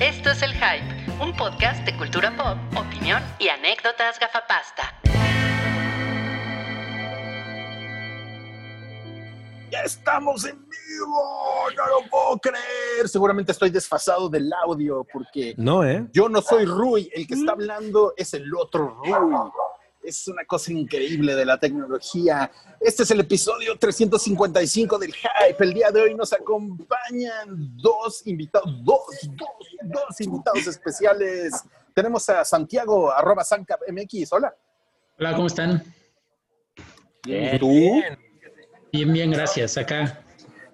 Esto es El Hype, un podcast de cultura pop, opinión y anécdotas gafapasta. ¡Ya estamos en vivo! ¡No lo puedo creer! Seguramente estoy desfasado del audio porque No, ¿eh? yo no soy Rui, el que está hablando es el otro Rui. Es una cosa increíble de la tecnología. Este es el episodio 355 del Hype. El día de hoy nos acompañan dos invitados, dos, dos, dos invitados especiales. Tenemos a Santiago, arroba SanCapMX. Hola. Hola, ¿cómo están? ¿Y tú? Bien, bien, gracias. Acá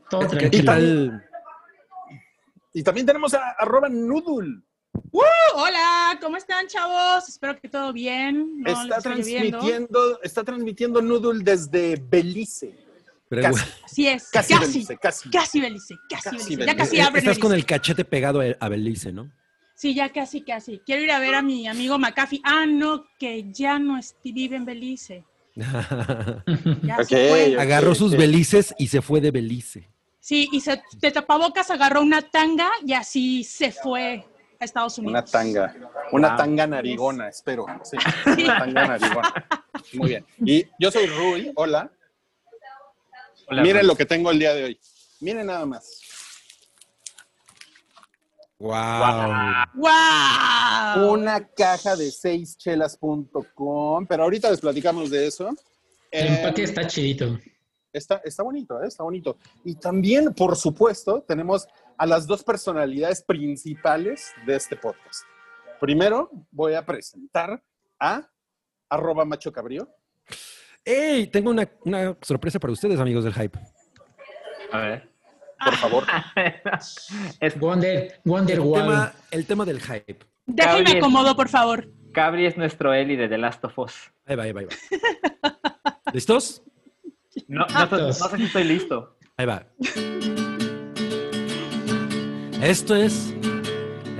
todo ¿Qué tranquilo. tal? Y también tenemos a arroba Noodle. ¡Uh! hola, ¿cómo están, chavos? Espero que todo bien. No está transmitiendo, está transmitiendo Noodle desde Belice. Pero, Casi. Así es, Casi, casi, Belice, casi. casi Belice, casi, Casi Belice. Belice. Ya casi abren Estás con el cachete pegado a Belice, ¿no? Sí, ya casi, casi. Quiero ir a ver a mi amigo McAfee. Ah, no, que ya no vive en Belice. Ya se fue. Agarró sus belices y se fue de Belice. Sí, y se, de tapabocas agarró una tanga y así se fue a Estados Una Unidos. tanga. Una Wow. tanga narigona, espero. Sí, una tanga narigona. Muy bien. Y yo soy Rui. Hola. Hola, Miren Rui. lo que tengo el día de hoy. Miren nada más. ¡Wow! ¡Wow! Una caja de seischelas.com. Pero ahorita les platicamos de eso. El Eh, empaque está chidito. Está, está bonito, ¿eh? está bonito. Y también, por supuesto, tenemos a las dos personalidades principales de este podcast. Primero, voy a presentar a arroba macho cabrío. ¡Ey! Tengo una, una sorpresa para ustedes, amigos del Hype. A ver. Por favor. es, Wonder, Wonder El tema, el tema del Hype. Déjenme acomodo, por favor. Cabri es nuestro Eli de The Last of Us. Ahí va, ahí va, ahí va. ¿Listos? No, no, no, no sé si estoy listo. Ahí va. Esto es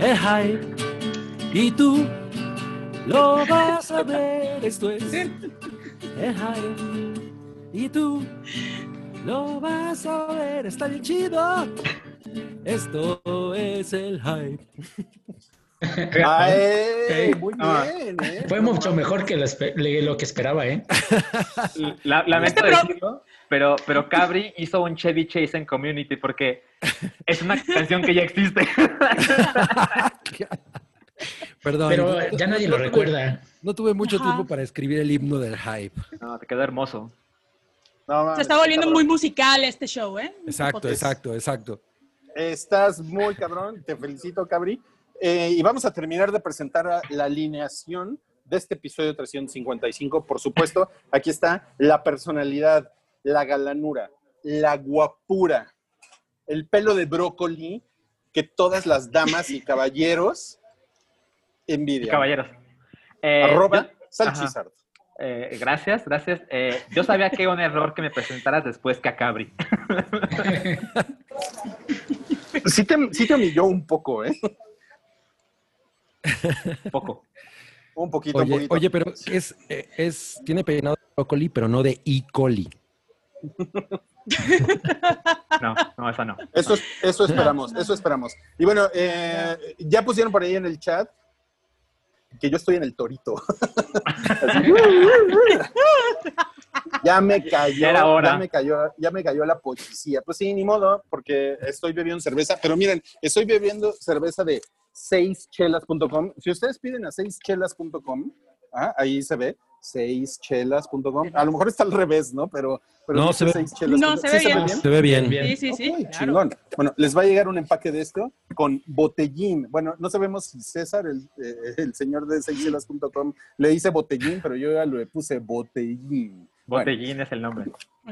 el Hype. Y tú lo vas a ver. Esto es el Hype. Y tú lo vas a ver. Está bien chido. Esto es el Hype. ¡Ay! Muy Ah. bien. ¿eh? Fue mucho mejor que lo, que esperaba, ¿eh? La- lamento Este pro- decirlo, pero, pero Cabri hizo un Chevy Chase en Community porque es una canción que ya existe. Perdón. Pero no- ya nadie no lo recuerda. No tuve mucho Ajá. tiempo para escribir el himno del Hype. No, te quedó hermoso. No, mames, Se está volviendo cabrón. muy musical este show, ¿eh? Exacto, exacto, exacto. Estás muy cabrón. Te felicito, Cabri. Eh, y vamos a terminar de presentar la alineación de este episodio 355. Por supuesto, aquí está la personalidad, la galanura, la guapura, el pelo de brócoli que todas las damas y caballeros envidian. Caballeros. Eh, Arroba Salchizard. eh, gracias, gracias. Eh, yo sabía que era un error que me presentaras después que a Cabri. Sí te, sí te humilló un poco, ¿eh? Poco. Un poquito, un Oye, poquito. oye, pero es, es, tiene peinado de brócoli, pero no de E. coli. No, no, eso no. Eso, es- eso esperamos, eso esperamos. Y bueno, eh, ya pusieron por ahí en el chat que yo estoy en el torito. Así. ya me cayó, Ya era hora. ya me cayó, ya me cayó la policía. Pues sí, ni modo, porque estoy bebiendo cerveza. Pero miren, estoy bebiendo cerveza de seischelas.com. Si ustedes piden a seischelas.com, ah, ahí se ve, seischelas.com. A lo mejor está al revés, ¿no? Pero, pero No, se ve- seischelas.com. No, se ¿Sí ve bien. Se ve bien. Bien. Sí, sí, sí. Ok, claro. chingón. Bueno, les va a llegar un empaque de esto con botellín. Bueno, no sabemos si César, el, eh, el señor de seichelas.com, le dice botellín, pero yo ya le puse botellín. Bueno, Botellín es el nombre.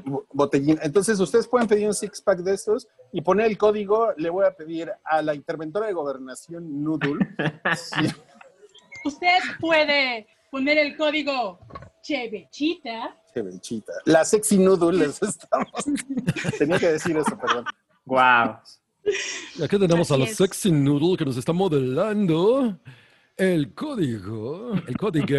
bo- botellín. Entonces, ustedes pueden pedir un six pack de estos y poner el código. Le voy a pedir a la interventora de gobernación Noodle. si- Usted puede poner el código Chevechita. Qué bechita. La sexy Noodle les estamos. Tenía que decir eso, perdón. Wow. Y Aquí tenemos a la es. sexy noodle que nos está modelando el código, el código.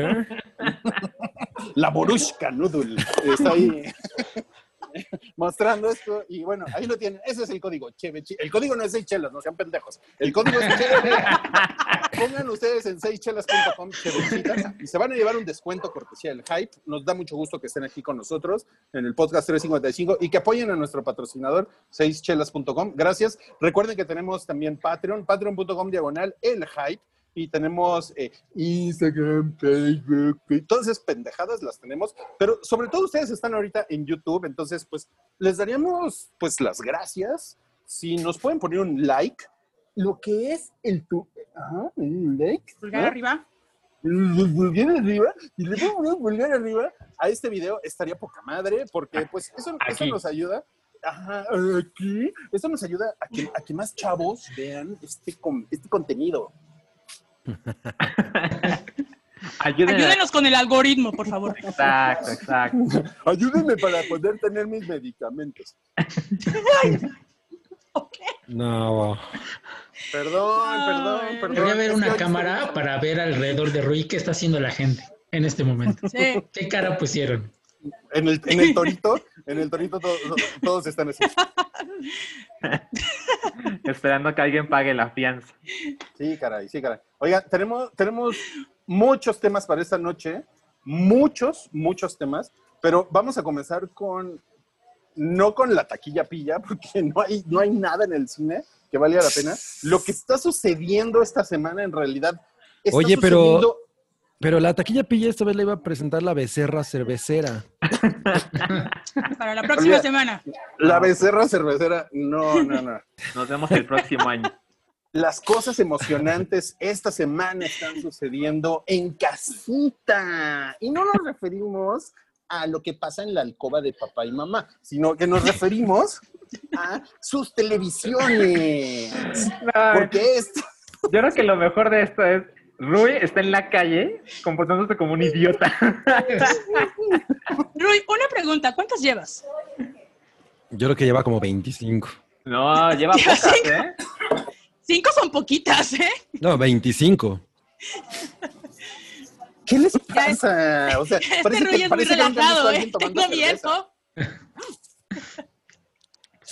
La Borushka Noodle. Está ahí. mostrando esto. Y bueno, ahí lo tienen. Ese es el código. Cheve, chi- El código no es 6 chelas, no sean pendejos. El código es Cheve. Pongan ustedes en 6chelas.com chevechitas y se van a llevar un descuento cortesía del Hype. Nos da mucho gusto que estén aquí con nosotros en el podcast 355 y que apoyen a nuestro patrocinador 6chelas.com. Gracias. Recuerden que tenemos también Patreon, patreon.com diagonal el Hype. Y tenemos eh, Instagram, Facebook, y todas esas pendejadas las tenemos. Pero sobre todo ustedes están ahorita en YouTube, entonces pues les daríamos pues las gracias si nos pueden poner un like. Lo que es el tu... Ajá, un like. Pulgar ¿no? arriba. pulgar arriba y le pongo un pulgar arriba a este video estaría poca madre porque pues eso, eso nos ayuda ajá, aquí eso nos ayuda a que, a que más chavos vean este, con- este contenido Ayúdenme. Ayúdenos con el algoritmo, por favor. Exacto, exacto. ayúdenme para poder tener mis medicamentos Ok. No. perdón perdón perdón Debería haber una cámara para ver alrededor de Rui qué está haciendo la gente en este momento. Sí. ¿Qué cara pusieron? En el, en el torito en el torito to- to- todos están así Esperando que alguien pague la fianza. Sí, caray, sí, caray. Oiga, tenemos, tenemos muchos temas para esta noche, muchos, muchos temas, pero vamos a comenzar con, no con la taquilla pilla, porque no hay, no hay nada en el cine que valga la pena. Lo que está sucediendo esta semana en realidad está Oye, pero- Pero la taquilla pilla esta vez le iba a presentar la becerra cervecera. Para la próxima Olvida- semana. La becerra cervecera, no, no, no. Nos vemos el próximo año. Las cosas emocionantes esta semana están sucediendo en casita. Y no nos referimos a lo que pasa en la alcoba de papá y mamá, sino que nos referimos a sus televisiones. Porque esto, Yo creo que lo mejor de esto es Rui está en la calle comportándose como un idiota. Rui, una pregunta. ¿Cuántas llevas? Yo creo que lleva como 25. No, lleva pocas, sé. ¿eh? Cinco son poquitas, ¿eh? No, 25. ¿qué les pasa? O sea, Este parece Rui que, es muy parece relajado, ¿eh? Tengo miedo.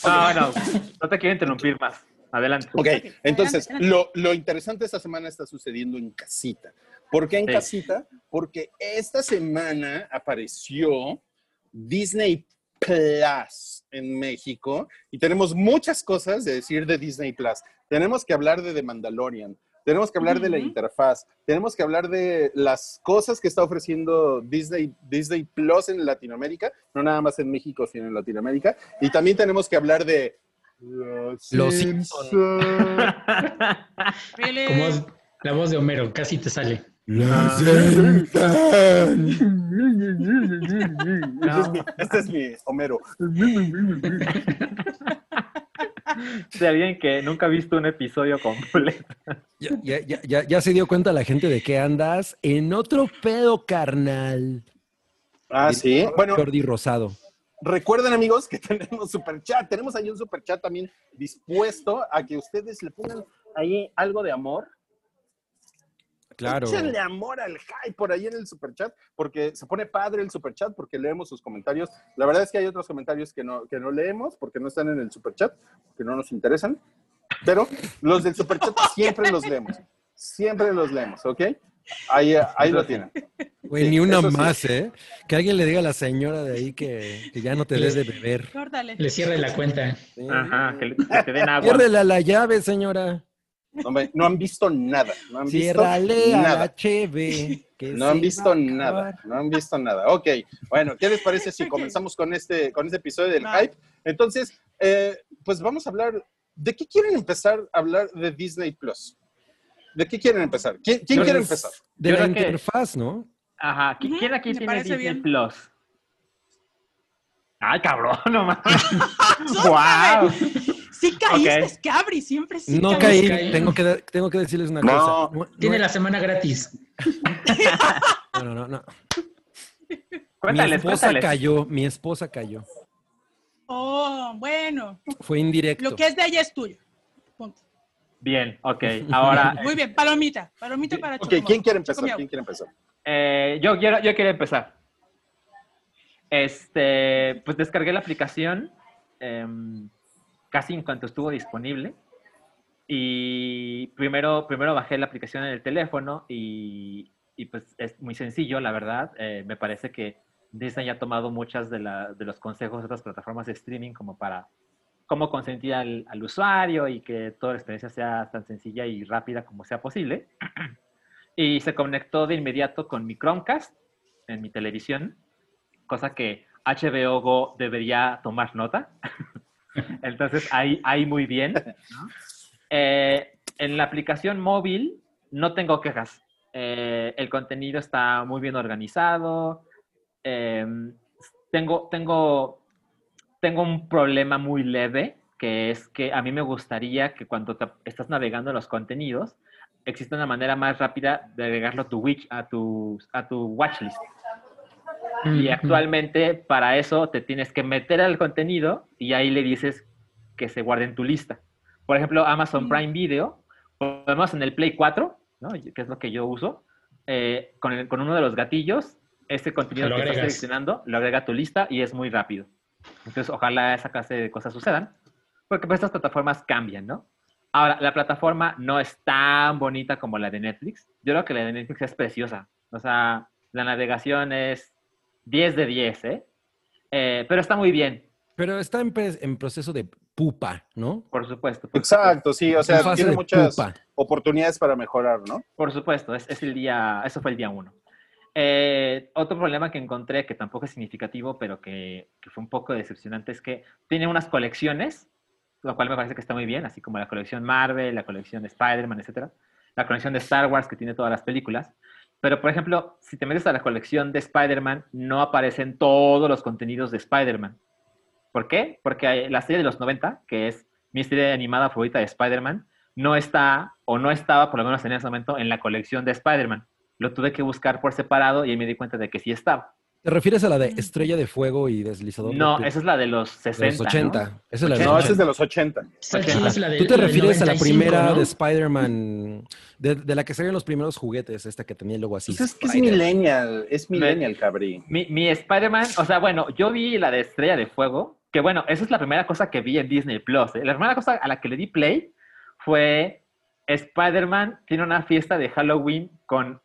No, no, no te quiero interrumpir más. Adelante. Ok, entonces, adelante. Lo, lo interesante esta semana está sucediendo en casita. ¿Por qué en Sí. casita? Porque esta semana apareció Disney Plus en México y tenemos muchas cosas de decir de Disney Plus. Tenemos que hablar de The Mandalorian, tenemos que hablar de la interfaz, tenemos que hablar de las cosas que está ofreciendo Disney, Disney Plus en Latinoamérica, no nada más en México, sino en Latinoamérica. Y también tenemos que hablar de... Los Los Simpsons. Como es la voz de Homero, casi te sale. Ese es mi- Este es mi Homero. De alguien que nunca ha visto un episodio completo. Ya, ya- ya- ya- ya se dio cuenta la gente de que andas en otro pedo carnal. Ah, sí. Bueno, Jordi Rosado. Recuerden amigos que tenemos super chat. Tenemos ahí un super chat también dispuesto a que ustedes le pongan ahí algo de amor. Claro. Échenle amor al hype por ahí en el super chat, porque se pone padre el super chat, porque leemos sus comentarios. La verdad es que hay otros comentarios que no, que no leemos, porque no están en el super chat, que no nos interesan. Pero los del super chat siempre los leemos. Siempre los leemos, ¿ok? Ahí, ahí lo tienen. Güey, Sí, ni una sí. más, ¿eh? Que alguien le diga a la señora de ahí que, que ya no te des de beber. Córtale. Le cierre la cuenta. Sí. Ajá, que, le- que te den agua. Ciérrele a la llave, señora. No han visto nada. No han visto Ciérrale a nada. la cheve. que No han visto nada, no han visto nada. Ok, bueno, ¿qué les parece si comenzamos con este, con este episodio del hype? Entonces, eh, pues vamos a hablar, ¿de qué quieren empezar a hablar de Disney Plus? ¿De qué quieren empezar? ¿Quién, quién quiere empezar? De Yo la que- interfaz, ¿no? Ajá. ¿qui- Ujú, ¿Quién aquí me tiene parece Disney bien. Plus? Ay, cabrón, no mames. ¡Wow! Sí caíste, Ok. Scabri, siempre sí No caíste. caí, caí. tengo que, tengo que decirles una No. cosa. No, Tiene no, la semana gratis. no, no, no, no. Mi Cuéntales, esposa cuéntales. cayó, mi esposa cayó. Oh, bueno. Fue indirecto. Lo que es de ella es tuyo. Punto. Bien, ok. Ahora, Muy bien, palomita. Palomita para Ok. ¿quién quiere empezar? ¿Quién quiere empezar? eh, yo, quiero, yo quiero empezar. Este, pues descargué la aplicación em, casi en cuanto estuvo disponible. Y primero, primero bajé la aplicación en el teléfono y, y pues es muy sencillo, la verdad. Eh, me parece que Disney ha tomado muchas de, la- de los consejos de otras plataformas de streaming como para cómo consentir al, al usuario y que toda la experiencia sea tan sencilla y rápida como sea posible. Y se conectó de inmediato con mi Chromecast en mi televisión, cosa que HBO Go debería tomar nota. Entonces, ahí, ahí muy bien. Eh, en la aplicación móvil no tengo quejas. Eh, el contenido está muy bien organizado. Eh, tengo, tengo, tengo un problema muy leve, que es que a mí me gustaría que cuando te- estás navegando los contenidos, exista una manera más rápida de agregarlo a tu, witch, a tu, a tu watchlist. Y actualmente para eso te tienes que meter al contenido y ahí le dices que se guarde en tu lista. Por ejemplo, Amazon. Prime Video, podemos en el Play 4, ¿no? que es lo que yo uso, eh, con, el- con uno de los gatillos, ese contenido que estás seleccionando lo agrega a tu lista y es muy rápido. Entonces, ojalá esa clase de cosas sucedan, porque pues, estas plataformas cambian, ¿no? Ahora, la plataforma no es tan bonita como la de Netflix. Yo creo que la de Netflix es preciosa. O sea, la navegación es 10 de 10, ¿eh? Eh, pero está muy bien, Pero está en, en proceso de pupa, ¿no? por supuesto. por Exacto, sí, o sea, tiene muchas pupa. oportunidades para mejorar, ¿no? Por supuesto, es, es el día, eso fue el día uno. Eh, otro problema que encontré, que tampoco es significativo, pero que, que fue un poco decepcionante, es que tiene unas colecciones, lo cual me parece que está muy bien, así como la colección Marvel, la colección de Spider-Man, etc. La colección de Star Wars, que tiene todas las películas. Pero, por ejemplo, si te metes a la colección de Spider-Man, no aparecen todos los contenidos de Spider-Man. ¿Por qué? Porque la serie de los 90, que es mi serie animada favorita de Spider-Man, no está, o no estaba, por lo menos en ese momento, en la colección de Spider-Man. Lo tuve que buscar por separado y ahí me di cuenta de que sí estaba. ¿Te refieres a la de Estrella de Fuego y Deslizador? de No, esa es la de los 60. de los 80. ¿no? Esa es la de No, es 80. de los 80. Está Ochenta. chida, es la de- Tú te la refieres a la 95, primera ¿no? de Spider-Man, de, de la que salieron los primeros juguetes, esta que tenía el logo así. Pues es que es millennial, es millennial, cabrí. Mi, mi Spider-Man, o sea, bueno, yo vi la de Estrella de Fuego, que bueno, esa es la primera cosa que vi en Disney Plus. ¿eh? La primera cosa a la que le di play fue Spider-Man tiene una fiesta de Halloween con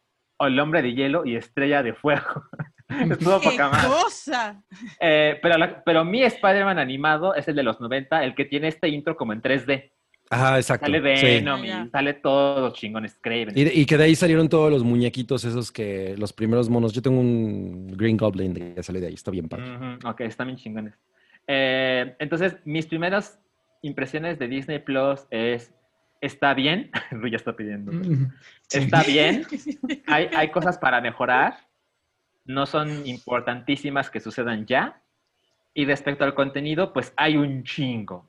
el hombre de hielo y Estrella de Fuego. Estuvo ¡Qué poca más. cosa! Eh, pero, la- pero mi Spider-Man animado es el de los 90, el que tiene este intro como en 3D. Ajá, exacto. Sale sí. Venom Ah, ya. y sale todos los chingones Craven. Y, que de ahí salieron todos los muñequitos esos que, los primeros monos. Yo tengo un Green Goblin de- que sale de ahí, está bien padre. Ujú, Ok, están bien chingones. Eh, entonces, mis primeras impresiones de Disney Plus es, está bien, ya está pidiendo. Está bien, hay, hay cosas para mejorar, no son importantísimas que sucedan ya. Y respecto al contenido, pues hay un chingo.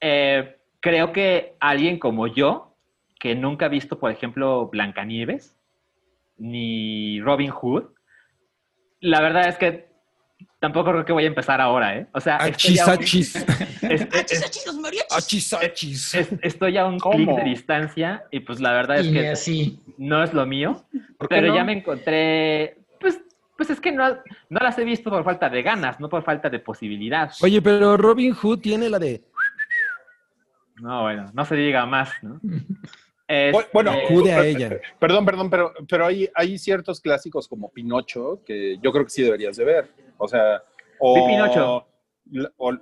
Eh, creo que alguien como yo, que nunca ha visto, por ejemplo, Blancanieves, ni Robin Hood, la verdad es que tampoco creo que voy a empezar ahora, ¿eh? O sea, estoy Achis, a un- achis. es- es- ¡Achis, los mariachis! Achis, achis. es- estoy a un clic de distancia y pues la verdad es Y que así. no es lo mío, ¿Por qué pero no? ya me encontré, pues, pues es que no, no las he visto por falta de ganas, no por falta de posibilidad. Oye, pero Robin Hood tiene la de No, bueno, no se diga más, ¿no? Bu- Bueno, Este, Jude a ella. Perdón, perdón, pero, pero hay, hay ciertos clásicos como Pinocho que yo creo que sí deberías de ver. O sea, o... Vi Pinocho. O,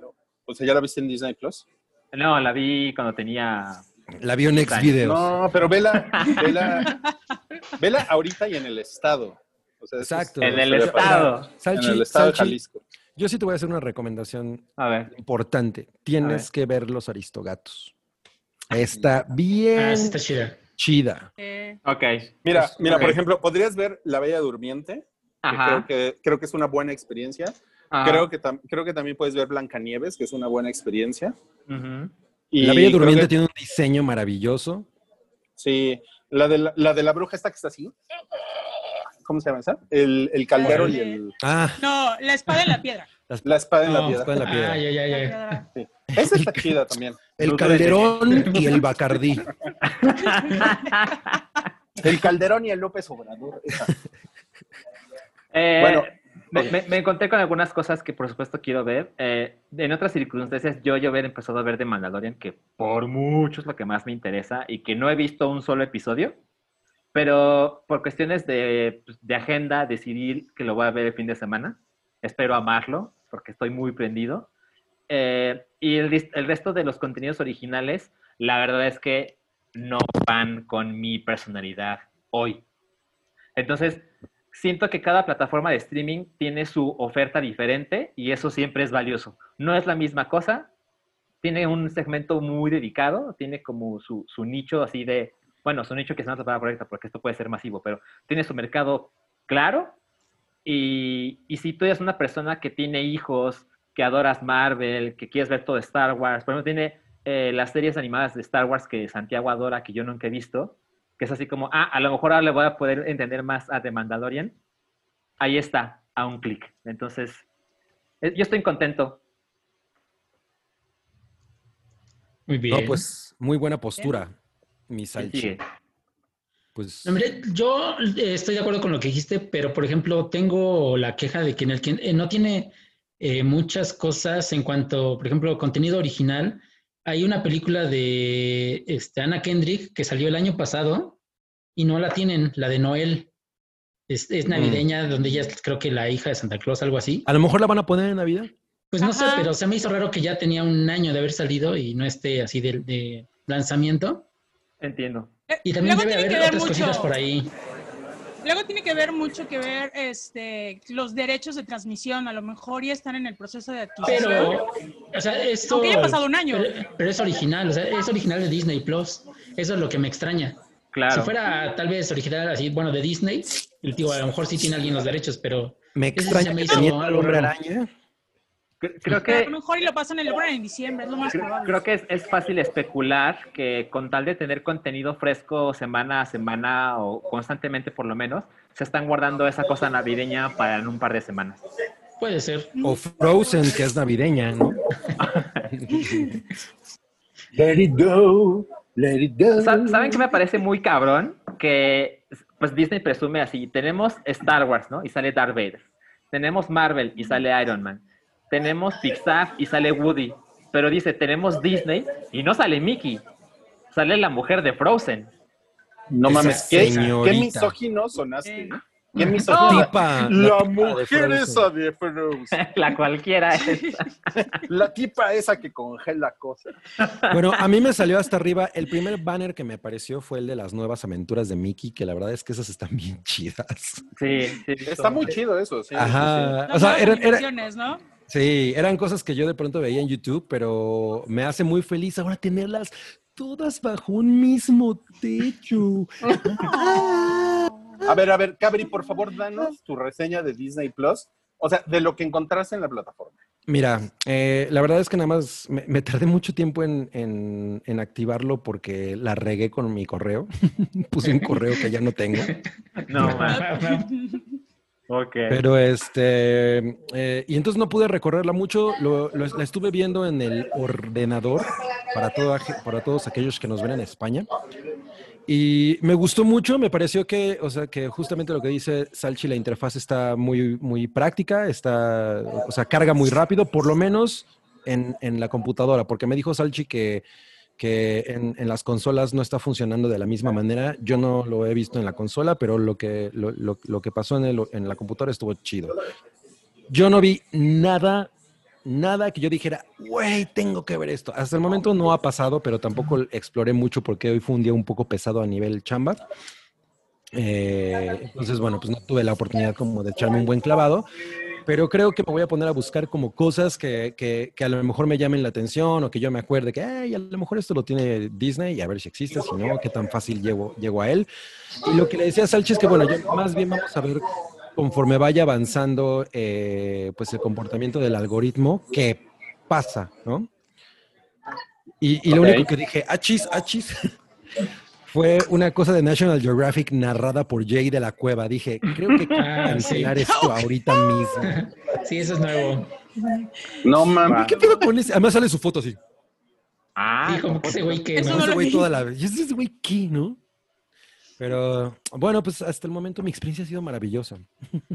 o sea, ¿ya la viste en Disney Plus? no, la vi cuando tenía... La vio en Next Videos. No, pero vela, vela, vela ahorita y en el estado. O sea, eso es- Exacto. En el estado. Salchi, en el estado de Jalisco. yo sí te voy a hacer una recomendación A ver. importante. Tienes ver. que ver Los Aristogatos. Está Ah, bien sí está chida. chida. Eh, Ok. Mira, Pues, mira, por ejemplo, podrías ver La Bella Durmiente. Creo que creo que es una buena experiencia. ajá. Creo que creo que también puedes ver Blancanieves, que es una buena experiencia. Y la Bella Durmiente que- tiene un diseño maravilloso. Sí, la de la, la de la bruja esta que está así. ¿Cómo se llama esa? El, el caldero y el, Ah, no, la espada en la piedra. la espada en la piedra. espada en la piedra. Ah, ya, ya, La ya. piedra. Esa está chida también. el Luz Calderón y el Bacardí. El Calderón y el López Obrador. esa. Eh, Bueno. Me, me- me encontré con algunas cosas que por supuesto quiero ver. Eh, en otras circunstancias, yo yo hubiera empezado a ver de Mandalorian, que por mucho es lo que más me interesa y que no he visto un solo episodio, pero por cuestiones de, pues, de agenda decidí que lo voy a ver el fin de semana. Espero amarlo porque estoy muy prendido. Eh, y el, el resto de los contenidos originales, la verdad es que no van con mi personalidad hoy. Entonces, siento que cada plataforma de streaming tiene su oferta diferente y eso siempre es valioso. No es la misma cosa, tiene un segmento muy dedicado, tiene como su, su nicho así de, bueno, su nicho que es una palabra correcta porque esto puede ser masivo, pero tiene su mercado claro y, y si tú eres una persona que tiene hijos, que adoras Marvel, que quieres ver todo Star Wars, por ejemplo, tiene eh, las series animadas de Star Wars que Santiago adora, que yo nunca he visto, que es así como, ah, a lo mejor ahora le voy a poder entender más a The Mandalorian. Ahí está, a un clic. Entonces, eh, yo estoy contento. Muy bien. No, pues muy buena postura, mi ¿Quién Salchi. Pues No, mire, yo eh, estoy de acuerdo con lo que dijiste, pero por ejemplo, tengo la queja de que en el que eh, no tiene eh, muchas cosas en cuanto, por ejemplo, contenido original. Hay una película de este, Anna Kendrick que salió el año pasado y no la tienen, la de Noel. Es, es navideña, donde ella es creo que la hija de Santa Claus, algo así. a lo mejor la van a poner en Navidad. Pues no sé, pero se me hizo raro que ya tenía un año de haber salido y no esté así de, de lanzamiento. Entiendo. Y también luego debe haber otras cositas mucho- por ahí. Luego tiene que ver mucho que ver este, los derechos de transmisión. A lo mejor ya están en el proceso de adquisición. Pero, o sea, esto. Aunque haya pasado un año. Pero, pero es original, o sea, es original de Disney Plus. Eso es lo que me extraña. Claro. Si fuera tal vez original así, bueno, de Disney, el tío a lo mejor sí tiene alguien los derechos, pero Me extraña me que hombre raro. araña. Cre- Creo a que, lo mejor y lo pasan en el en diciembre, es lo más creo, probable. creo que es, es fácil especular que con tal de tener contenido fresco semana a semana o constantemente por lo menos, se están guardando esa cosa navideña para en un par de semanas. puede ser. O Frozen, que es navideña, ¿no? Let it go, let it go. Sa- ¿Saben qué me parece muy cabrón? Que pues Disney presume así, tenemos Star Wars, ¿no? Y sale Darth Vader. Tenemos Marvel y sale Iron Man. Tenemos Pixar y sale Woody. Pero dice, tenemos Disney y no sale Mickey. Sale la mujer de Frozen. No Esa mames, ¿qué, señorita. qué misógino sonaste? Eh. ¿Qué misógino? Tipa. La tipa de mujer esa de Frozen. la cualquiera es. La tipa esa que congela cosas. Bueno, a mí me salió hasta arriba. El primer banner que me apareció fue el de las nuevas aventuras de Mickey, que la verdad es que esas están bien chidas. Sí, sí. Está muy chido eso, sí. sí, Ajá. O sea, eran, era- animaciones, ¿no? Sí, eran cosas que yo de pronto veía en YouTube, pero me hace muy feliz ahora tenerlas todas bajo un mismo techo. A ver, a ver, Cabri, por favor, danos tu reseña de Disney Plus. O sea, de lo que encontraste en la plataforma. Mira, eh, la verdad es que nada más me, me tardé mucho tiempo en, en- en activarlo porque la regué con mi correo. Puse un correo que ya no tengo. No, man. Ok. Pero este, eh, y entonces no pude recorrerla mucho, lo, lo- la estuve viendo en el ordenador para, toda para todos aquellos que nos ven en España. Y me gustó mucho, me pareció que, o sea, que justamente lo que dice Salchi, la interfaz está muy, muy práctica, está, o sea, carga muy rápido, por lo menos en, en la computadora, porque me dijo Salchi que, que en, en las consolas no está funcionando de la misma manera. Yo no lo he visto en la consola, pero lo que, lo, lo- lo que pasó en, el- en la computadora estuvo chido. Yo no vi nada, nada que yo dijera, güey, tengo que ver esto. Hasta el momento no ha pasado, pero tampoco exploré mucho porque hoy fue un día un poco pesado a nivel chamba. Eh, entonces, bueno, pues no tuve la oportunidad como de echarme un buen clavado, pero creo que me voy a poner a buscar como cosas que, que, que a lo mejor me llamen la atención o que yo me acuerde que, ay, a lo mejor esto lo tiene Disney y a ver si existe, si no, qué tan fácil llego, llego a él. Y lo que le decía a Salchi es que, bueno, yo más bien vamos a ver conforme vaya avanzando eh, pues el comportamiento del algoritmo, qué pasa, ¿no? Y, y lo único que dije, achis, achis, fue una cosa de National Geographic narrada por Jay de la Cueva. Dije, creo que quiero Ah, cancelar sí. esto ahorita mismo. Sí, eso es nuevo. No mames. ¿Qué pedo con ese? Además sale su foto así. Ah, Sí, como que ese güey que Eso no. Ese güey toda la... ¿Y ese güey qué, no? Pero bueno, pues hasta el momento mi experiencia ha sido maravillosa.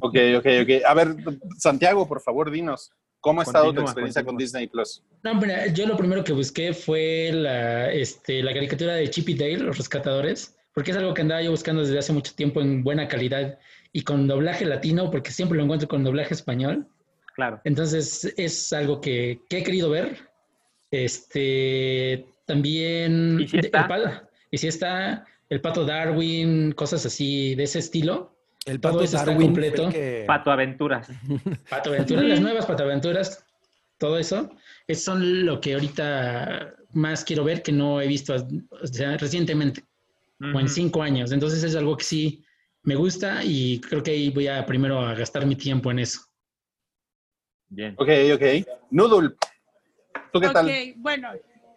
Ok, ok, ok. A ver, Santiago, por favor, dinos, ¿cómo ha estado tu Continúa, experiencia con. Disney Plus? No, mira, yo lo primero que busqué fue la, este, la caricatura de Chip y Dale, Los Rescatadores, porque es algo que andaba yo buscando desde hace mucho tiempo en buena calidad y con doblaje latino, porque siempre lo encuentro con doblaje español. Claro. Entonces es algo que, que he querido ver. Este también ¿Y si el está? pa- y si está el pato Darwin, cosas así de ese estilo. El pato eso está Darwin completo. que- Pato Aventuras. Pato Aventuras, las nuevas Pato Aventuras, todo eso, es son lo que ahorita más quiero ver que no he visto o sea, recientemente, o en cinco años. Entonces es algo que sí me gusta y creo que ahí voy a primero a gastar mi tiempo en eso. Bien. Ok, ok. Noodle, ¿tú qué ok, tal? bueno,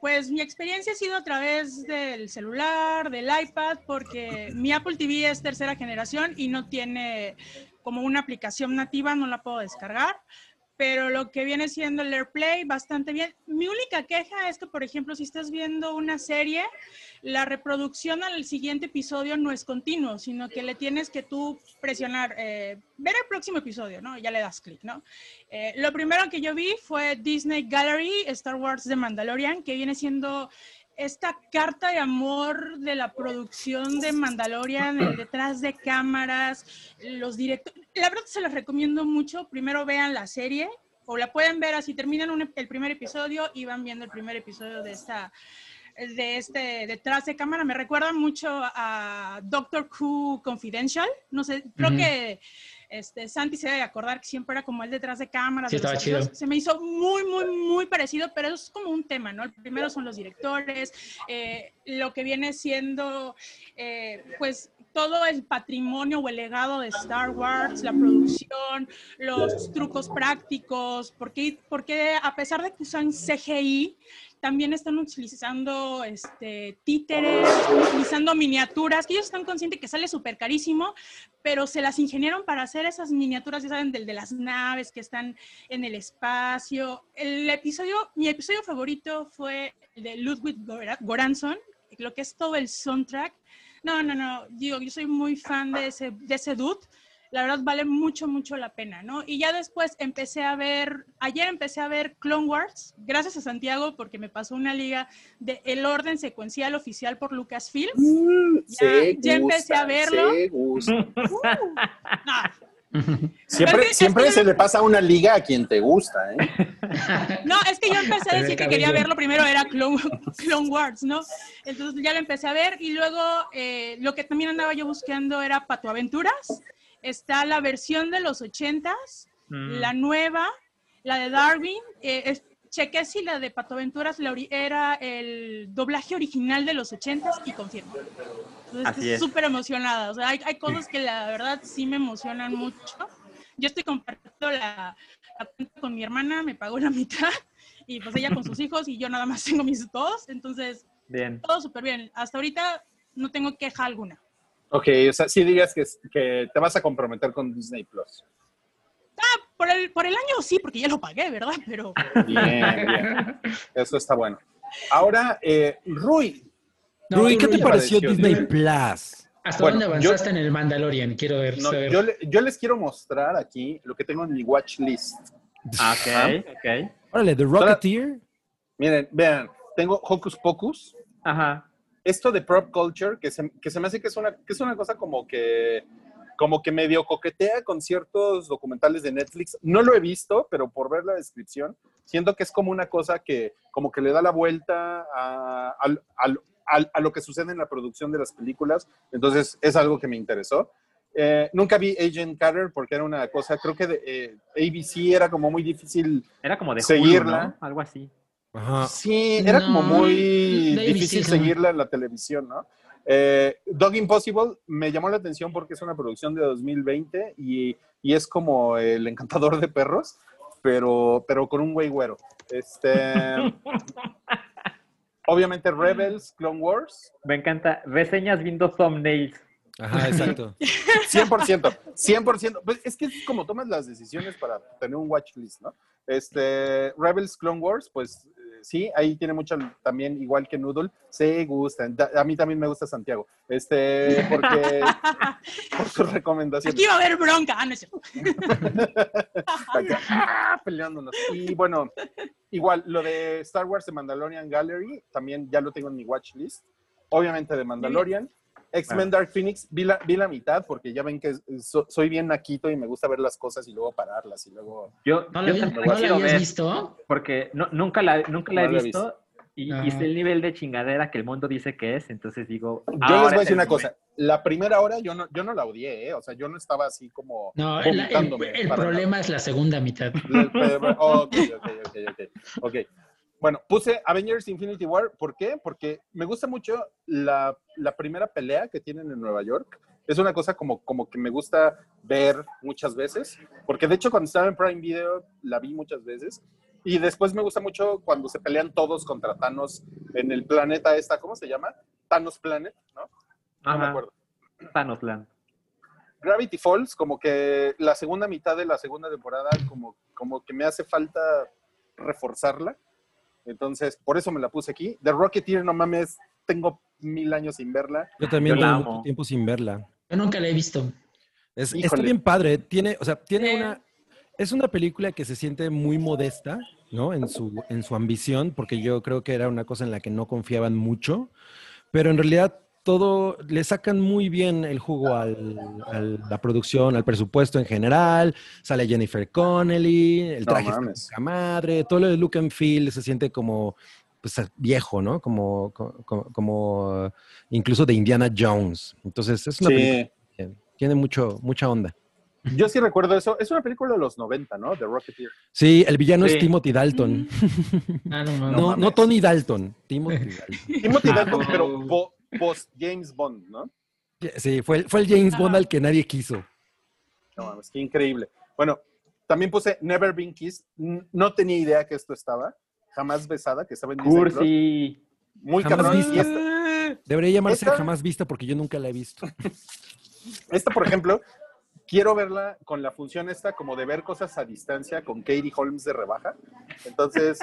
pues mi experiencia ha sido a través del celular, del iPad, porque mi Apple TV es tercera generación y no tiene como una aplicación nativa, no la puedo descargar. Pero lo que viene siendo el AirPlay, bastante bien. Mi única queja es que, por ejemplo, si estás viendo una serie, la reproducción al siguiente episodio no es continuo, sino que le tienes que tú presionar, eh, ver el próximo episodio, ¿no? Ya le das clic, ¿no? Eh, lo primero que yo vi fue Disney Gallery, Star Wars The Mandalorian, que viene siendo esta carta de amor de la producción de Mandalorian, el detrás de cámaras, los directores. La verdad se los recomiendo mucho. Primero vean la serie o la pueden ver así, terminan un- el primer episodio y van viendo el primer episodio de esta de este detrás de cámara me recuerda mucho a Doctor Who Confidential. No sé creo que este Santi se debe acordar que siempre era como el detrás de cámaras Sí, de estaba chido. se me hizo muy muy muy parecido pero es como un tema no el primero son los directores eh, lo que viene siendo eh, pues todo el patrimonio o el legado de Star Wars, la producción, los trucos prácticos, porque, porque a pesar de que usan CGI, también están utilizando este, títeres, utilizando miniaturas, que ellos están conscientes que sale súper carísimo, pero se las ingeniaron para hacer esas miniaturas, ya saben, del de las naves que están en el espacio. El episodio, mi episodio favorito fue el de Ludwig Gora- Goranson, lo que es todo el soundtrack. No, no, no, digo, yo soy muy fan de ese, de ese dude. La verdad vale mucho, mucho la pena, ¿no? Y ya después empecé a ver, ayer empecé a ver Clone Wars, gracias a Santiago porque me pasó una liga de El Orden Secuencial Oficial por Lucasfilm. Se ya empecé a verlo. se gustan. No, Siempre, Es que- siempre es que- se le pasa una liga a quien te gusta, ¿eh? No, es que yo empecé a decir que quería verlo primero era Clone, Clone Wars, ¿no? Entonces ya lo empecé a ver y luego eh, lo que también andaba yo buscando era Pato Aventuras. Está la versión de los ochentas, Mm. la nueva, la de Darwin. eh, es- chequé si la de Pato Aventuras la era el doblaje original de los ochentas y confirmo. Entonces Así estoy es. súper emocionada. O sea, hay, hay cosas que la verdad sí me emocionan mucho. Yo estoy compartiendo la, la cuenta con mi hermana, me pagó la mitad y pues ella con sus hijos y yo nada más tengo mis dos. Entonces, Bien. todo súper bien. Hasta ahorita no tengo queja alguna. Ok, o sea, sí digas que, que te vas a comprometer con Disney Plus. Por el, por el año sí, porque ya lo pagué, ¿verdad? Pero Bien, bien. Eso está bueno. Ahora, eh, Rui, No, Rui, ¿qué te pareció pareció? Disney Plus? ¿Hasta Bueno, dónde yo- avanzaste en el Mandalorian? Quiero ver. no, yo, le- yo les quiero mostrar aquí lo que tengo en mi watch list. Ah, Ok, ok. Órale, The Rocketeer. Miren, vean, tengo Hocus Pocus. Ajá. Esto de prop culture, que se, que se me hace que es, una, que es una cosa como que, como que medio coquetea con ciertos documentales de Netflix. No lo he visto, pero por ver la descripción, siento que es como una cosa que como que le da la vuelta a, al- a lo que sucede en la producción de las películas. Entonces, es algo que me interesó. Eh, nunca vi Agent Carter porque era una cosa, creo que de, eh, ABC era como muy difícil. Era como de Seguirla. ¿no? Algo así. Ajá. Sí, era como muy difícil seguirla en la televisión, ¿no? Eh, Dog Impossible me llamó la atención porque es una producción de 2020 y, y es como el encantador de perros, pero, pero con un güey güero. Este, obviamente Rebels, Clone Wars, Me encanta. Reseñas viendo thumbnails. Ajá, exacto. 100%, 100%. Pues es que es como tomas las decisiones para tener un watch list, ¿no? Este, Rebels, Clone Wars, pues sí, ahí tiene mucho también, igual que Noodle, se gustan. Da- A mí también me gusta Santiago, este, porque por su recomendación. Aquí va a haber bronca. Ah, no es ¡ah! peleándonos. Y bueno, igual, lo de Star Wars de Mandalorian Gallery, también ya lo tengo en mi watch list. Obviamente de Mandalorian. X-Men Dark Phoenix, vi la, vi la mitad porque ya ven que so- soy bien naquito y me gusta ver las cosas y luego pararlas y luego... Yo, ¿No la, yo también no la habías ver, visto? porque no, nunca la, nunca la No he la he visto. Y, Ah. y sé el nivel de chingadera que el mundo dice que es, entonces digo. Yo les voy a es decir una cosa, momento. la primera hora yo no, yo no la odié, ¿eh? o sea, yo no estaba así como No, el, el- el problema es la segunda mitad. nada. El- Ok, ok, ok, ok, ok. Bueno, puse Avengers Infinity War, ¿por qué? Porque me gusta mucho la, la primera pelea que tienen en Nueva York. Es una cosa como, como que me gusta ver muchas veces, porque de hecho cuando estaba en Prime Video la vi muchas veces. Y después me gusta mucho cuando se pelean todos contra Thanos en el planeta esta, ¿cómo se llama? Thanos Planet, ¿no? No me Ajá, acuerdo. Thanos Land. Gravity Falls, como que la segunda mitad de la segunda temporada, como, como que me hace falta reforzarla. Entonces, por eso me la puse aquí. The Rocketeer, no mames, tengo mil años sin verla. Yo también Yo la tengo amo. mucho tiempo sin verla. Yo nunca la he visto. Es, está bien padre. Tiene, o sea, tiene una. Es una película que se siente muy modesta, ¿no? En su, en su ambición, porque yo creo que era una cosa en la que no confiaban mucho. Pero en realidad todo le sacan muy bien el jugo al, al- la producción, al presupuesto en general. Sale Jennifer Connelly, el No traje está mames. poca madre, todo lo de look and feel se siente como pues, viejo, ¿no? Como, co- co- como, incluso de Indiana Jones. Entonces es una película Sí, tiene mucho, mucha onda. yo sí recuerdo eso. Es una película de los 90, ¿no? The Rocketeer. Sí, el villano Sí. es Timothy Dalton. Ah, no, No, no, mames. Tony Dalton, Timothy Dalton. Timothy Dalton, no. pero po- post James Bond, ¿no? Sí, fue, el- fue el James Bond al que nadie quiso. No mames, qué increíble. Bueno, también puse Never Been Kissed. No tenía idea que esto estaba. Jamás besada, que estaba en Disney Plus. Muy Jamás cabrón. vista. Esta, Debería llamarse Esta- jamás vista porque yo nunca la he visto. esta, por ejemplo, quiero verla con la función esta como de ver cosas a distancia con Katie Holmes de rebaja. Entonces,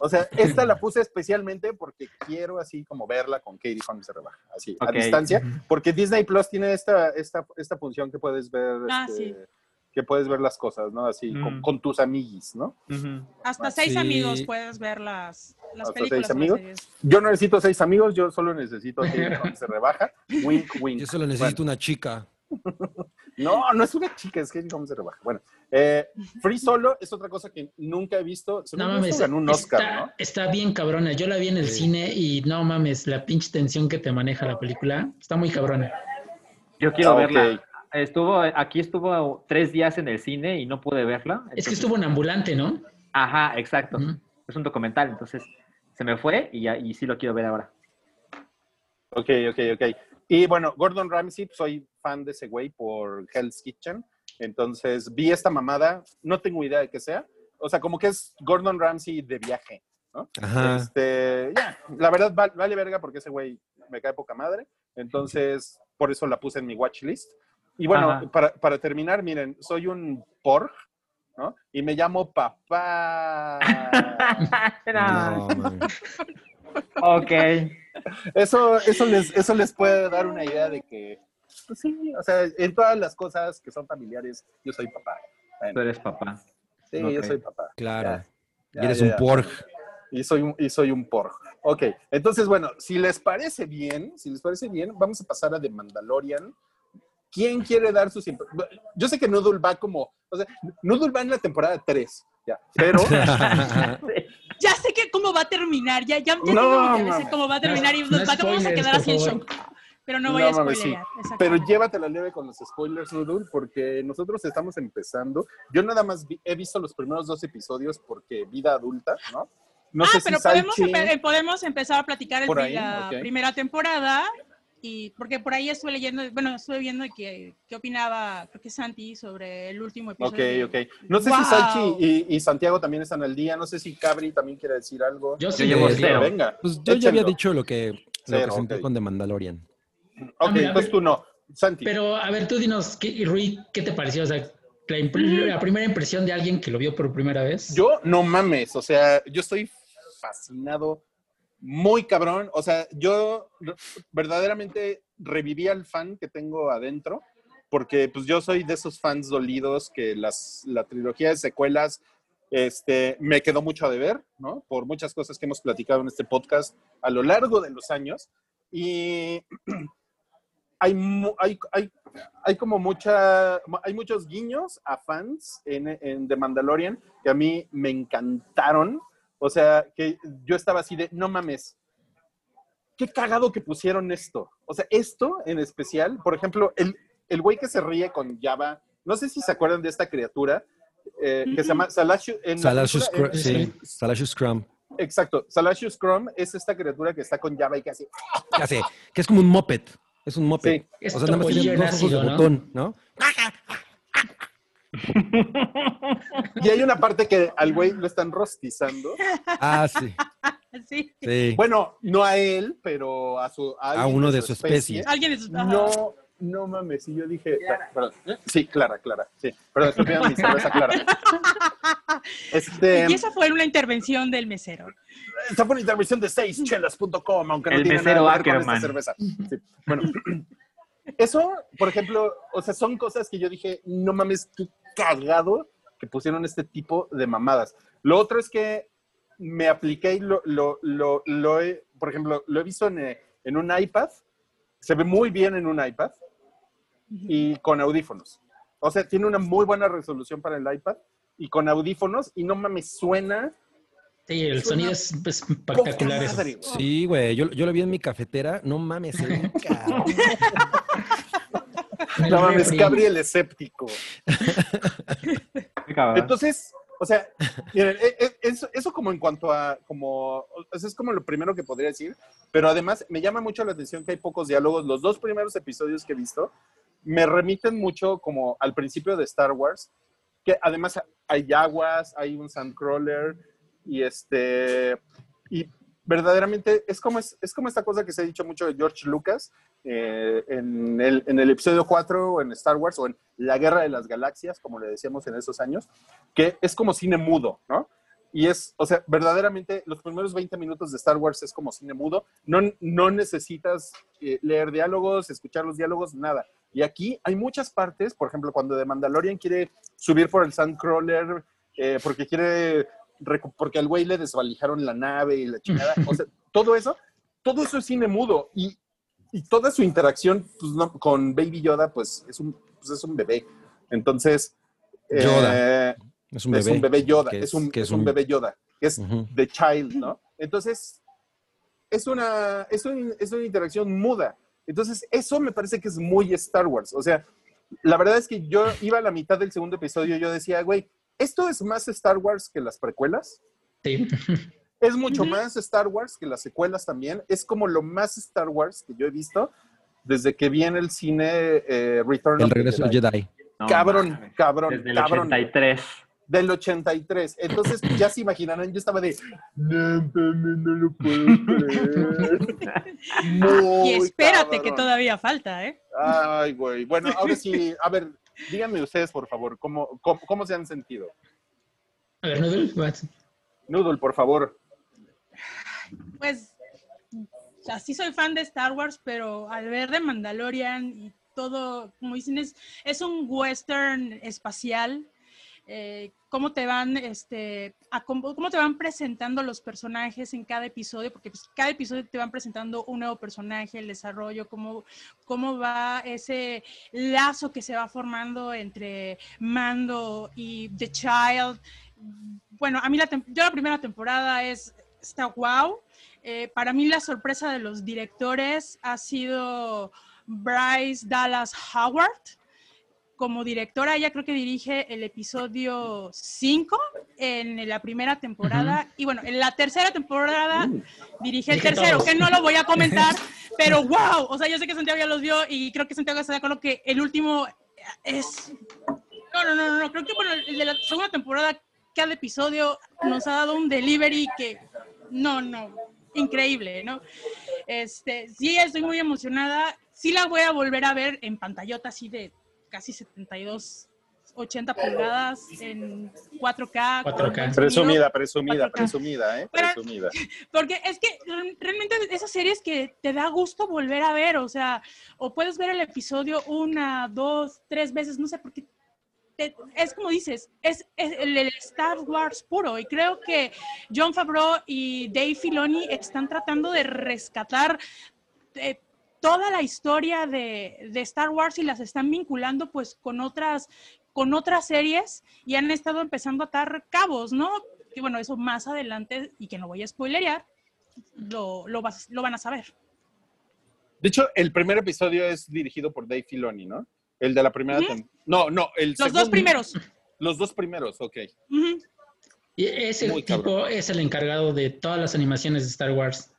o sea, esta la puse especialmente porque quiero así como verla con Katie Holmes de rebaja, así, a distancia, porque Disney Plus tiene esta, esta, esta función que puedes ver, Ah, este, sí. que puedes ver las cosas, ¿no? Así, con, Mm. con tus amiguis, ¿no? Hasta Ah, seis sí. amigos puedes ver las, las Hasta películas. seis amigos. Yo no necesito seis amigos, yo solo necesito a Katie Holmes de rebaja. Wink, wink. Yo solo necesito una chica. No, no es una chica, es Katie Holmes de rebaja. Bueno, eh, Free Solo es otra cosa que nunca he visto. Según No mames, ganó un Oscar, está, ¿no? está bien cabrona. Yo la vi en el Sí. cine y no mames, la pinche tensión que te maneja la película está muy cabrona. Yo quiero Ah, verla. Estuvo, aquí estuvo tres días en el cine y no pude verla. Es que estuvo en ambulante, ¿no? Ajá, exacto. Es un documental, entonces se me fue y, ya, y sí lo quiero ver ahora. Ok, ok, ok. Y bueno, Gordon Ramsay, soy fan de ese güey por Hell's Kitchen. Entonces vi esta mamada, no tengo idea de qué sea. O sea, como que es Gordon Ramsay de viaje, ¿no? Ajá. Este, ya, la verdad val- vale verga porque ese güey me cae poca madre. Entonces, por eso la puse en mi watch list. Y bueno, para, para terminar, miren, soy un porg, ¿no? Y me llamo papá. No, ok. Eso, eso, les, eso les puede dar una idea de que, pues sí, o sea, en todas las cosas que son familiares, yo soy papá. Tú eres papá. sí, yo soy papá. Claro. Ya, y eres ya, un porg. Y soy un, y soy un porg. Ok, entonces, bueno, si les parece bien, si les parece bien, vamos a pasar a The Mandalorian. ¿Quién quiere dar sus... Yo sé que Noodle va como... O sea, Noodle va en la temporada 3, ya, pero... Ya sé que cómo va a terminar, ya, ya, ya No, tengo mi cómo va a terminar y No nos va- vamos a quedar así en shock. Pero no voy No a sí. spoilear. exacto. Pero llévatela leve con los spoilers, Noodle, porque nosotros estamos empezando. Yo nada más vi- he visto los primeros dos episodios porque vida adulta, ¿no? No ah, sé pero si podemos, Salchi- eh, podemos empezar a platicar el- ahí, la ok. primera temporada. Y porque por ahí estuve leyendo, bueno, estuve viendo que, qué opinaba, creo que Santi, sobre el último Ok, episodio. ok. No sé si Wow. Salchi y, y Santiago también están al día. No sé si Cabri también quiere decir algo. Yo sí llevo le- cero. Venga. Pues yo ya había échenlo. dicho lo que, lo Cero, que sentí ok. con The Mandalorian. Ok, Ah, mira, entonces tú no. Santi. Pero a ver, tú dinos, ¿qué, Rui, ¿qué te pareció? O sea, la, imp- la primera impresión de alguien que lo vio por primera vez. Yo no mames. O sea, yo estoy fascinado muy cabrón. O sea, yo verdaderamente reviví al fan que tengo adentro, porque pues yo soy de esos fans dolidos que las, la trilogía de secuelas este, me quedó mucho a deber, ¿no? Por muchas cosas que hemos platicado en este podcast a lo largo de los años. Y hay, hay, hay, hay como mucha, hay muchos guiños a fans en, en The Mandalorian que a mí me encantaron. O sea, que yo estaba así de, no mames, qué cagado que pusieron esto. O sea, esto en especial, por ejemplo, el, el güey que se ríe con Java, no sé si se acuerdan de esta criatura eh, que se llama Salashu. en película, Scrum, en- sí, Salacious Scrum. Exacto, Salashu Scrum es esta criatura que está con Java y que hace, Ya sé, que es como un moped. Es un moped. Sí. O sea, nada más tiene en dos ojos de ¿no? botón, ¿no? Y hay una parte que al güey lo están rostizando. Ah, sí, Sí. sí. Bueno, no a él, pero a su A alguien uno de su especie. Alguien es. ajá. No, no mames, y yo dije, perdón, sí, Clara, Clara, sí, perdón, estoy pidiendo mi cerveza Clara. Este, Y esa fue una intervención del mesero. esta fue una intervención de seischelas.com, aunque no El tiene mesero nada que ver con esta cerveza. Sí, bueno, eso, por ejemplo, o sea, son cosas que yo dije, no mames, qué cagado que pusieron este tipo de mamadas. Lo otro es que me apliqué y lo, lo, lo, lo he, por ejemplo, lo he visto en, eh, en un iPad, se ve muy bien en un iPad y con audífonos. O sea, tiene una muy buena resolución para el iPad y con audífonos y no mames, suena Sí, el Suena sonido es espectacular. eso. madre, güey. Sí, güey, yo, yo lo vi en mi cafetera. No mames, cabrón. El No mames, refri. Gabriel escéptico. Entonces, o sea, miren, e- e- eso, eso como en cuanto a, como, eso es como lo primero que podría decir, pero además me llama mucho la atención que hay pocos diálogos. Los dos primeros episodios que he visto me remiten mucho como al principio de Star Wars, que además hay yaguas, hay un sandcrawler y este, y verdaderamente es como, es, como esta cosa que se ha dicho mucho de George Lucas eh, en, el, en el episodio 4 o en Star Wars o en La Guerra de las Galaxias, como le decíamos en esos años, que es como cine mudo, ¿no? Y es, o sea, verdaderamente los primeros 20 minutos de Star Wars es como cine mudo. No, no necesitas eh, leer diálogos, escuchar los diálogos, nada. Y aquí hay muchas partes, por ejemplo, cuando The Mandalorian quiere subir por el Sandcrawler, eh, porque quiere, porque al güey le desvalijaron la nave y la chingada. O sea, todo eso, todo eso es cine mudo. Y, y toda su interacción pues, no, con Baby Yoda, pues es un, pues, es un bebé. Entonces, eh, Yoda. Es un es bebé. un bebé Yoda, es, un, que es un bebé Yoda, es Ujú. The Child, ¿no? Entonces, es una, es, un- es una interacción muda. Entonces, eso me parece que es muy Star Wars. O sea, la verdad es que yo iba a la mitad del segundo episodio y yo decía, güey, ¿esto es más Star Wars que las precuelas? Sí. Es mucho más Star Wars que las secuelas también. Es como lo más Star Wars que yo he visto desde que vi en el cine eh, Return El of the regreso del Jedi. Jedi. No cabrón, cabrón, Desde el cabrón. 83. Del 83. Entonces, ya se imaginarán, yo estaba de, no, no lo puedo creer. Muy Y espérate que todavía falta, ¿eh? Ay, güey. Bueno, ahora sí, a ver, díganme ustedes, por favor, ¿cómo, cómo, cómo se han sentido? A ver, Noodle. Noodle, por favor. Pues, así soy fan de Star Wars, pero al ver de Mandalorian y todo, como dicen, es, es un western espacial. Eh, cómo te van, este, cómo, te van presentando los personajes en cada episodio, porque pues, cada episodio te van presentando un nuevo personaje, el desarrollo, cómo, cómo va ese lazo que se va formando entre Mando y The Child. Bueno, a mí la, yo la primera temporada es, está wow. Eh, para mí la sorpresa de los directores ha sido Bryce Dallas Howard. Como directora, ella creo que dirige el episodio 5 en la primera temporada. Y bueno, en la tercera temporada dirige el tercero, todos. que no lo voy a comentar, pero wow. O sea, yo sé que Santiago ya los vio y creo que Santiago está de acuerdo que el último es. No, no, no, no. Creo que bueno, el de la segunda temporada, cada episodio nos ha dado un delivery que. No, no. Increíble, ¿no? Este, sí, estoy muy emocionada. Sí la voy a volver a ver en pantallota así de casi 72 80 pulgadas en 4K. con 4K. buen sonido. Presumida, presumida, 4K. presumida, ¿eh? Pero- Presumida. Porque es que re- realmente esas series que te da gusto volver a ver, o sea, o puedes ver el episodio una, dos, tres veces, no sé, porque te- es como dices, es, es el, el Star Wars puro y creo que John Favreau y Dave Filoni están tratando de rescatar eh, toda la historia de, de Star Wars y las están vinculando pues con otras con otras series y han estado empezando a atar cabos, ¿no? Que bueno, eso más adelante y que no voy a spoilerear, lo, lo, vas- lo van a saber. De hecho, el primer episodio es dirigido por Dave Filoni, ¿no? El de la primera No, no, el Los dos primeros. Los dos primeros, ok. Y ese Muy tipo cabrón. es el encargado de todas las animaciones de Star Wars.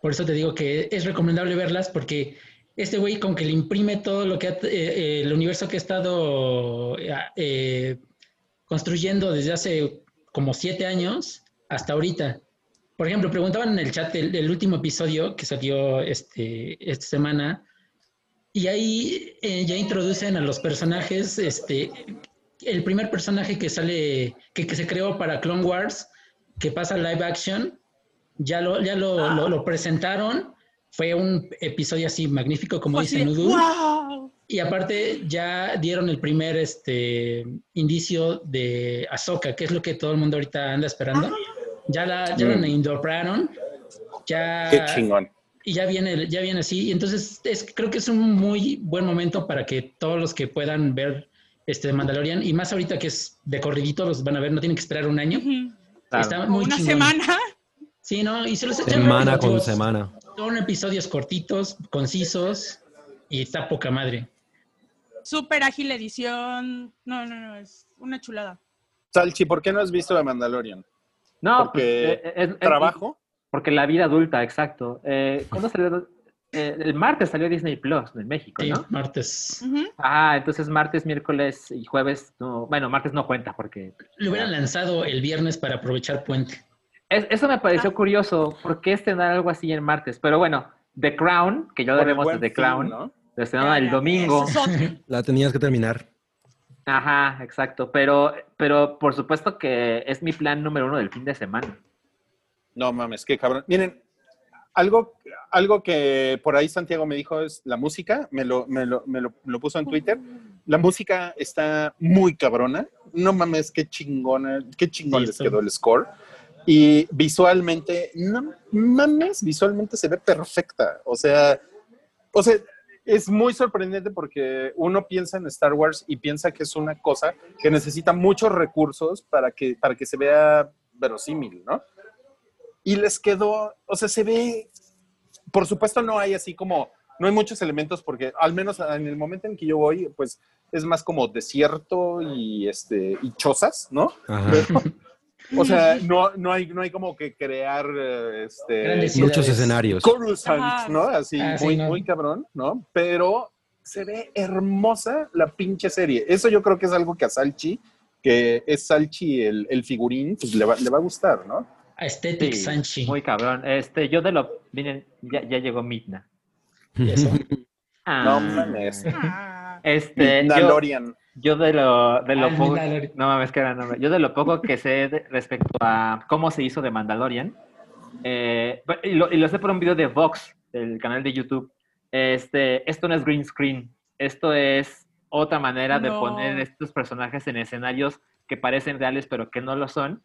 Por eso te digo que es recomendable verlas porque este güey con que le imprime todo lo que ha- eh, eh, el universo que ha estado eh, construyendo desde hace como siete años hasta ahorita. Por ejemplo, preguntaban en el chat el, último episodio que salió este, esta semana y ahí eh, ya introducen a los personajes, este, el primer personaje que sale, que, que se creó para Clone Wars, que pasa live action, ya lo, ya lo, lo- lo presentaron. Fue un episodio así magnífico, como así dice Nudu. ¡Wow! Y aparte ya dieron el primer este, indicio de Ahsoka, que es lo que todo el mundo ahorita anda esperando. Ya la, ya Mm. la indopraron. Ya, Qué chingón. y ya viene, ya viene así. Y entonces es, creo que es un muy buen momento para que todos los que puedan ver este Mandalorian, y más ahorita que es de corridito, los van a ver, no tienen que esperar un año. Está muy una chingón. semana. Sí, ¿no? Y se los echan Semana con semana. Son episodios cortitos, concisos, y está poca madre. Súper ágil edición. No, no, no, es una chulada. Salchi, ¿por qué no has visto The Mandalorian? No, Porque pues, eh, es- es- ¿Trabajo? Porque la vida adulta, exacto. Eh, ¿Cuándo salió? Eh, el martes salió Disney Plus en México, Sí, ¿no? martes. Ah, entonces martes, miércoles y jueves, no, bueno, martes no cuenta porque... Lo hubieran lanzado el viernes para aprovechar puente. Es- eso me Ah. pareció curioso, ¿por qué estrenar algo así en martes? Pero bueno, The Crown, que ya el veremos buen de The Crown, ¿no? lo estrenaron el ya, domingo. La tenías que terminar. Ajá, exacto, pero, pero por supuesto que es mi plan número uno del fin de semana. No mames, qué cabrón. Miren, algo, algo que por ahí Santiago me dijo es la música, me lo, me lo, me lo, lo puso en Twitter. La música está muy cabrona. No mames, qué chingona, qué chingón Sí, les quedó el score. Y visualmente, no mames, visualmente se ve perfecta. O sea, o sea, es muy sorprendente porque uno piensa en Star Wars y piensa que es una cosa que necesita muchos recursos para que, para que se vea verosímil, ¿no? Y les quedó, o sea, se ve, por supuesto no hay así como, no hay muchos elementos porque al menos en el momento en que yo voy, pues es más como desierto y, este, y chozas, ¿no? Ajá. Pero, o sea, no, no, hay, no hay como que crear, eh, este, Muchos escenarios. Coruscant, Ajá. ¿no? Así, Ah, sí, muy, no. muy cabrón, ¿no? Pero se ve hermosa la pinche serie. Eso yo creo que es algo que a Salchi, que es Salchi el, el figurín, pues le va, le va a gustar, ¿no? Aesthetic Sí, Sanchi. Muy cabrón. Este, yo de lo, miren, ya, ya llegó Midna. Eso. Ah, No mames. Ah, Este, yo, Nalorian. Yo de lo, de lo poco, no mames, que era nombre. Yo de lo poco que sé de- respecto a cómo se hizo de Mandalorian, eh, y, lo, y lo sé por un video de Vox, del canal de YouTube. Este, esto no es green screen, esto es otra manera de No. poner estos personajes en escenarios que parecen reales pero que no lo son.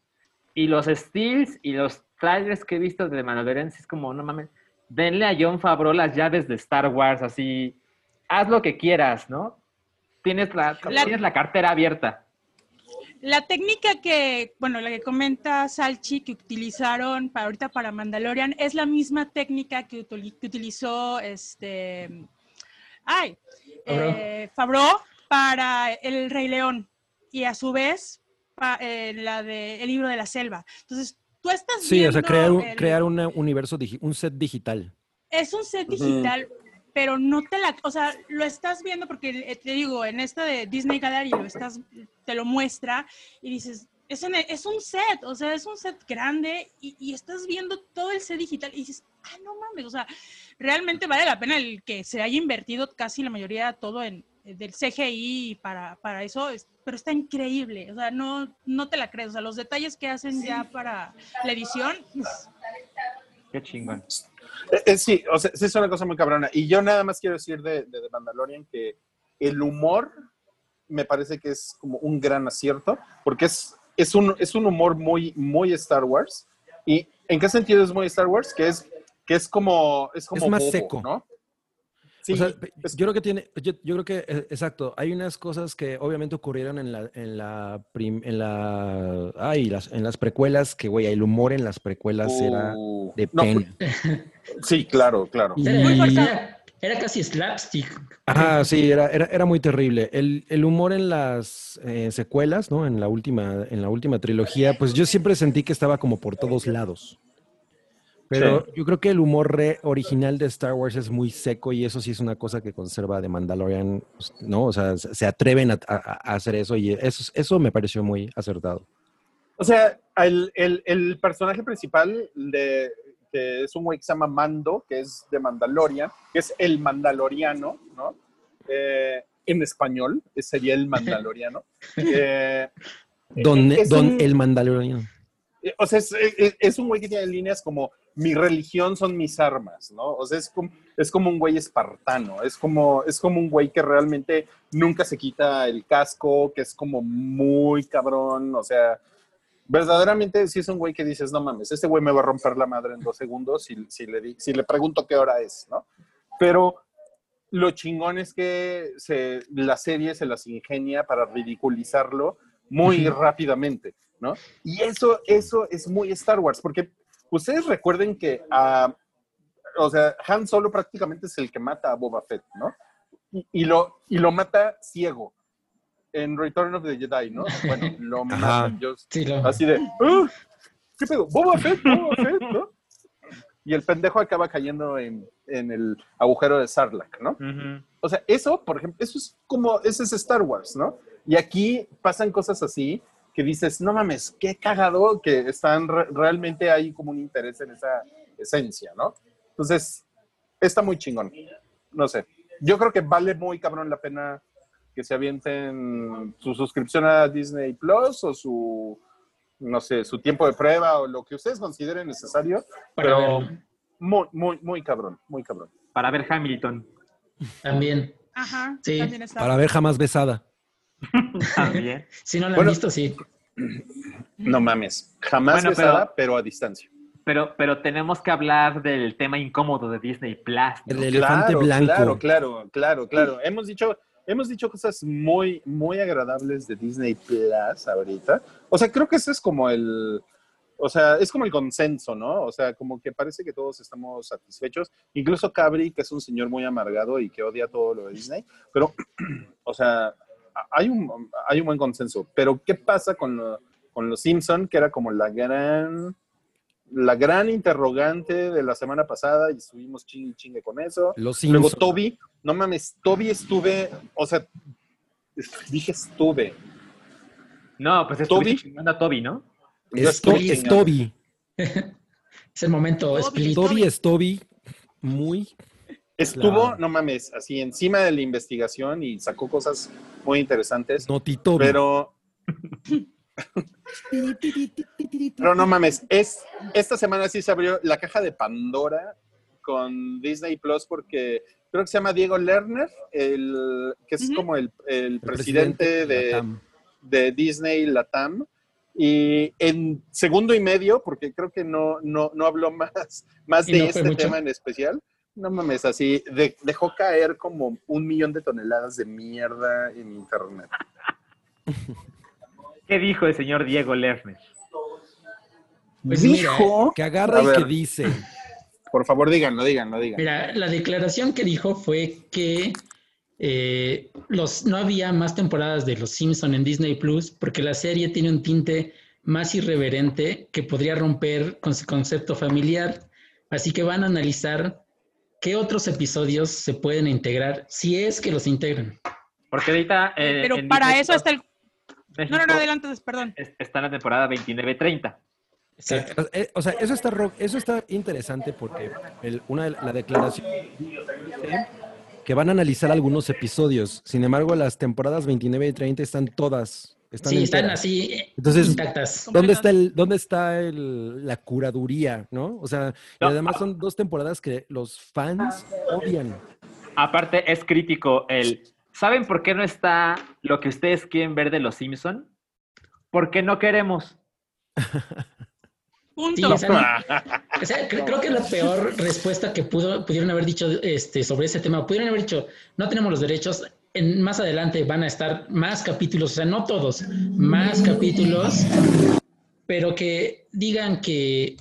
Y los stills y los trailers que he visto de Mandalorian es como, no mames, denle a John Favreau las llaves de Star Wars, así, haz lo que quieras, ¿no? Tienes la, La- tienes la cartera abierta. La técnica que, bueno, la que comenta Salchi que utilizaron para ahorita para Mandalorian es la misma técnica que, que utilizó este, ay, Favreau. eh, Favreau para El Rey León y a su vez pa- eh, la de El Libro de la Selva. Entonces, tú estás Sí, viendo o sea, crear un, el- crear un universo, digi- un set digital. es un set digital, pero no te la, o sea, lo estás viendo porque eh, te digo, en esta de Disney Gallery lo estás, te lo muestra y dices, es, un- es un set, o sea, es un set grande y, y estás viendo todo el set digital y dices, ah, no mames, o sea, realmente vale la pena el que se haya invertido casi la mayoría todo en, del CGI para, para eso, es- pero está increíble, o sea, no, no te la crees, o sea, los detalles que hacen ya para la edición, Qué chingón. Eh, eh, sí, o sea, sí es una cosa muy cabrona. Y yo nada más quiero decir de, de The Mandalorian que el humor me parece que es como un gran acierto, porque es, es, un, es un humor muy, muy Star Wars. ¿Y en qué sentido es muy Star Wars? Que es, que es como... Es, como Es más bobo, seco. ¿no? Sí, O sea, es- yo creo que tiene, yo, yo creo que, eh, exacto, hay unas cosas que obviamente ocurrieron en la, en la, prim- en la, ay, las, en las precuelas, que güey, el humor en las precuelas era Uh, de no, pena. sí, claro, claro. Y- Era, casi slapstick. Ajá, sí, era, era, era muy terrible. El, el humor en las eh, secuelas, ¿no? En la última, en la última trilogía, pues yo siempre sentí que estaba como por todos lados. Pero yo creo que el humor re- original de Star Wars es muy seco y eso sí es una cosa que conserva de Mandalorian, pues, ¿no? O sea, se atreven a, a- a hacer eso y eso, eso me pareció muy acertado. O sea, el, el- el personaje principal de que es un güey que se llama Mando, que es de Mandalorian, que es el mandaloriano, ¿no? Eh, en español, sería el mandaloriano. Eh, Don, don un- el Mandalorian. eh, O sea, es, es- es un güey que tiene líneas como mi religión son mis armas, ¿no? O sea, es como, es como un güey espartano, es como, es como un güey que realmente nunca se quita el casco, que es como muy cabrón, o sea, verdaderamente sí es un güey que dices, no mames, este güey me va a romper la madre en dos segundos si, si, le, di- si le pregunto qué hora es, ¿no? Pero lo chingón es que se, la serie se las ingenia para ridiculizarlo muy rápidamente, ¿no? Y eso, eso es muy Star Wars, porque ustedes recuerden que, o sea, Han Solo prácticamente es el que mata a Boba Fett, ¿no? Y, y lo, y lo mata ciego en Return of the Jedi, ¿no? Bueno, lo Ajá. matan. Yo, Sí, lo- así de, "Ah, ¿qué pedo? Boba Fett, Boba Fett, ¿no? Y el pendejo acaba cayendo en, en el agujero de Sarlacc, ¿no? Ujú. O sea, eso, por ejemplo, eso es como, ese es Star Wars, ¿no? Y aquí pasan cosas así que dices, no mames, qué cagado que están, re- realmente hay como un interés en esa esencia, ¿no? Entonces, está muy chingón. No sé. Yo creo que vale muy cabrón la pena que se avienten su suscripción a Disney Plus o su, no sé, su tiempo de prueba o lo que ustedes consideren necesario, Para pero muy, muy, muy cabrón, muy cabrón. Para ver Hamilton También. ajá, Sí, también está. Para ver jamás besada. también. Si no lo han visto, sí. No mames, jamás Bueno, besada, pero... a distancia. Pero, pero tenemos que hablar del tema incómodo de Disney Plus. ¿no? El elefante blanco. Claro, claro, claro, claro. Hemos dicho, hemos dicho cosas muy, muy agradables de Disney Plus ahorita. O sea, creo que ese es como el, o sea, es como el consenso, ¿no? O sea, como que parece que todos estamos satisfechos. Incluso Cabri, que es un señor muy amargado y que odia todo lo de Disney. Pero, o sea, hay un, hay un buen consenso. Pero, ¿qué pasa con, lo- con los Simpson, que era como la gran la gran interrogante de la semana pasada y estuvimos chingue y chingue con eso. Los Luego. Toby, no mames, Toby estuve, o sea, dije estuve. No, pues Toby. estuviste chingando a Toby, ¿no? Yo Es, To- estuve es. Toby. Es el momento Toby. Toby es Toby. Muy. Estuvo, Claro. no mames, así encima de la investigación y sacó cosas muy interesantes, Noti Toby. pero... Pero no mames, es, esta semana sí se abrió la caja de Pandora con Disney Plus porque creo que se llama Diego Lerner, el, que es como el, el El presidente, de, Latam. de Disney Latam. Y en segundo y medio, porque creo que no, no, no habló más, más de no este mucho. tema en especial, no mames, así de- dejó caer como un millón de toneladas de mierda en internet. ¿Qué dijo el señor Diego Lerner? Pues mira, Dijo, Que agarra y que dice. por favor, díganlo, díganlo, díganlo. Mira, la declaración que dijo fue que eh, los, no había más temporadas de Los Simpson en Disney Plus porque la serie tiene un tinte más irreverente que podría romper con su concepto familiar. Así que van a analizar qué otros episodios se pueden integrar, si es que los integran. Porque ahorita. eh, Pero para eso está el... México No, no, no, adelante, perdón. es- Está en la temporada 29-30. Exacto. Eh, O sea, eso está, eso está interesante porque el- una de la declaración que van a analizar algunos episodios. Sin embargo, las temporadas 29 y 30 están todas. Están sí, están así eh, Entonces, intactas. ¿Dónde está, el, ¿Dónde está el- la curaduría, no? O sea, y además son dos temporadas que los fans odian. Aparte, es crítico el. ¿Saben por qué no está lo que ustedes quieren ver de los Simpson? Porque no queremos. Sí, Punto. o sea, no- o sea, cre- creo que la peor respuesta que pudo, pudieron haber dicho este, sobre ese tema, pudieron haber dicho, no tenemos los derechos, en, más adelante van a estar más capítulos, o sea, no todos, más capítulos, pero que digan que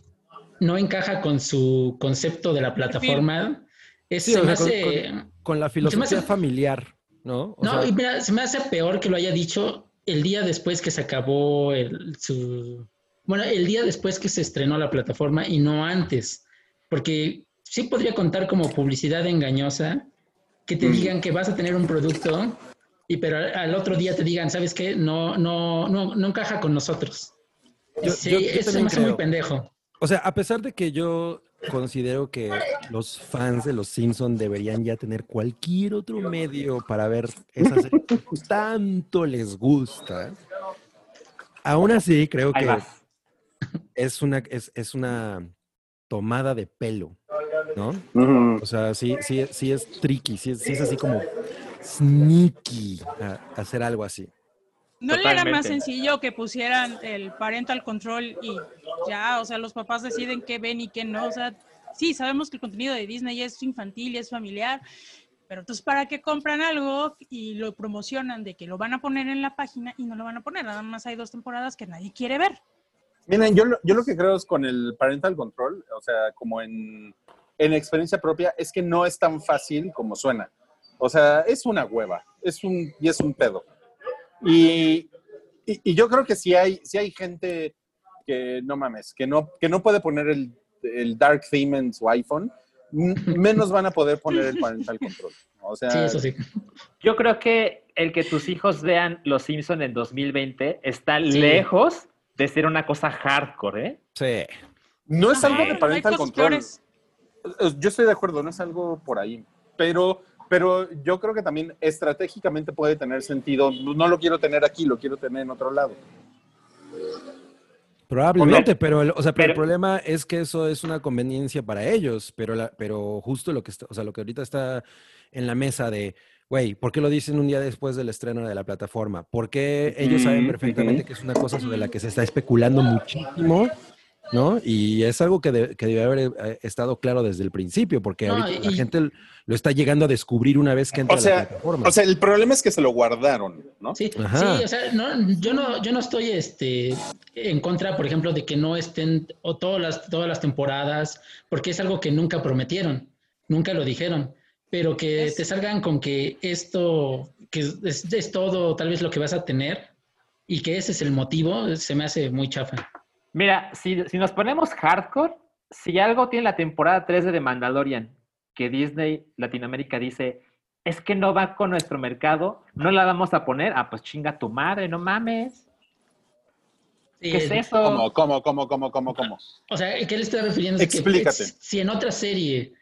no encaja con su concepto de la plataforma, es, Sí, se o me con- hace... Con la Se me filosofía hace- familiar, ¿no? O No, sea, y mira, se me hace peor que lo haya dicho el día después que se acabó el, su... Bueno, el día después que se estrenó la plataforma y no antes. Porque sí podría contar como publicidad engañosa que te digan que vas a tener un producto y pero al, al otro día te digan, ¿sabes qué? No, no, no, no encaja con nosotros. Yo- sí, yo- yo eso me hace muy pendejo. O sea, a pesar de que yo considero que los fans de los Simpson deberían ya tener cualquier otro medio para ver esa serie que tanto les gusta, aún así creo que es una, es, es una tomada de pelo, ¿no? O sea, sí, sí, sí es tricky, sí es, sí es así como sneaky a- hacer algo así. ¿No le era más sencillo que pusieran el parental control y ya, o sea, los papás deciden qué ven y qué no? O sea, sí, sabemos que el contenido de Disney es infantil y es familiar, pero entonces, ¿para qué compran algo y lo promocionan de que lo van a poner en la página y no lo van a poner? Nada más hay dos temporadas que nadie quiere ver. Miren, yo, lo- yo lo que creo es con el parental control, o sea, como en, en experiencia propia, es que no es tan fácil como suena. O sea, es una hueva, es un, y es un pedo. Y, y, y yo creo que si hay, si hay gente que, no mames, que no, que no puede poner el, el dark theme en su iPhone, menos van a poder poner el parental control. O sea, Sí, eso sí. Yo creo que el que tus hijos vean Los Simpson en 2020 está Sí. lejos de ser una cosa hardcore, ¿eh? Sí. no es algo de parental control. peores. Eh, Yo estoy de acuerdo, no es algo por ahí, pero, pero yo creo que también estratégicamente puede tener sentido. No lo quiero tener aquí, lo quiero tener en otro lado. Probablemente, pero, el, o sea, pero el problema es que eso es una conveniencia para ellos, pero, la, pero justo lo que está, o sea, lo que ahorita está en la mesa de, güey, ¿por qué lo dicen un día después del estreno de la plataforma? Porque ellos saben perfectamente que es una cosa sobre la que se está especulando muchísimo, ¿no? Y es algo que, de- que debe haber eh, estado claro desde el principio, porque No, ahorita la gente lo está llegando a descubrir una vez que entra O a sea, la plataforma. O sea, el problema es que se lo guardaron, ¿no? Sí, Ajá. sí, o sea, no, yo no, yo no estoy este, en contra, por ejemplo, de que no estén o todas las, todas las temporadas, porque es algo que nunca prometieron, nunca lo dijeron, pero que Es- te salgan con que esto, que es, es todo tal vez lo que vas a tener y que ese es el motivo, se me hace muy chafa. Mira, si, si nos ponemos hardcore, si algo tiene la temporada 3 de The Mandalorian, que Disney Latinoamérica dice, es que no va con nuestro mercado, no la vamos a poner, ah, pues chinga tu madre, no mames. Sí, ¿Qué es es- eso? ¿Cómo, cómo, cómo, cómo, cómo, cómo? O sea, ¿qué le estoy refiriendo? Es que, Explícate. pues, si en otra serie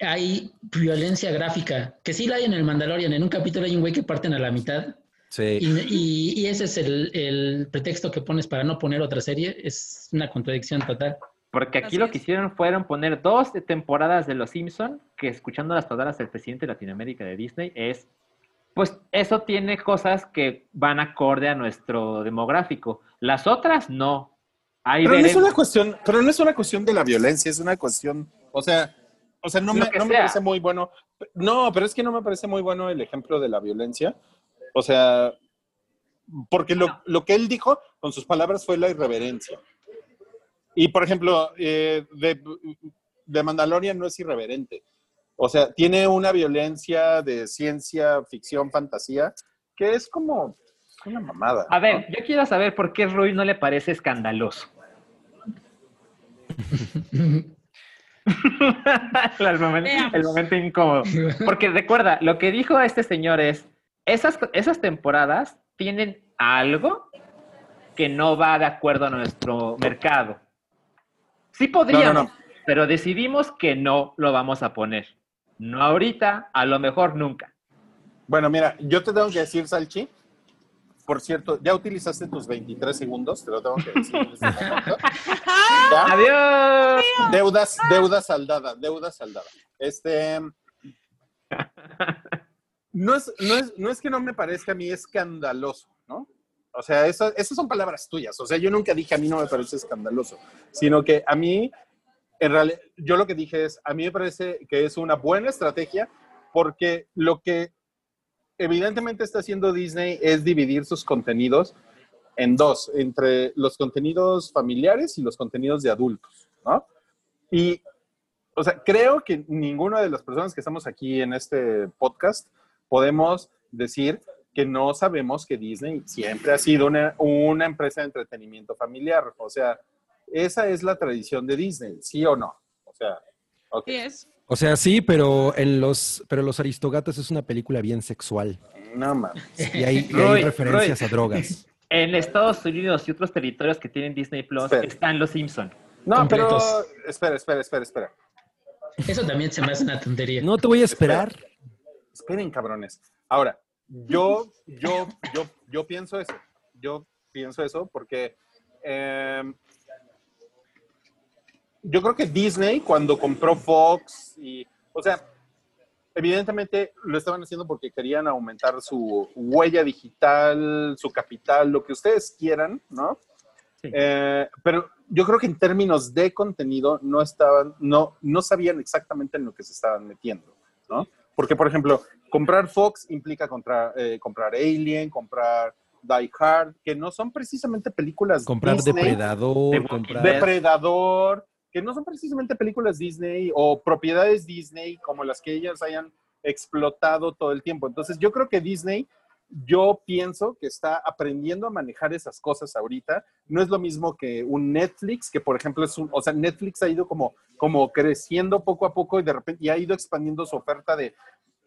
hay violencia gráfica, que sí la hay en el Mandalorian, en un capítulo hay un güey que parten a la mitad, sí. Y, y- y ese es el, el pretexto que pones para no poner otra serie. Es una contradicción total. Porque aquí Así lo es. que hicieron fueron poner dos temporadas de Los Simpson, que escuchando las palabras del presidente de Latinoamérica de Disney es, pues eso tiene cosas que van acorde a nuestro demográfico. Las otras no. Ahí Pero no es una cuestión, pero no es una cuestión de la violencia, es una cuestión, o sea, o sea, no, me, no me parece muy bueno. No, pero es que no me parece muy bueno el ejemplo de la violencia. O sea, porque lo, lo que él dijo con sus palabras fue la irreverencia. Y por ejemplo, eh, de, de Mandalorian no es irreverente. O sea, tiene una violencia de ciencia, ficción, fantasía, que es como una mamada. A ¿no? ver, yo quiero saber por qué Rui no le parece escandaloso. el, momento, el momento incómodo. Porque recuerda, lo que dijo este señor es, esas, esas temporadas tienen algo que no va de acuerdo a nuestro mercado. Sí podríamos, No, no, no. pero decidimos que no lo vamos a poner. No ahorita, a lo mejor nunca. Bueno, mira, yo te tengo que decir, Salchi. Por cierto, ya utilizaste tus 23 segundos, te lo tengo que decir. este. ¡Adiós! Deudas, deuda saldada, deuda saldada. Este. No es, no, es, no es que no me parezca a mí escandaloso, ¿no? O sea, eso- esas son palabras tuyas. O sea, yo nunca dije a mí no me parece escandaloso, sino que a mí, en realidad, yo lo que dije es, a mí me parece que es una buena estrategia porque lo que evidentemente está haciendo Disney es dividir sus contenidos en dos, entre los contenidos familiares y los contenidos de adultos, ¿no? Y, o sea, creo que ninguna de las personas que estamos aquí en este podcast podemos decir que no sabemos que Disney siempre ha sido una, una empresa de entretenimiento familiar. O sea, esa es la tradición de Disney, ¿sí o no? O sea, ok. Sí es. O sea, sí, pero en los, pero los Aristogatos es una película bien sexual. No mames. Y hay, y hay Roy, referencias Roy. a drogas. En Estados Unidos y otros territorios que tienen Disney Plus Espera. están los Simpson. No, pero Completos. espera, espera, espera, espera. Eso también se me hace una tontería. No te voy a esperar. Esperen, cabrones. Ahora, yo, yo, yo, yo pienso eso. Yo pienso eso porque eh, yo creo que Disney cuando compró Fox y, o sea, evidentemente lo estaban haciendo porque querían aumentar su huella digital, su capital, lo que ustedes quieran, ¿no? Sí. Eh, pero yo creo que en términos de contenido no estaban, no, no sabían exactamente en lo que se estaban metiendo, ¿no? Porque, por ejemplo, comprar Fox implica comprar, eh, comprar Alien, comprar Die Hard, que no son precisamente películas Comprar Disney, Depredador, The comprar... Depredador, que no son precisamente películas Disney o propiedades Disney como las que ellas hayan explotado todo el tiempo. Entonces, yo creo que Disney, yo pienso que está aprendiendo a manejar esas cosas ahorita. No es lo mismo que un Netflix, que por ejemplo es un, o sea, Netflix ha ido como, como creciendo poco a poco y de repente y ha ido expandiendo su oferta de,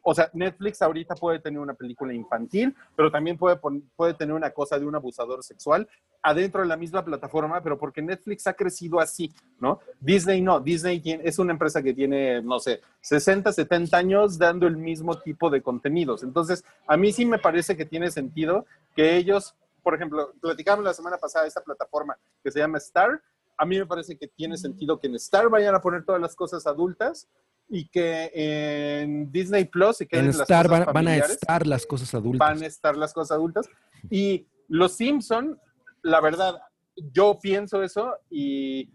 o sea, Netflix ahorita puede tener una película infantil, pero también puede, puede tener una cosa de un abusador sexual adentro de la misma plataforma, pero porque Netflix ha crecido así, ¿no? Disney no, Disney tiene- es una empresa que tiene, no sé, 60, 70 años dando el mismo tipo de contenidos. Entonces, a mí sí me parece que tiene sentido que ellos, por ejemplo, platicamos la semana pasada de esta plataforma que se llama Star, a mí me parece que tiene sentido que en Star vayan a poner todas las cosas adultas y que en Disney Plus se queden En las Star cosas van, van a estar las cosas adultas. van a estar las cosas adultas. Y los Simpson, la verdad, yo pienso eso y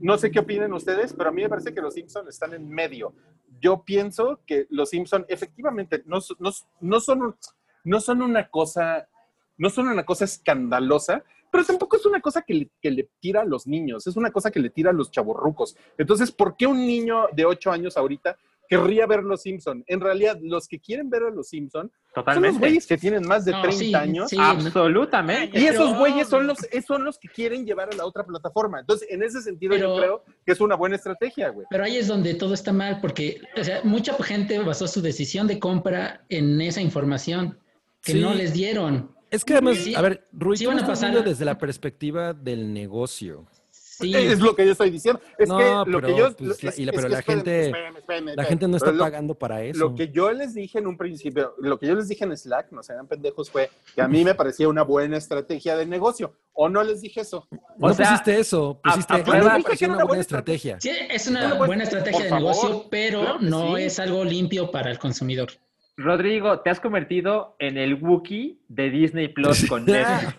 no sé qué opinen ustedes, pero a mí me parece que los Simpson están en medio. Yo pienso que los Simpson efectivamente no, no, no son, no son una cosa, no son una cosa escandalosa, pero tampoco es una cosa que le, que le tira a los niños, es una cosa que le tira a los chavorrucos. Entonces, ¿por qué un niño de 8 años ahorita querría ver los Simpson? En realidad, los que quieren ver a los Simpson son los güeyes que tienen más de No, 30 sí, años. sí. Absolutamente. Y esos güeyes son los, son los que quieren llevar a la otra plataforma. Entonces, en ese sentido, yo creo que es una buena estrategia, güey. Pero ahí es donde todo está mal, porque o sea, mucha gente basó su decisión de compra en esa información que Sí. no les dieron. Es que además, Sí, a ver, Rui, sí tú estás pasar- viendo desde la perspectiva del negocio. Sí, Es lo que yo estoy diciendo. Es No, que lo pero, que yo. pues, la- y la- es pero que la espérenme, gente- espérenme, espérenme, La gente no está lo- pagando para eso. Lo que yo les dije en un principio, lo que yo les dije en Slack, no sean pendejos, fue que a mí me parecía una buena estrategia de negocio. ¿O no les dije eso? no o sea, pusiste eso, pusiste a a mí prueba- me Dije pareció que era una una buena buena estrategia. sí, es una buena estrategia de favor. negocio, pero Claro no sí. es algo limpio para el consumidor. Rodrigo, te has convertido en el Wookiee de Disney Plus con Netflix.